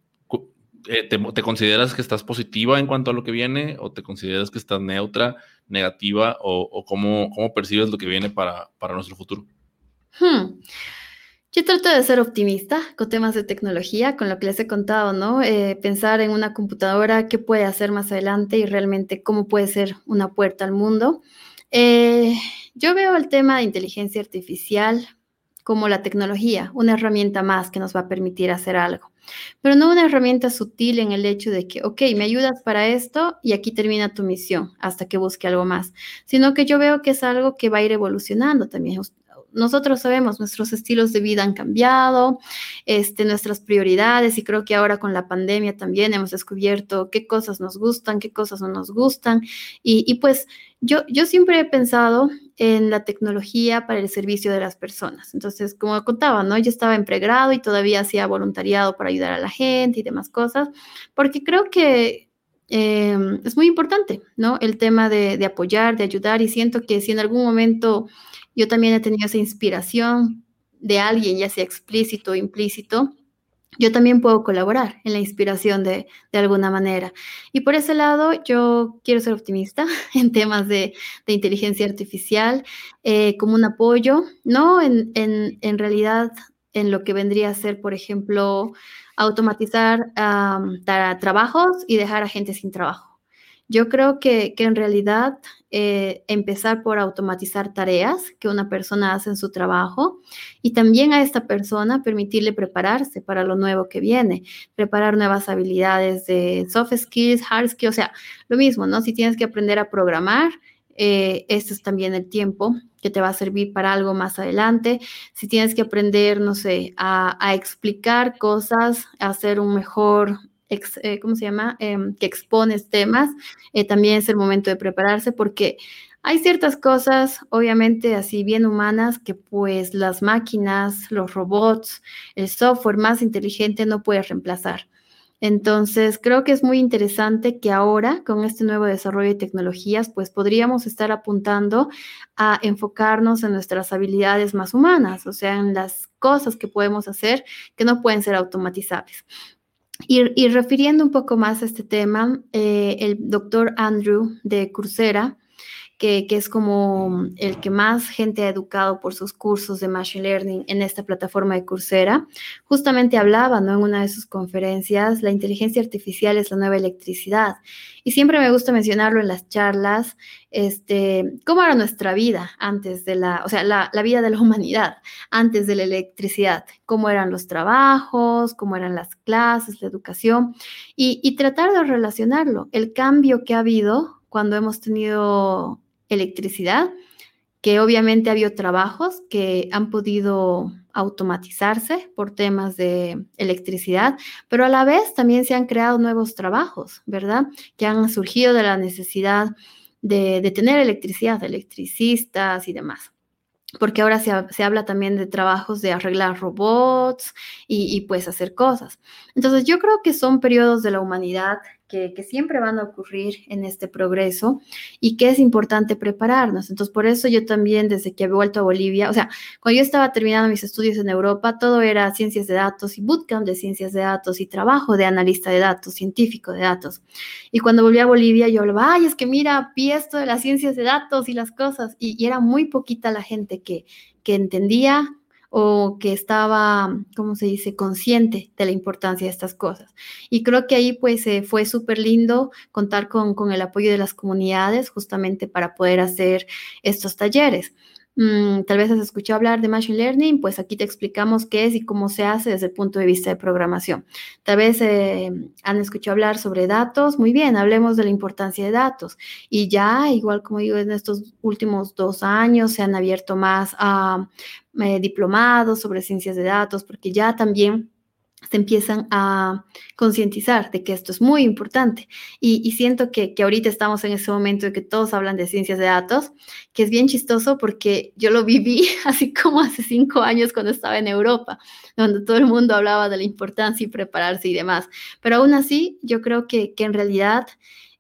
eh, te, consideras que estás positiva en cuanto a lo que viene o te consideras que estás neutra, negativa o, cómo, cómo, percibes lo que viene para, para nuestro futuro? Hmm. Yo trato de ser optimista con temas de tecnología, con lo que les he contado, ¿no? Eh, pensar en una computadora, qué puede hacer más adelante y realmente cómo puede ser una puerta al mundo. Eh, yo veo el tema de inteligencia artificial como la tecnología, una herramienta más que nos va a permitir hacer algo, pero no una herramienta sutil en el hecho de que, ok, me ayudas para esto y aquí termina tu misión hasta que busque algo más, sino que yo veo que es algo que va a ir evolucionando también nosotros sabemos, nuestros estilos de vida han cambiado, este, nuestras prioridades y creo que ahora con la pandemia también hemos descubierto qué cosas nos gustan, qué cosas no nos gustan. Y, pues yo, yo siempre he pensado en la tecnología para el servicio de las personas. Entonces, como contaba, ¿no? Yo estaba en pregrado y todavía hacía voluntariado para ayudar a la gente y demás cosas, porque creo que em, es muy importante, ¿no? El tema de, de apoyar, de ayudar y siento que si en algún momento yo también he tenido esa inspiración de alguien, ya sea explícito o implícito. Yo también puedo colaborar en la inspiración de, alguna manera. Y por ese lado, yo quiero ser optimista en temas de, inteligencia artificial, eh, como un apoyo, ¿no? En, en, realidad, en lo que vendría a ser, por ejemplo, automatizar trabajos y dejar a gente sin trabajo. Yo creo que, en realidad eh, empezar por automatizar tareas que una persona hace en su trabajo y también a esta persona permitirle prepararse para lo nuevo que viene, preparar nuevas habilidades de soft skills, hard skills, o sea, lo mismo, ¿no? Si tienes que aprender a programar, eh, este es también el tiempo que te va a servir para algo más adelante. Si tienes que aprender, no sé, a, a explicar cosas, a hacer un mejor eh, ¿cómo se llama? Em, que expones temas, eh, también es el momento de prepararse porque hay ciertas cosas, obviamente, así bien humanas, que pues las máquinas, los robots, el software más inteligente no puede reemplazar. Entonces, creo que es muy interesante que ahora, con este nuevo desarrollo de tecnologías, pues podríamos estar apuntando a enfocarnos en nuestras habilidades más humanas, o sea, en las cosas que podemos hacer que no pueden ser automatizables. Y, refiriendo un poco más a este tema, eh, el doctor Andrew de Coursera que, es como el que más gente ha educado por sus cursos de Machine Learning en esta plataforma de Coursera, justamente hablaba ¿no? en una de sus conferencias, la inteligencia artificial es la nueva electricidad. Y siempre me gusta mencionarlo en las charlas, este, cómo era nuestra vida antes de la, o sea, la, vida de la humanidad antes de la electricidad, cómo eran los trabajos, cómo eran las clases, la educación, y, y tratar de relacionarlo, el cambio que ha habido cuando hemos tenido electricidad, que obviamente ha habido trabajos que han podido automatizarse por temas de electricidad, pero a la vez también se han creado nuevos trabajos, ¿verdad? Que han surgido de la necesidad de, tener electricidad, electricistas y demás porque ahora se, habla también de trabajos de arreglar robots y, y, pues hacer cosas. Entonces yo creo que son periodos de la humanidad que, siempre van a ocurrir en este progreso y que es importante prepararnos. Entonces, por eso yo también, desde que he vuelto a Bolivia, o sea, cuando yo estaba terminando mis estudios en Europa, todo era ciencias de datos y bootcamp de ciencias de datos y trabajo de analista de datos, científico de datos. Y cuando volví a Bolivia, yo hablaba, ay, es que mira, vi esto de las ciencias de datos y las cosas. Y, y era muy poquita la gente que, que entendía o que estaba, ¿cómo se dice?, consciente de la importancia de estas cosas. Y creo que ahí pues eh, fue súper lindo contar con, con, el apoyo de las comunidades justamente para poder hacer estos talleres. Mm, tal vez has escuchado hablar de Machine Learning, pues aquí te explicamos qué es y cómo se hace desde el punto de vista de programación. Tal vez eh, han escuchado hablar sobre datos, muy bien, hablemos de la importancia de datos. Y ya, igual como digo, en estos últimos dos años se han abierto más a eh, diplomados sobre ciencias de datos, porque ya también se empiezan a concientizar de que esto es muy importante. Y, siento que, que, ahorita estamos en ese momento de que todos hablan de ciencias de datos, que es bien chistoso porque yo lo viví así como hace cinco años cuando estaba en Europa, donde todo el mundo hablaba de la importancia y prepararse y demás. Pero aún así, yo creo que, que en realidad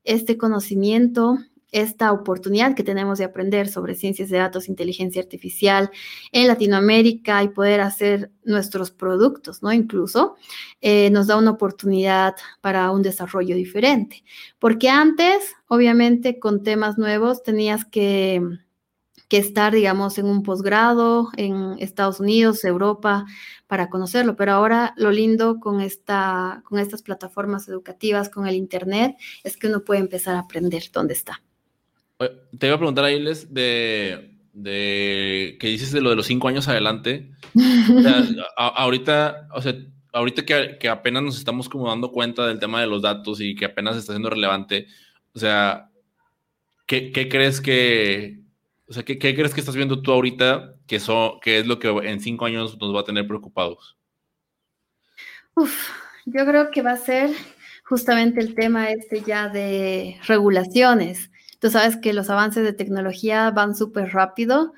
este conocimiento esta oportunidad que tenemos de aprender sobre ciencias de datos, inteligencia artificial en Latinoamérica y poder hacer nuestros productos, ¿no? Incluso eh, nos da una oportunidad para un desarrollo diferente. Porque antes, obviamente, con temas nuevos tenías que, que estar, digamos, en un posgrado en Estados Unidos, Europa, para conocerlo. Pero ahora lo lindo con, esta, con estas plataformas educativas, con el Internet, es que uno puede empezar a aprender dónde está. Te iba a preguntar, Ailes, de, de que dices de lo de los cinco años adelante. ahorita, o sea, ahorita que, que, apenas nos estamos como dando cuenta del tema de los datos y que apenas está siendo relevante, o sea, ¿qué, qué crees que, o sea, ¿qué, ¿qué, crees que estás viendo tú ahorita que, eso, que es lo que en cinco años nos va a tener preocupados? Uf, yo creo que va a ser justamente el tema este ya de regulaciones. Tú sabes que los avances de tecnología van súper rápido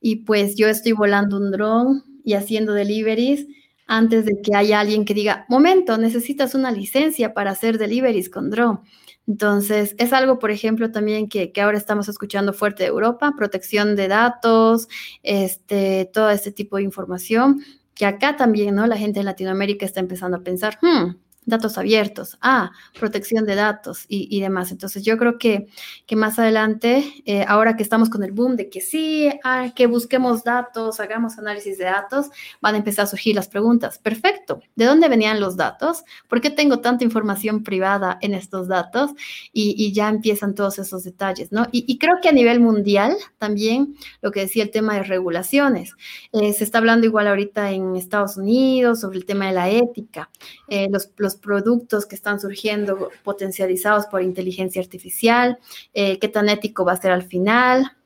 y pues yo estoy volando un dron y haciendo deliveries antes de que haya alguien que diga, momento, necesitas una licencia para hacer deliveries con drone. Entonces, es algo, por ejemplo, también que, que, ahora estamos escuchando fuerte de Europa, protección de datos, este, todo este tipo de información, que acá también, ¿no? La gente en Latinoamérica está empezando a pensar, hmm, datos abiertos, ah, protección de datos y, demás. Entonces yo creo que, que más adelante, eh, ahora que estamos con el boom de que sí, ah, que busquemos datos, hagamos análisis de datos, van a empezar a surgir las preguntas. Perfecto, ¿de dónde venían los datos? ¿Por qué tengo tanta información privada en estos datos? Y, ya empiezan todos esos detalles, ¿no? Y, creo que a nivel mundial también, lo que decía el tema de regulaciones, eh, se está hablando igual ahorita en Estados Unidos sobre el tema de la ética, eh, los productos que están surgiendo potencializados por inteligencia artificial, eh, qué tan ético va a ser al final.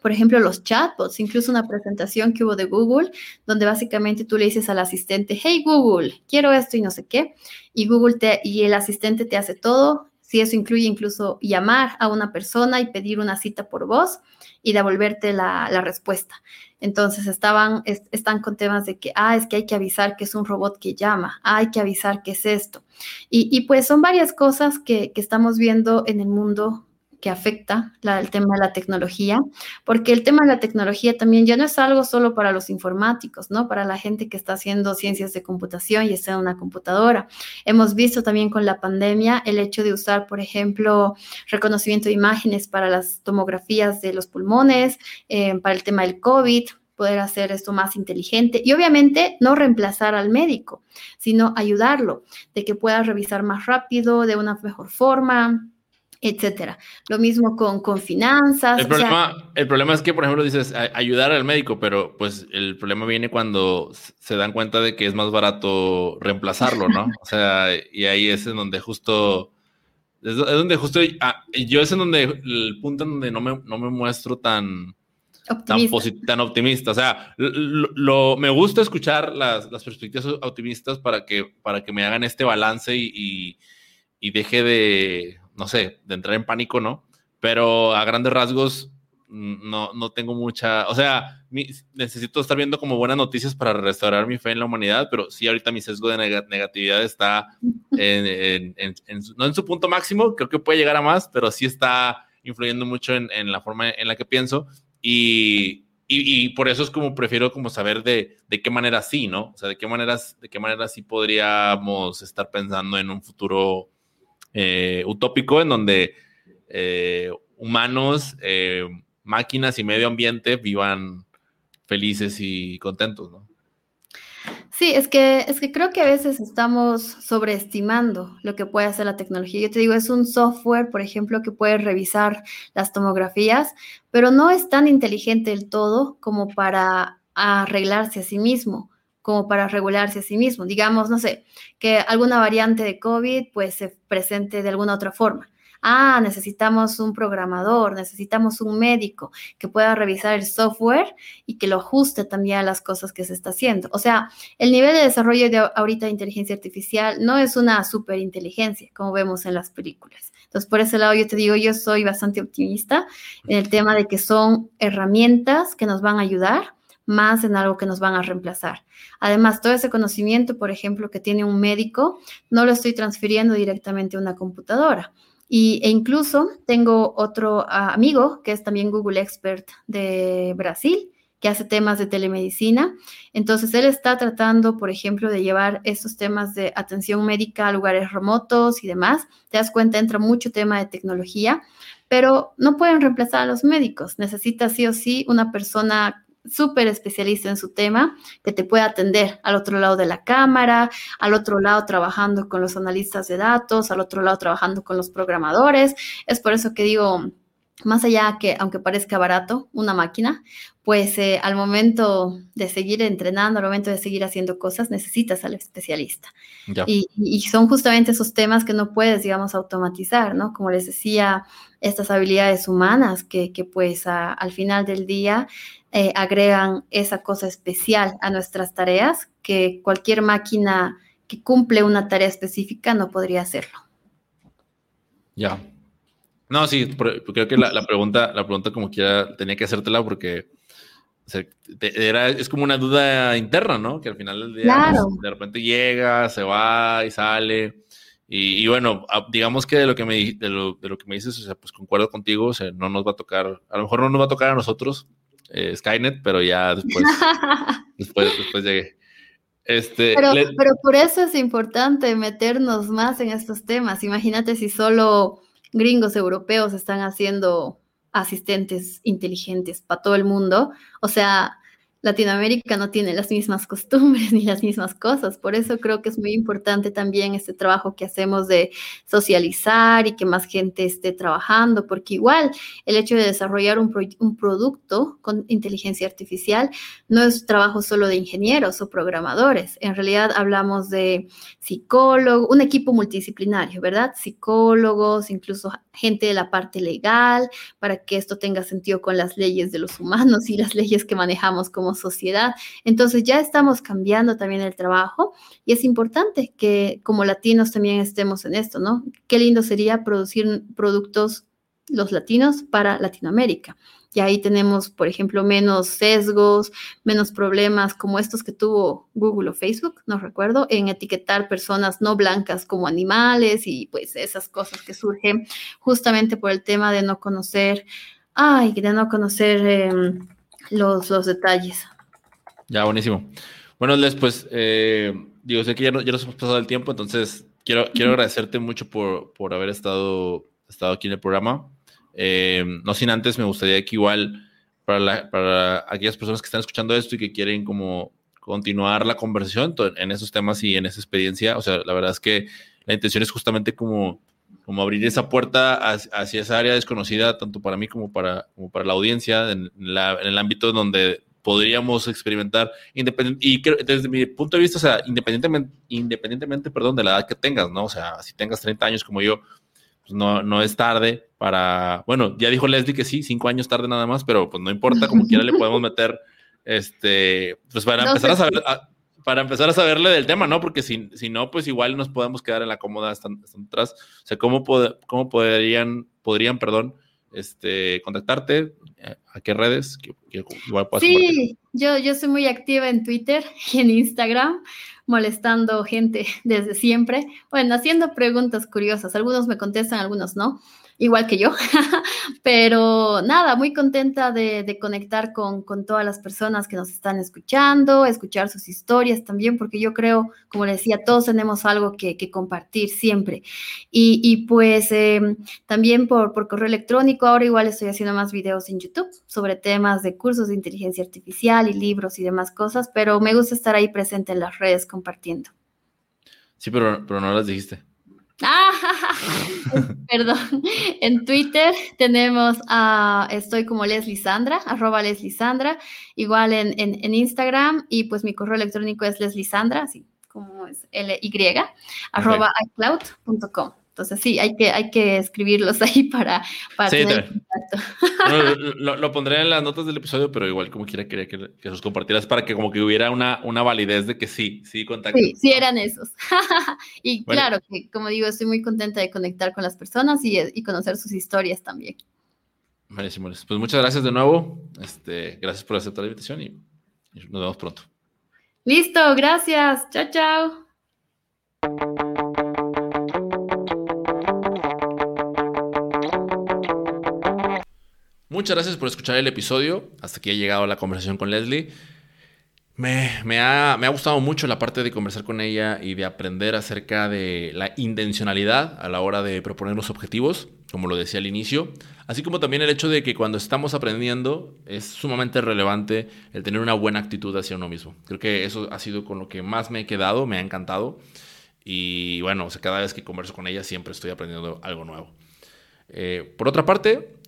Por ejemplo, los chatbots, incluso una presentación que hubo de Google, donde básicamente tú le dices al asistente, hey Google, quiero esto y no sé qué, y Google te, y el asistente te hace todo, si eso incluye incluso llamar a una persona y pedir una cita por voz y devolverte la, la respuesta. Entonces estaban, están con temas de que, ah, es que hay que avisar que es un robot que llama, ah, hay que avisar que es esto. Y, pues son varias cosas que, que estamos viendo en el mundo que afecta el tema de la tecnología, porque el tema de la tecnología también ya no es algo solo para los informáticos, ¿no? Para la gente que está haciendo ciencias de computación y está en una computadora. Hemos visto también con la pandemia el hecho de usar, por ejemplo, reconocimiento de imágenes para las tomografías de los pulmones, eh, para el tema del COVID, poder hacer esto más inteligente y obviamente no reemplazar al médico, sino ayudarlo, de que pueda revisar más rápido, de una mejor forma, etcétera. Lo mismo con, con finanzas. El problema, el problema es que, por ejemplo, dices ayudar al médico, pero pues el problema viene cuando se dan cuenta de que es más barato reemplazarlo, ¿no? O sea, y ahí es en donde justo, es, donde justo, ah, yo es en donde, el punto en donde no me, no me muestro tan... Optimista. Tan, tan, optimista. O sea, lo, me gusta escuchar las, las, perspectivas optimistas para que, para que me hagan este balance y, y deje de, no sé, de entrar en pánico, ¿no? Pero a grandes rasgos no, no tengo mucha, o sea, necesito estar viendo como buenas noticias para restaurar mi fe en la humanidad, pero sí ahorita mi sesgo de negatividad está en, no en su punto máximo, creo que puede llegar a más, pero sí está influyendo mucho en, la forma en la que pienso y, y, por eso es como prefiero como saber de, de, qué manera sí, ¿no? O sea, de qué maneras, de qué manera sí podríamos estar pensando en un futuro eh, utópico en donde eh, humanos, eh, máquinas y medio ambiente vivan felices y contentos, ¿no? Sí, es que, es que creo que a veces estamos sobreestimando lo que puede hacer la tecnología. Yo te digo, es un software, por ejemplo, que puede revisar las tomografías, pero no es tan inteligente del todo como para arreglarse a sí mismo, como para regularse a sí mismo. Digamos, no sé, que alguna variante de COVID pues se presente de alguna otra forma ah, necesitamos un programador, necesitamos un médico que pueda revisar el software y que lo ajuste también a las cosas que se está haciendo. O sea, el nivel de desarrollo de ahorita de inteligencia artificial no es una superinteligencia, como vemos en las películas. Entonces, por ese lado, yo te digo, yo soy bastante optimista en el tema de que son herramientas que nos van a ayudar más en algo que nos van a reemplazar. Además, todo ese conocimiento, por ejemplo, que tiene un médico, no lo estoy transfiriendo directamente a una computadora. Y, e incluso tengo otro ah, amigo que es también Google Expert de Brasil, que hace temas de telemedicina. Entonces, él está tratando, por ejemplo, de llevar esos temas de atención médica a lugares remotos y demás. Te das cuenta, entra mucho tema de tecnología, pero no pueden reemplazar a los médicos. Necesita sí o sí una persona súper especialista en su tema, que te puede atender al otro lado de la cámara, al otro lado trabajando con los analistas de datos, al otro lado trabajando con los programadores. Es por eso que digo, más allá que, aunque parezca barato, una máquina, pues eh, al momento de seguir entrenando, al momento de seguir haciendo cosas, necesitas al especialista. Y, son justamente esos temas que no puedes, digamos, automatizar, ¿no? Como les decía, estas habilidades humanas que, que pues al final del día eh, agregan esa cosa especial a nuestras tareas que cualquier máquina que cumple una tarea específica no podría hacerlo. Ya. No, sí, creo que la, pregunta, la pregunta como quiera tenía que hacértela porque era, es como una duda interna, ¿no? Que al final del día pues, de repente llega, se va y sale. Y, bueno, digamos que de lo que me, de lo, de lo que me dices, o sea, pues concuerdo contigo, o sea, no nos va a tocar, a lo mejor no nos va a tocar a nosotros, eh, Skynet, pero ya después, después, después llegué. Este, pero, pero por eso es importante meternos más en estos temas. Imagínate si solo gringos europeos están haciendo asistentes inteligentes para todo el mundo. O sea, Latinoamérica no tiene las mismas costumbres ni las mismas cosas. Por eso creo que es muy importante también este trabajo que hacemos de socializar y que más gente esté trabajando, porque igual el hecho de desarrollar un, un producto con inteligencia artificial no es trabajo solo de ingenieros o programadores. En realidad hablamos de psicólogos, un equipo multidisciplinario, ¿verdad? Psicólogos, incluso gente de la parte legal, para que esto tenga sentido con las leyes de los humanos y las leyes que manejamos como sociedad. Entonces ya estamos cambiando también el trabajo y es importante que como latinos también estemos en esto, ¿no? Qué lindo sería producir productos los latinos para Latinoamérica. Y ahí tenemos, por ejemplo, menos sesgos, menos problemas como estos que tuvo Google o Facebook, no recuerdo, en etiquetar personas no blancas como animales y pues esas cosas que surgen justamente por el tema de no conocer, ay, de no conocer em, los, los detalles. Ya, buenísimo. Bueno, después, eh, digo, sé que ya, no, ya, nos hemos pasado el tiempo, entonces quiero, quiero agradecerte mucho por, por haber estado, estado aquí en el programa. Eh, no sin antes, me gustaría que igual para, para aquellas personas que están escuchando esto y que quieren como continuar la conversación en esos temas y en esa experiencia, o sea, la verdad es que la intención es justamente como como abrir esa puerta hacia esa área desconocida, tanto para mí como para, como para la audiencia, en, el ámbito donde podríamos experimentar, y desde mi punto de vista, o sea, independientemente, independientemente, perdón, de la edad que tengas, ¿no? O sea, si tengas 30 años como yo, pues no, no es tarde para, bueno, ya dijo Leslie que sí, cinco años tarde nada más, pero pues no importa, como quiera le podemos meter, este, pues para empezar a saber, para empezar a saberle del tema, ¿no? Porque si, si no, pues igual nos podemos quedar en la cómoda hasta, atrás. O sea, ¿cómo, cómo podrían, podrían, perdón, este, contactarte? ¿A qué redes? sí, yo, yo soy muy activa en Twitter y en Instagram, molestando gente desde siempre. Bueno, haciendo preguntas curiosas. Algunos me contestan, algunos no igual que yo, Pero nada, muy contenta de, conectar con, todas las personas que nos están escuchando, escuchar sus historias también, porque yo creo, como le decía, todos tenemos algo que, compartir siempre. Y, pues em, también por, por correo electrónico, ahora igual estoy haciendo más videos en YouTube sobre temas de cursos de inteligencia artificial y libros y demás cosas, pero me gusta estar ahí presente en las redes compartiendo. Sí, pero, pero no las dijiste. Ah, perdón. En Twitter tenemos a, estoy como Leslie Sandra, arroba Leslie Sandra, igual en, en, Instagram y pues mi correo electrónico es Leslie Sandra, así como es L-Y, arroba iCloud.com. Entonces sí, hay que, hay que escribirlos ahí para, para tener contacto. lo, pondré en las notas del episodio, pero igual como quiera quería que, que los compartieras para que como que hubiera una, una validez de que sí, sí contacto. Sí, sí eran esos. y claro, que como digo, estoy muy contenta de conectar con las personas y, y conocer sus historias también. Buenísimo. Pues muchas gracias de nuevo. Este, gracias por aceptar la invitación y nos vemos pronto. Listo, gracias. Chao, chao. Muchas gracias por escuchar el episodio. Hasta aquí ha llegado la conversación con Leslie. Me, ha, gustado mucho la parte de conversar con ella y de aprender acerca de la intencionalidad a la hora de proponer los objetivos, como lo decía al inicio, así como también el hecho de que cuando estamos aprendiendo es sumamente relevante el tener una buena actitud hacia uno mismo. Creo que eso ha sido con lo que más me he quedado, me ha encantado y bueno, cada vez que converso con ella siempre estoy aprendiendo algo nuevo. Eh, por otra parte,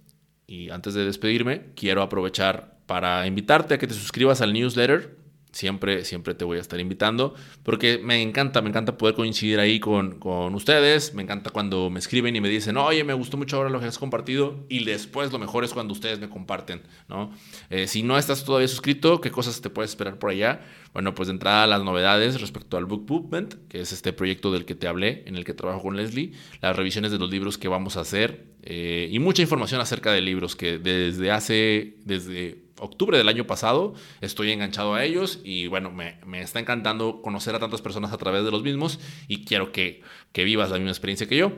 y antes de despedirme, quiero aprovechar para invitarte a que te suscribas al newsletter siempre, siempre te voy a estar invitando, porque me encanta, me encanta poder coincidir ahí con, con, ustedes, me encanta cuando me escriben y me dicen, oye, me gustó mucho ahora lo que has compartido, y después lo mejor es cuando ustedes me comparten, ¿no? Eh, si no estás todavía suscrito, ¿qué cosas te puedes esperar por allá? Bueno, pues de entrada las novedades respecto al Book Movement, que es este proyecto del que te hablé, en el que trabajo con Leslie, las revisiones de los libros que vamos a hacer, eh, y mucha información acerca de libros que desde hace, desde octubre del año pasado. Estoy enganchado a ellos y bueno, me, está encantando conocer a tantas personas a través de los mismos y quiero que, vivas la misma experiencia que yo.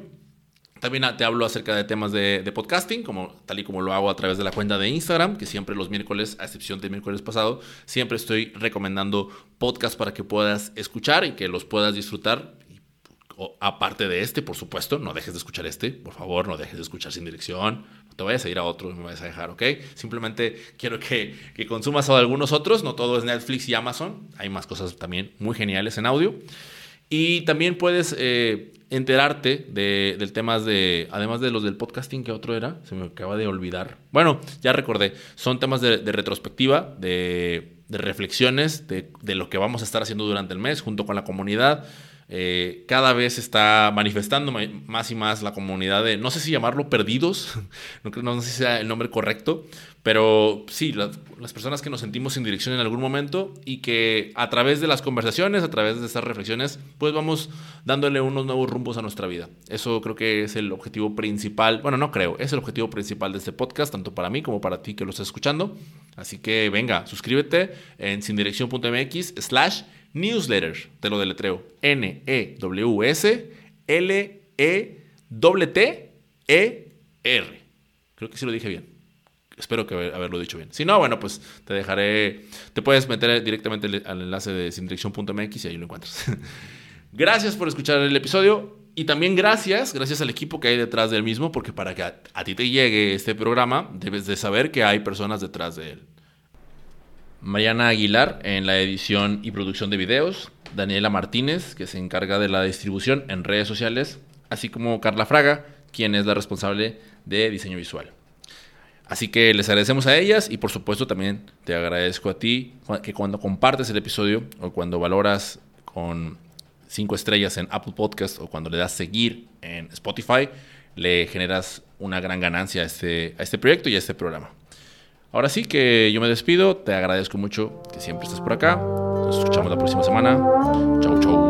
También te hablo acerca de temas de, podcasting, como, tal y como lo hago a través de la cuenta de Instagram, que siempre los miércoles, a excepción del miércoles pasado, siempre estoy recomendando podcasts para que puedas escuchar y que los puedas disfrutar aparte de este, por supuesto, no dejes de escuchar este, por favor, no dejes de escuchar sin dirección, no te vayas a ir a otro y me vayas a dejar, ¿ok? Simplemente quiero que, que consumas a algunos otros, no todo es Netflix y Amazon, hay más cosas también muy geniales en audio. Y también puedes eh, enterarte de, del temas de, además de los del podcasting, ¿qué otro era? Se me acaba de olvidar. Bueno, ya recordé, son temas de, retrospectiva, de, de reflexiones, de, de lo que vamos a estar haciendo durante el mes junto con la comunidad. Eh, cada vez está manifestando más y más la comunidad de, no sé si llamarlo perdidos, no, no sé si sea el nombre correcto, pero sí, las personas que nos sentimos sin dirección en algún momento y que a través de las conversaciones, a través de estas reflexiones, pues vamos dándole unos nuevos rumbos a nuestra vida. Eso creo que es el objetivo principal, bueno, no creo, es el objetivo principal de este podcast, tanto para mí como para ti que lo estás escuchando. Así que venga, suscríbete en sindirección.mx slash newsletter, te lo deletreo, N-E-W-S-L-E-T-E-R. Creo que sí lo dije bien. Espero que haberlo dicho bien. Si no, bueno, pues te dejaré, te puedes meter directamente al enlace de sindirección.mx y ahí lo encuentras. gracias por escuchar el episodio y también gracias, gracias al equipo que hay detrás del mismo, porque para que a ti te llegue este programa, debes de saber que hay personas detrás de él. Mariana Aguilar en la edición y producción de videos, Daniela Martínez, que se encarga de la distribución en redes sociales, así como Carla Fraga, quien es la responsable de diseño visual. Así que les agradecemos a ellas y por supuesto también te agradezco a ti que cuando compartes el episodio o cuando valoras con cinco estrellas en Apple Podcast o cuando le das seguir en Spotify, le generas una gran ganancia a este, a este proyecto y a este programa. Ahora sí que yo me despido, te agradezco mucho que siempre estés por acá. Nos escuchamos la próxima semana. Chau, chau.